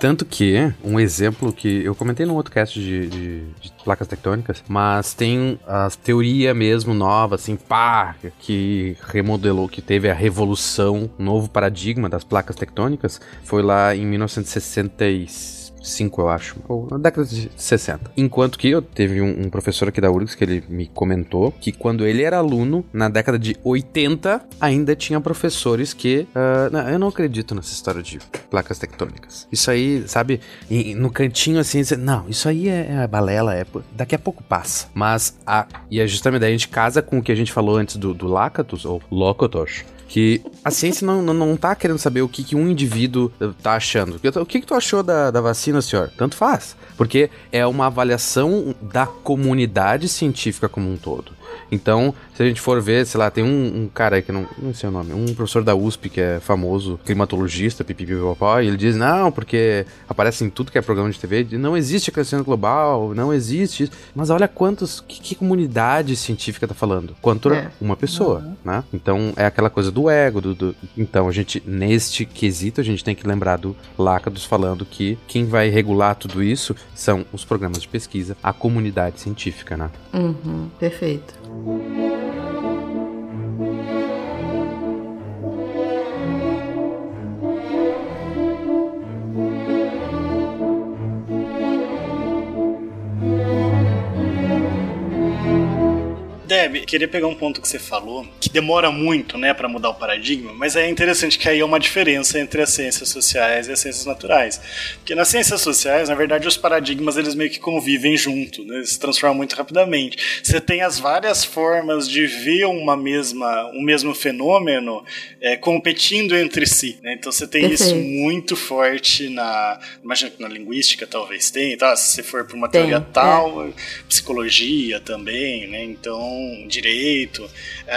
Tanto que, um exemplo que eu comentei no outro cast de, de, de, placas tectônicas, mas tem a teoria mesmo nova, assim, pá, que remodelou, que teve a revolução, novo paradigma das placas tectônicas, foi lá em 1966 5, eu acho, ou na década de 60. Enquanto que eu teve um, um, professor aqui da URGS que ele me comentou que quando ele era aluno, na década de 80, ainda tinha professores que. Uh, não, eu não acredito nessa história de placas tectônicas. Isso aí, sabe, no cantinho assim, não, isso aí é, é balela, é, daqui a pouco passa. Mas a. E é justamente daí a gente casa com o que a gente falou antes do, do Lakatos, ou Lokotos, que a ciência não, não, não tá querendo saber o que, que um indivíduo tá achando. O que, que tu achou da, da vacina, senhor? Tanto faz. Porque é uma avaliação da comunidade científica como um todo. Então, se a gente for ver, sei lá, tem um, um cara aí que não, não sei o nome, um professor da USP que é famoso, climatologista, pipipipopó, e ele diz, não, porque aparece em tudo que é programa de TV, não existe aquecimento global, não existe. Mas olha quantos, que, que comunidade científica tá falando? Quanto é. uma pessoa, uhum. né? Então, é aquela coisa do ego, do, do, Então, a gente, neste quesito, a gente tem que lembrar do Lácados falando que quem vai regular tudo isso são os programas de pesquisa, a comunidade científica, né? Uhum, perfeito. Deb, queria pegar um ponto que você falou, que demora muito, né, para mudar o paradigma, mas é interessante que aí é uma diferença entre as ciências sociais e as ciências naturais. Porque nas ciências sociais, na verdade, os paradigmas eles meio que convivem junto, né, se transformam muito rapidamente. Você tem as várias formas de ver uma mesma, um mesmo fenômeno é, competindo entre si. Né? Então você tem isso muito forte na, imagina que na linguística talvez tenha, tá? se você for para uma tem, teoria tal, é. psicologia também, né? Então direito,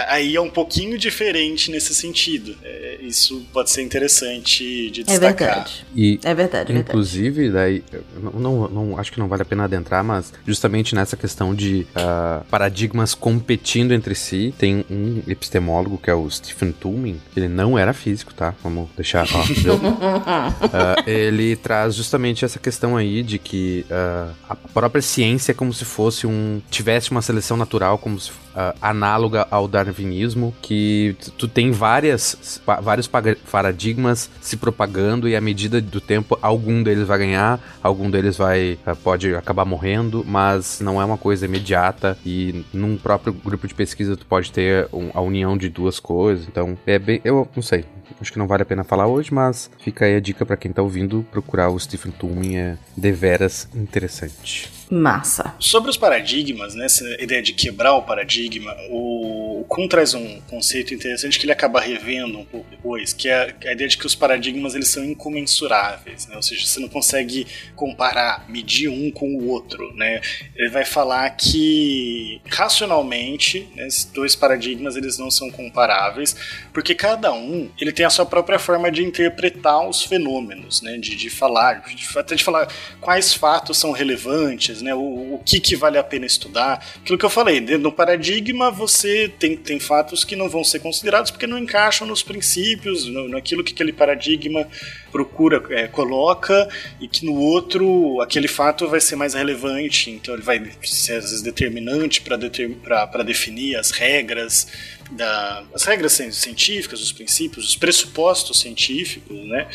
aí é um pouquinho diferente nesse sentido. É, isso pode ser interessante de é destacar. É verdade. E, é verdade. Inclusive, daí, não, não, não, acho que não vale a pena adentrar, mas justamente nessa questão de uh, paradigmas competindo entre si, tem um epistemólogo que é o Stephen Toulmin, que ele não era físico, tá? Vamos deixar, ó, uh, ele traz justamente essa questão aí de que uh, a própria ciência é como se fosse um tivesse uma seleção natural como se uh, análoga ao darwinismo, que tu tem várias, vários paradigmas se propagando e à medida do tempo algum deles vai ganhar, algum deles vai uh, pode acabar morrendo, mas não é uma coisa imediata e num próprio grupo de pesquisa tu pode ter um, a união de duas coisas. Então é bem, eu não sei, acho que não vale a pena falar hoje, mas fica aí a dica para quem tá ouvindo procurar o Stephen Toulmin, é deveras interessante. Massa. Sobre os paradigmas, né, essa ideia de quebrar o paradigma, o, Kuhn traz um conceito interessante que ele acaba revendo um pouco depois, que é a ideia de que os paradigmas eles são incomensuráveis, né, ou seja, você não consegue comparar, medir um com o outro, né. Ele vai falar que racionalmente, né, esses dois paradigmas eles não são comparáveis, porque cada um ele tem a sua própria forma de interpretar os fenômenos, né, de, de falar, de, até de falar quais fatos são relevantes né? O, o que, que vale a pena estudar. Aquilo que eu falei, no paradigma você tem, tem fatos que não vão ser considerados porque não encaixam nos princípios, no, naquilo que aquele paradigma procura, é, coloca, e que no outro aquele fato vai ser mais relevante, então ele vai ser às vezes determinante para definir as regras, da, as regras científicas, os princípios, os pressupostos científicos, né?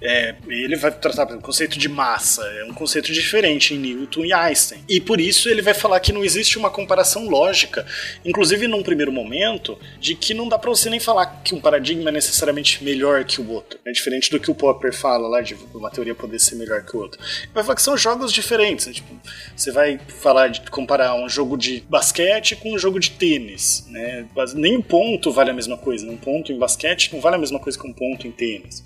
É, ele vai tratar o conceito de massa, é um conceito diferente em Newton e Einstein. E por isso ele vai falar que não existe uma comparação lógica, inclusive num primeiro momento, de que não dá para você nem falar que um paradigma é necessariamente melhor que o outro. É diferente do que o Popper fala lá de uma teoria poder ser melhor que o outro. Vai falar que são jogos diferentes. Né? Tipo, você vai falar de comparar um jogo de basquete com um jogo de tênis. Né? Nem um ponto vale a mesma coisa. Um ponto em basquete não vale a mesma coisa que um ponto em tênis.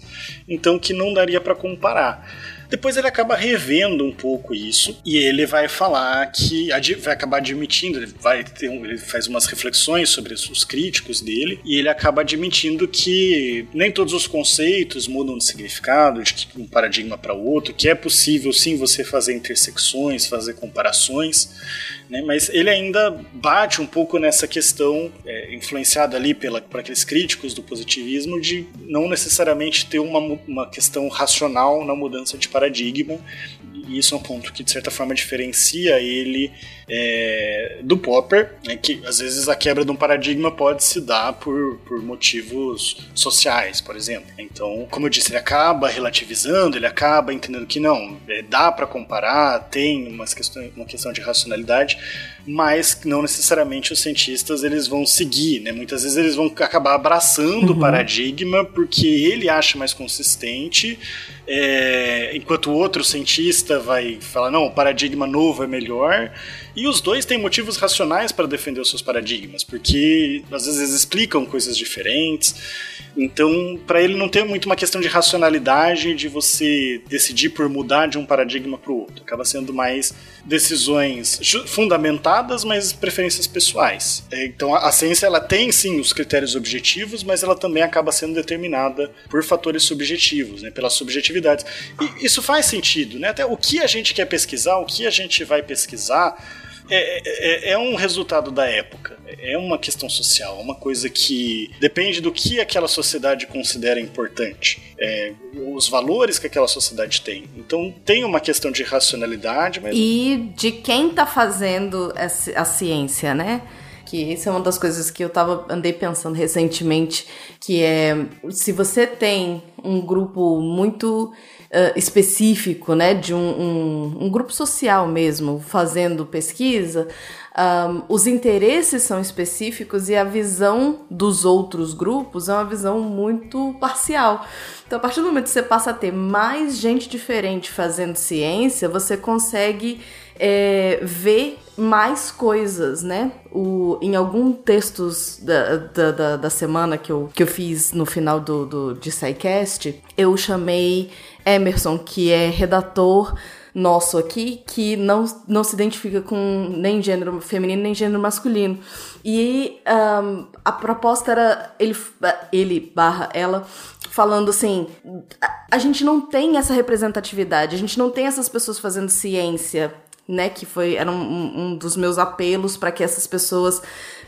Então que não daria para comparar. Depois ele acaba revendo um pouco isso e ele vai falar que vai acabar admitindo, ele vai um, ele faz umas reflexões sobre os críticos dele e ele acaba admitindo que nem todos os conceitos mudam de significado de um paradigma para outro, que é possível sim você fazer intersecções, fazer comparações né? Mas ele ainda bate um pouco nessa questão, é, influenciada ali pela, por aqueles críticos do positivismo, de não necessariamente ter uma, uma questão racional na mudança de paradigma. E isso é um ponto que, de certa forma, diferencia ele é, do Popper, né, que às vezes a quebra de um paradigma pode se dar por, por motivos sociais, por exemplo. Então, como eu disse, ele acaba relativizando, ele acaba entendendo que não, é, dá para comparar, tem umas questão, uma questão de racionalidade, mas não necessariamente os cientistas eles vão seguir, né? Muitas vezes eles vão acabar abraçando uhum. o paradigma porque ele acha mais consistente, é, enquanto o outro cientista vai falar não, o paradigma novo é melhor. E os dois têm motivos racionais para defender os seus paradigmas, porque às vezes explicam coisas diferentes. Então, para ele não tem muito uma questão de racionalidade de você decidir por mudar de um paradigma para o outro. Acaba sendo mais decisões fundamentadas, mas preferências pessoais. É, então, a ciência ela tem sim os critérios objetivos, mas ela também acaba sendo determinada por fatores subjetivos, né, pelas subjetividades. E isso faz sentido, né? Até o que a gente quer pesquisar, o que a gente vai pesquisar é, é, é, um resultado da época. É uma questão social, uma coisa que depende do que aquela sociedade considera importante, é, os valores que aquela sociedade tem. Então tem uma questão de racionalidade, mas... e de quem está fazendo a ciência, né? que isso é uma das coisas que eu tava andei pensando recentemente, que é se você tem um grupo muito uh, específico, né, de um, um, um, grupo social mesmo, fazendo pesquisa, um, os interesses são específicos e a visão dos outros grupos é uma visão muito parcial. Então, a partir do momento que você passa a ter mais gente diferente fazendo ciência, você consegue é, ver mais coisas, né? O, em alguns textos da, da, da, da, semana que eu, que eu fiz no final do, do de SciCast, eu chamei Emerson, que é redator nosso aqui, que não, não se identifica com nem gênero feminino nem gênero masculino. E um, a proposta era ele, ele barra ela falando assim: a, a gente não tem essa representatividade, a gente não tem essas pessoas fazendo ciência né? Que foi era um, um dos meus apelos para que essas pessoas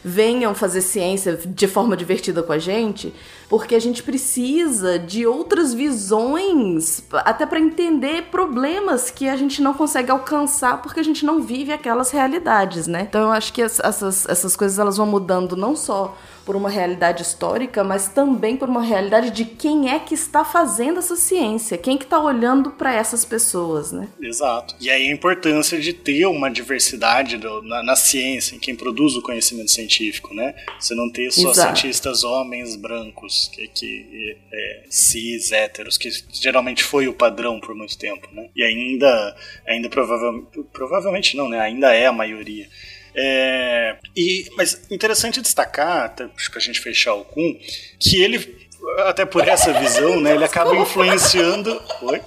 venham fazer ciência de forma divertida com a gente, porque a gente precisa de outras visões, até para entender problemas que a gente não consegue alcançar porque a gente não vive aquelas realidades, né? Então eu acho que essas, essas coisas elas vão mudando não só por uma realidade histórica, mas também por uma realidade de quem é que está fazendo essa ciência, quem que está olhando para essas pessoas, né? Exato. E aí a importância de ter uma diversidade do, na, na, ciência, em quem produz o conhecimento científico, né? Você não ter só Exato. cientistas homens brancos, que, que é, cis, héteros, que geralmente foi o padrão por muito tempo, né? E ainda, ainda provavelmente, provavelmente não, né? Ainda é a maioria. É, e, mas interessante destacar, até para a gente fechar o Kun, que ele, até por essa visão, né, ele acaba influenciando. Oi?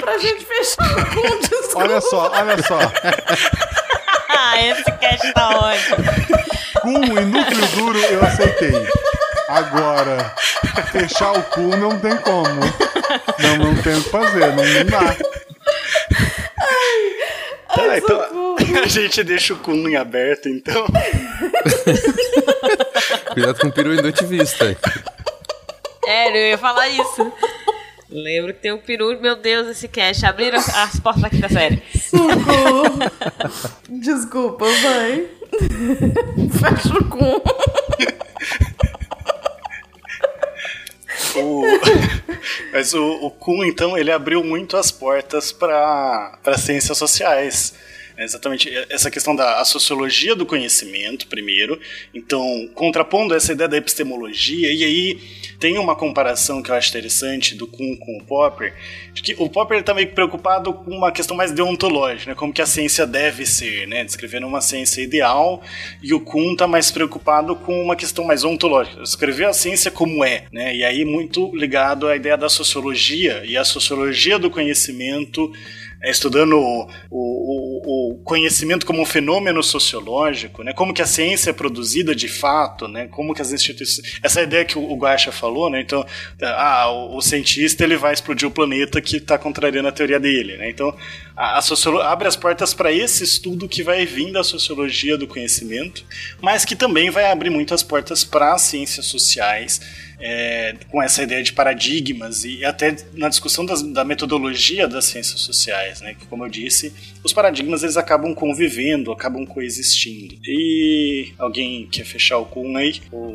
pra gente fechar o Kun, desculpa. Olha só, olha só. ah, esse cast tá ótimo. Kun e núcleo duro eu aceitei. Agora, fechar o cu não tem como. Não, não tem o que fazer, não, não dá. Tá, então a gente deixa o Kun em aberto, então. Cuidado com o peru vista. É, eu ia falar isso. Lembro que tem o um peru, meu Deus, esse cast. Abriram as portas aqui da série. Socorro. Desculpa, vai. Fecha o cu. O, mas o, o Kuhn, então, ele abriu muito as portas para ciências sociais. É exatamente essa questão da sociologia do conhecimento, primeiro. Então, contrapondo essa ideia da epistemologia, e aí tem uma comparação que eu acho interessante do Kuhn com o Popper, de que o Popper está meio preocupado com uma questão mais deontológica, né, como que a ciência deve ser, né, descrevendo uma ciência ideal, e o Kuhn está mais preocupado com uma questão mais ontológica, escrever a ciência como é, né, e aí muito ligado à ideia da sociologia e a sociologia do conhecimento é, estudando o, o, o, conhecimento como um fenômeno sociológico, né? Como que a ciência é produzida de fato, né? Como que as instituições... Essa ideia que o Guaxa falou, né? Então, ah, o, o cientista ele vai explodir o planeta que está contrariando a teoria dele, né? Então, a, a sociolo... abre as portas para esse estudo que vai vir da sociologia do conhecimento, mas que também vai abrir muitas portas para as ciências sociais, é, com essa ideia de paradigmas e até na discussão das, da metodologia das ciências sociais, né? Que, como eu disse, os paradigmas eles acabam convivendo, acabam coexistindo. E alguém quer fechar o cum aí? Ou...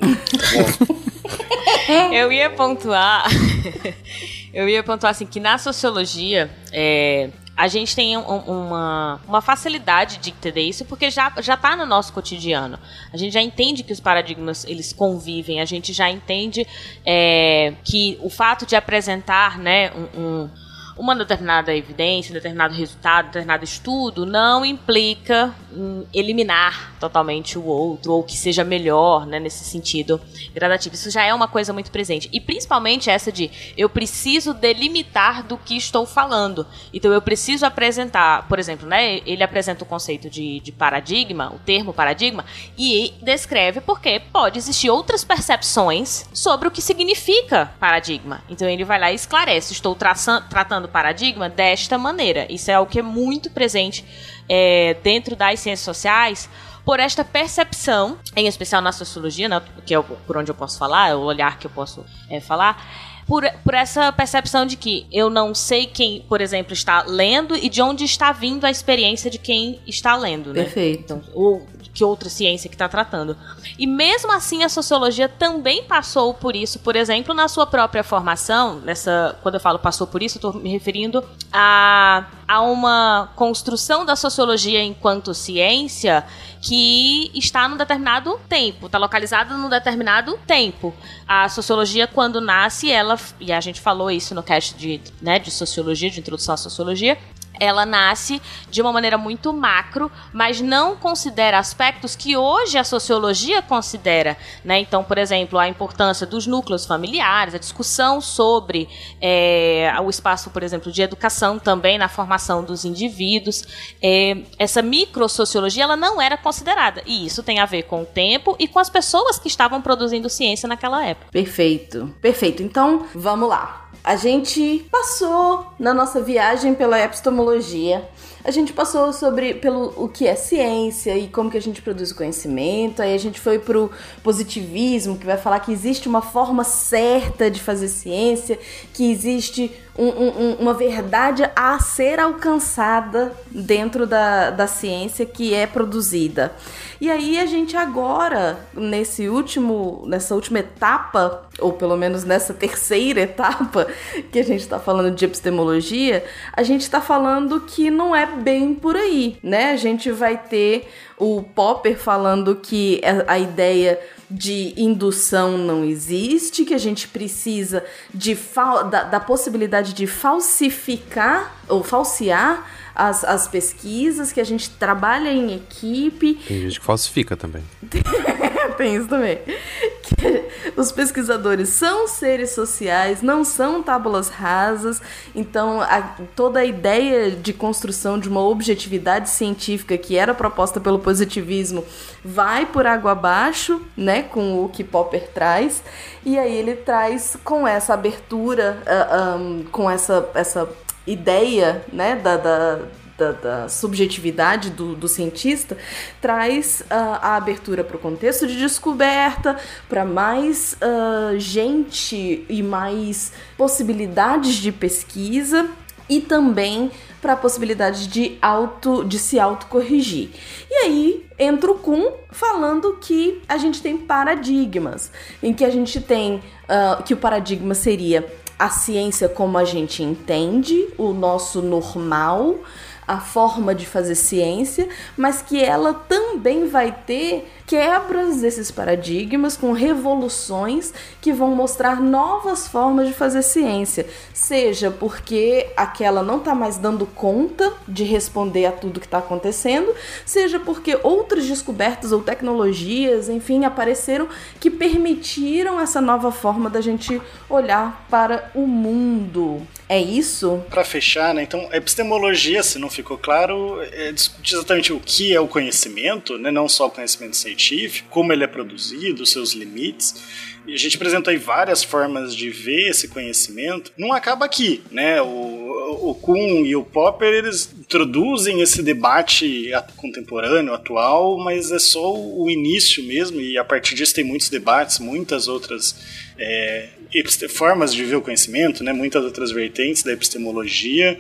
eu ia pontuar. eu ia pontuar assim que na sociologia é, a gente tem um, uma, uma facilidade de entender isso porque já, já tá no nosso cotidiano. A gente já entende que os paradigmas eles convivem, a gente já entende é, que o fato de apresentar né, um, um uma determinada evidência, um determinado resultado, um determinado estudo, não implica em eliminar totalmente o outro, ou que seja melhor, né, nesse sentido gradativo. Isso já é uma coisa muito presente. E principalmente essa de eu preciso delimitar do que estou falando. Então eu preciso apresentar, por exemplo, né, ele apresenta o conceito de, de paradigma, o termo paradigma, e descreve porque pode existir outras percepções sobre o que significa paradigma. Então ele vai lá e esclarece: estou traçando, tratando paradigma desta maneira. Isso é algo que é muito presente é, dentro das ciências sociais por esta percepção, em especial na sociologia, né, que é por onde eu posso falar, é o olhar que eu posso é, falar, por, por essa percepção de que eu não sei quem, por exemplo, está lendo e de onde está vindo a experiência de quem está lendo, né? Perfeito. Então, ou que outra ciência que está tratando. E mesmo assim, a sociologia também passou por isso, por exemplo, na sua própria formação. Nessa, quando eu falo passou por isso, estou me referindo a, a uma construção da sociologia enquanto ciência que está num determinado tempo, está localizada num determinado tempo. A sociologia, quando nasce, ela, e a gente falou isso no cast de, né, de sociologia, de introdução à sociologia, ela nasce de uma maneira muito macro, mas não considera aspectos que hoje a sociologia considera. Né? Então, por exemplo, a importância dos núcleos familiares, a discussão sobre é, o espaço, por exemplo, de educação também na formação dos indivíduos. É, essa microsociologia ela não era considerada. E isso tem a ver com o tempo e com as pessoas que estavam produzindo ciência naquela época. Perfeito, perfeito. Então, vamos lá a gente passou na nossa viagem pela epistemologia. A gente passou sobre pelo o que é ciência e como que a gente produz o conhecimento. Aí a gente foi pro positivismo, que vai falar que existe uma forma certa de fazer ciência, que existe um, um, uma verdade a ser alcançada dentro da, da ciência que é produzida. E aí a gente agora, nesse último, nessa última etapa, ou pelo menos nessa terceira etapa que a gente está falando de epistemologia, a gente está falando que não é bem por aí, né? A gente vai ter o Popper falando que a ideia de indução não existe, que a gente precisa de da, da possibilidade de falsificar ou falsear as, as pesquisas, que a gente trabalha em equipe. Tem gente que falsifica também. Tem isso também. Os pesquisadores são seres sociais, não são tábulas rasas, então a, toda a ideia de construção de uma objetividade científica que era proposta pelo positivismo vai por água abaixo, né, com o que Popper traz, e aí ele traz com essa abertura, uh, ah, um, com essa, essa ideia né, da, da, da, da subjetividade do, do, cientista, traz uh, a abertura para o contexto de descoberta, para mais uh, gente e mais possibilidades de pesquisa e também para a possibilidade de auto de se autocorrigir. E aí entra o Kuhn falando que a gente tem paradigmas, em que a gente tem uh, que o paradigma seria a ciência como a gente entende, o nosso normal, a forma de fazer ciência, mas que ela também vai ter quebras desses paradigmas com revoluções que vão mostrar novas formas de fazer ciência, seja porque aquela não está mais dando conta de responder a tudo que está acontecendo, seja porque outras descobertas ou tecnologias, enfim, apareceram que permitiram essa nova forma da gente olhar para o mundo. É isso? Para fechar, né? Então, epistemologia, se não ficou claro, é discutir exatamente o que é o conhecimento, né? Não só o conhecimento científico, como ele é produzido, seus limites. E a gente apresentou aí várias formas de ver esse conhecimento. Não acaba aqui, né? O, o Kuhn e o Popper, eles introduzem esse debate contemporâneo, atual, mas é só o início mesmo, e a partir disso tem muitos debates, muitas outras é, formas de ver o conhecimento, né, muitas outras vertentes da epistemologia,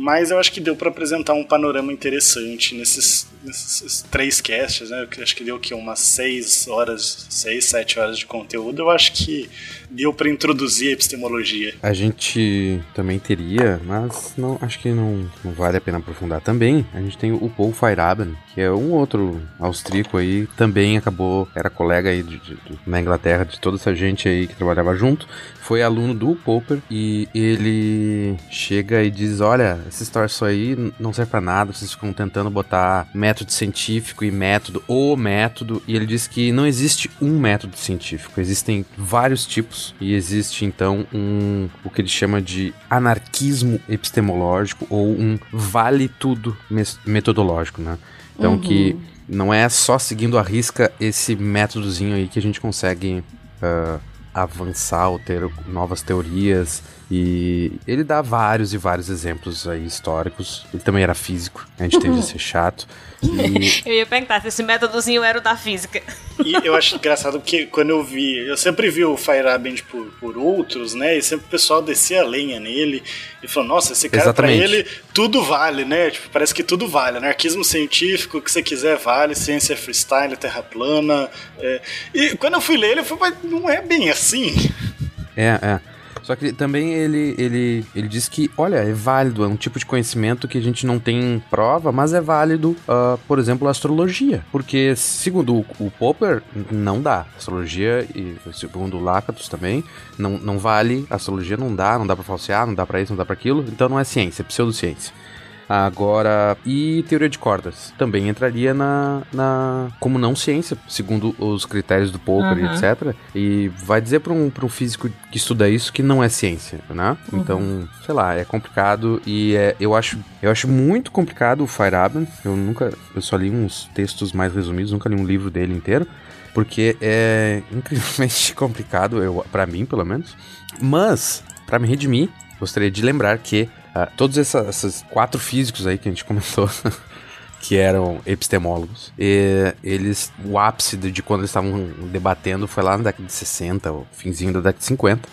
mas eu acho que deu para apresentar um panorama interessante nesses, nesses três casts, né? Eu acho que deu que umas seis horas, seis, sete horas de conteúdo. Eu acho que deu para introduzir a epistemologia. A gente também teria, mas não acho que não, não vale a pena aprofundar também. A gente tem o Paul Feyerabend, que é um outro austríaco aí, também acabou, era colega aí de, de, na Inglaterra de toda essa gente aí que trabalhava junto, foi aluno do Popper e ele chega e diz: Olha, essa história só aí não serve para nada, vocês ficam tentando botar método científico e método, o método, e ele diz que não existe um método científico, existem vários tipos e existe então um o que ele chama de anarquismo epistemológico ou um vale tudo metodológico, né? Então uhum. que não é só seguindo a risca esse métodozinho aí que a gente consegue uh, avançar ou ter novas teorias E ele dá vários e vários exemplos aí históricos. Ele também era físico, a gente tende a ser chato. E... eu ia perguntar se esse métodozinho era o da física. E eu acho engraçado porque quando eu vi, eu sempre vi o Fire Abend por, por outros, né? E sempre o pessoal descia a lenha nele e falou: Nossa, esse cara, Exatamente. pra ele, tudo vale, né? Tipo, parece que tudo vale. Anarquismo científico, o que você quiser vale, ciência freestyle, terra plana. É... E quando eu fui ler ele, eu falei: Mas não é bem assim. É, é. Só que também ele, ele, ele diz que, olha, é válido, é um tipo de conhecimento que a gente não tem prova, mas é válido, uh, por exemplo, a astrologia. Porque, segundo o, o Popper, não dá. Astrologia, e segundo o Lakatos também, não, não vale. Astrologia não dá, não dá pra falsear, não dá pra isso, não dá pra aquilo. Então não é ciência, é pseudociência. Agora, e teoria de cordas? Também entraria na, na como não ciência, segundo os critérios do Popper uhum. etc. E vai dizer para um, um físico que estuda isso que não é ciência, né? Uhum. Então, sei lá, é complicado e é, eu acho eu acho muito complicado o Feyerabend. Eu nunca, eu só li uns textos mais resumidos, nunca li um livro dele inteiro porque é incrivelmente complicado, eu para mim pelo menos. Mas para me redimir, gostaria de lembrar que Uh, todos essa, esses quatro físicos aí que a gente comentou, que eram epistemólogos, e eles, o ápice de, de quando eles estavam debatendo foi lá na década de 60, o finzinho da década de 50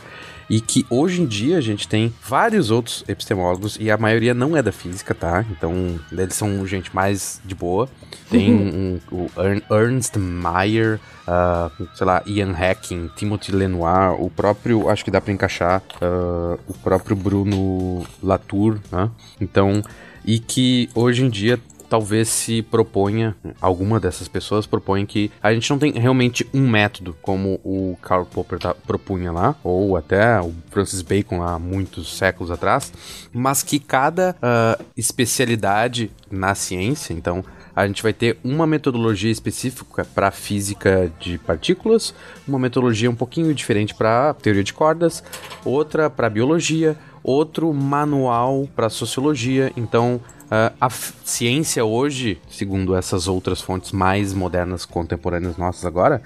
e que hoje em dia a gente tem vários outros epistemólogos e a maioria não é da física, tá? Então eles são gente mais de boa. Tem uhum. um, o Ernst Mayr, uh, sei lá, Ian Hacking, Timothy Lenoir, o próprio, acho que dá para encaixar, uh, o próprio Bruno Latour, né? Então, e que hoje em dia talvez se proponha, alguma dessas pessoas propõe que a gente não tem realmente um método, como o Karl Popper tá, propunha lá, ou até o Francis Bacon há muitos séculos atrás, mas que cada uh, especialidade na ciência, então a gente vai ter uma metodologia específica para física de partículas, uma metodologia um pouquinho diferente para teoria de cordas, outra para biologia, outro manual para sociologia. Então, Uh, a ciência hoje, segundo essas outras fontes mais modernas, contemporâneas nossas agora,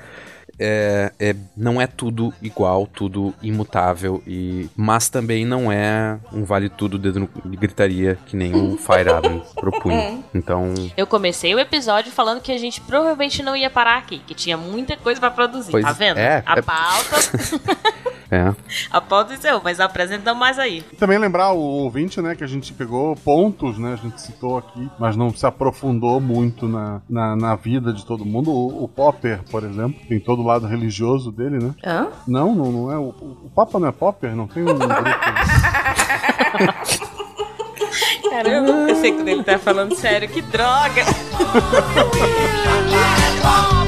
é, é, não é tudo igual, tudo imutável, e mas também não é um vale tudo dedo de gritaria que nem o Fire propunha. É. Então. Eu comecei o episódio falando que a gente provavelmente não ia parar aqui, que tinha muita coisa para produzir. Pois tá vendo? É, a é... pauta. É. A pauta é seu, mas apresentamos mais aí. E também lembrar o ouvinte, né, que a gente pegou pontos, né, a gente citou aqui, mas não se aprofundou muito na, na, na vida de todo mundo. O, o, Popper, por exemplo, tem todo o lado religioso dele, né? Hã? Não, não, não é. O, o Papa não é Popper? Não tem um grupo. Caramba, eu pensei que ele tá falando sério, que droga!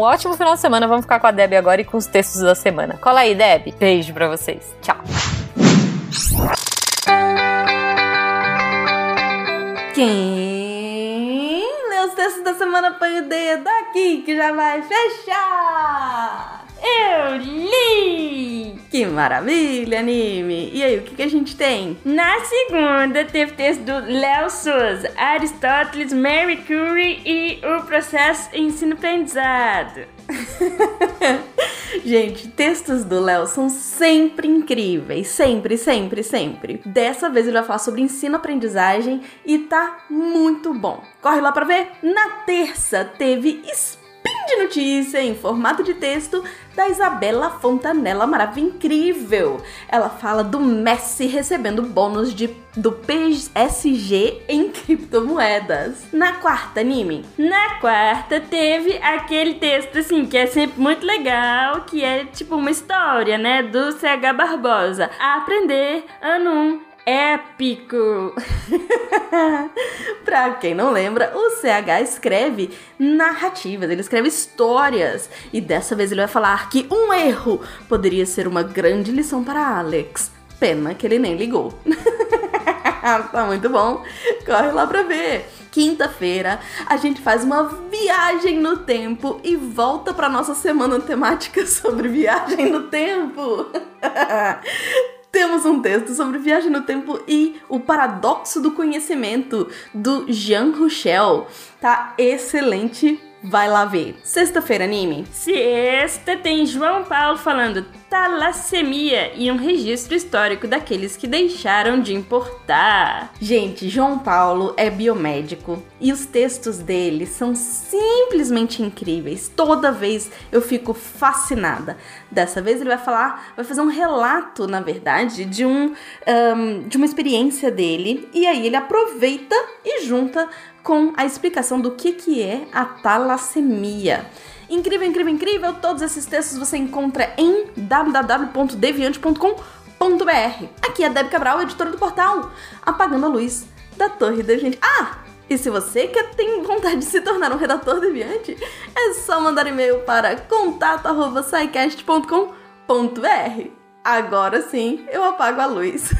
ótimo final de semana. Vamos ficar com a Deb agora e com os textos da semana. Cola aí, Deb. Beijo pra vocês. Tchau. Quem lê os textos da semana põe o dedo aqui que já vai fechar. Eu li! Que maravilha, anime! E aí, o que, que a gente tem? Na segunda, teve texto do Léo Souza, Aristóteles, Mary Curie e o processo ensino-aprendizado. Gente, textos do Léo são sempre incríveis. Sempre, sempre, sempre. Dessa vez ele vai falar sobre ensino-aprendizagem e tá muito bom. Corre lá pra ver. Na terça teve spin de notícia em formato de texto da Isabela Fontanella Maravilha Incrível. Ela fala do Messi recebendo bônus de, do PSG em criptomoedas. Na quarta, anime. Na quarta teve aquele texto assim que é sempre muito legal, que é tipo uma história, né, do CH Barbosa. Aprender ano 1 épico. pra quem não lembra, o CH escreve narrativas, ele escreve histórias. E dessa vez ele vai falar que um erro poderia ser uma grande lição para Alex. Pena que ele nem ligou. tá muito bom. Corre lá pra ver. Quinta-feira a gente faz uma viagem no tempo e volta para nossa semana temática sobre viagem no tempo. Temos um texto sobre viagem no tempo e o paradoxo do conhecimento do Jean Rochelle. Tá excelente Vai lá ver. Sexta-feira, anime. Sexta tem João Paulo falando talassemia e um registro histórico daqueles que deixaram de importar. Gente, João Paulo é biomédico e os textos dele são simplesmente incríveis. Toda vez eu fico fascinada. Dessa vez ele vai falar, vai fazer um relato, na verdade, de um, um de uma experiência dele e aí ele aproveita e junta com a explicação do que, que é a talassemia. Incrível, incrível, incrível! Todos esses textos você encontra em www.deviante.com.br. Aqui é Deb Cabral, editora do portal Apagando a Luz da Torre da Gente. Ah! E se você quer tem vontade de se tornar um redator deviante, é só mandar e-mail para contato@saicast.com.br. Agora sim, eu apago a luz.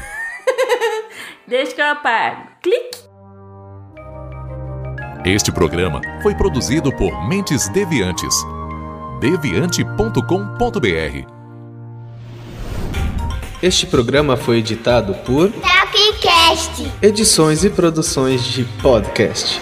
Deixa que eu apago. Clique. Este programa foi produzido por Mentes Deviantes. deviante.com.br. Este programa foi editado por Talkcast. Edições e produções de podcast.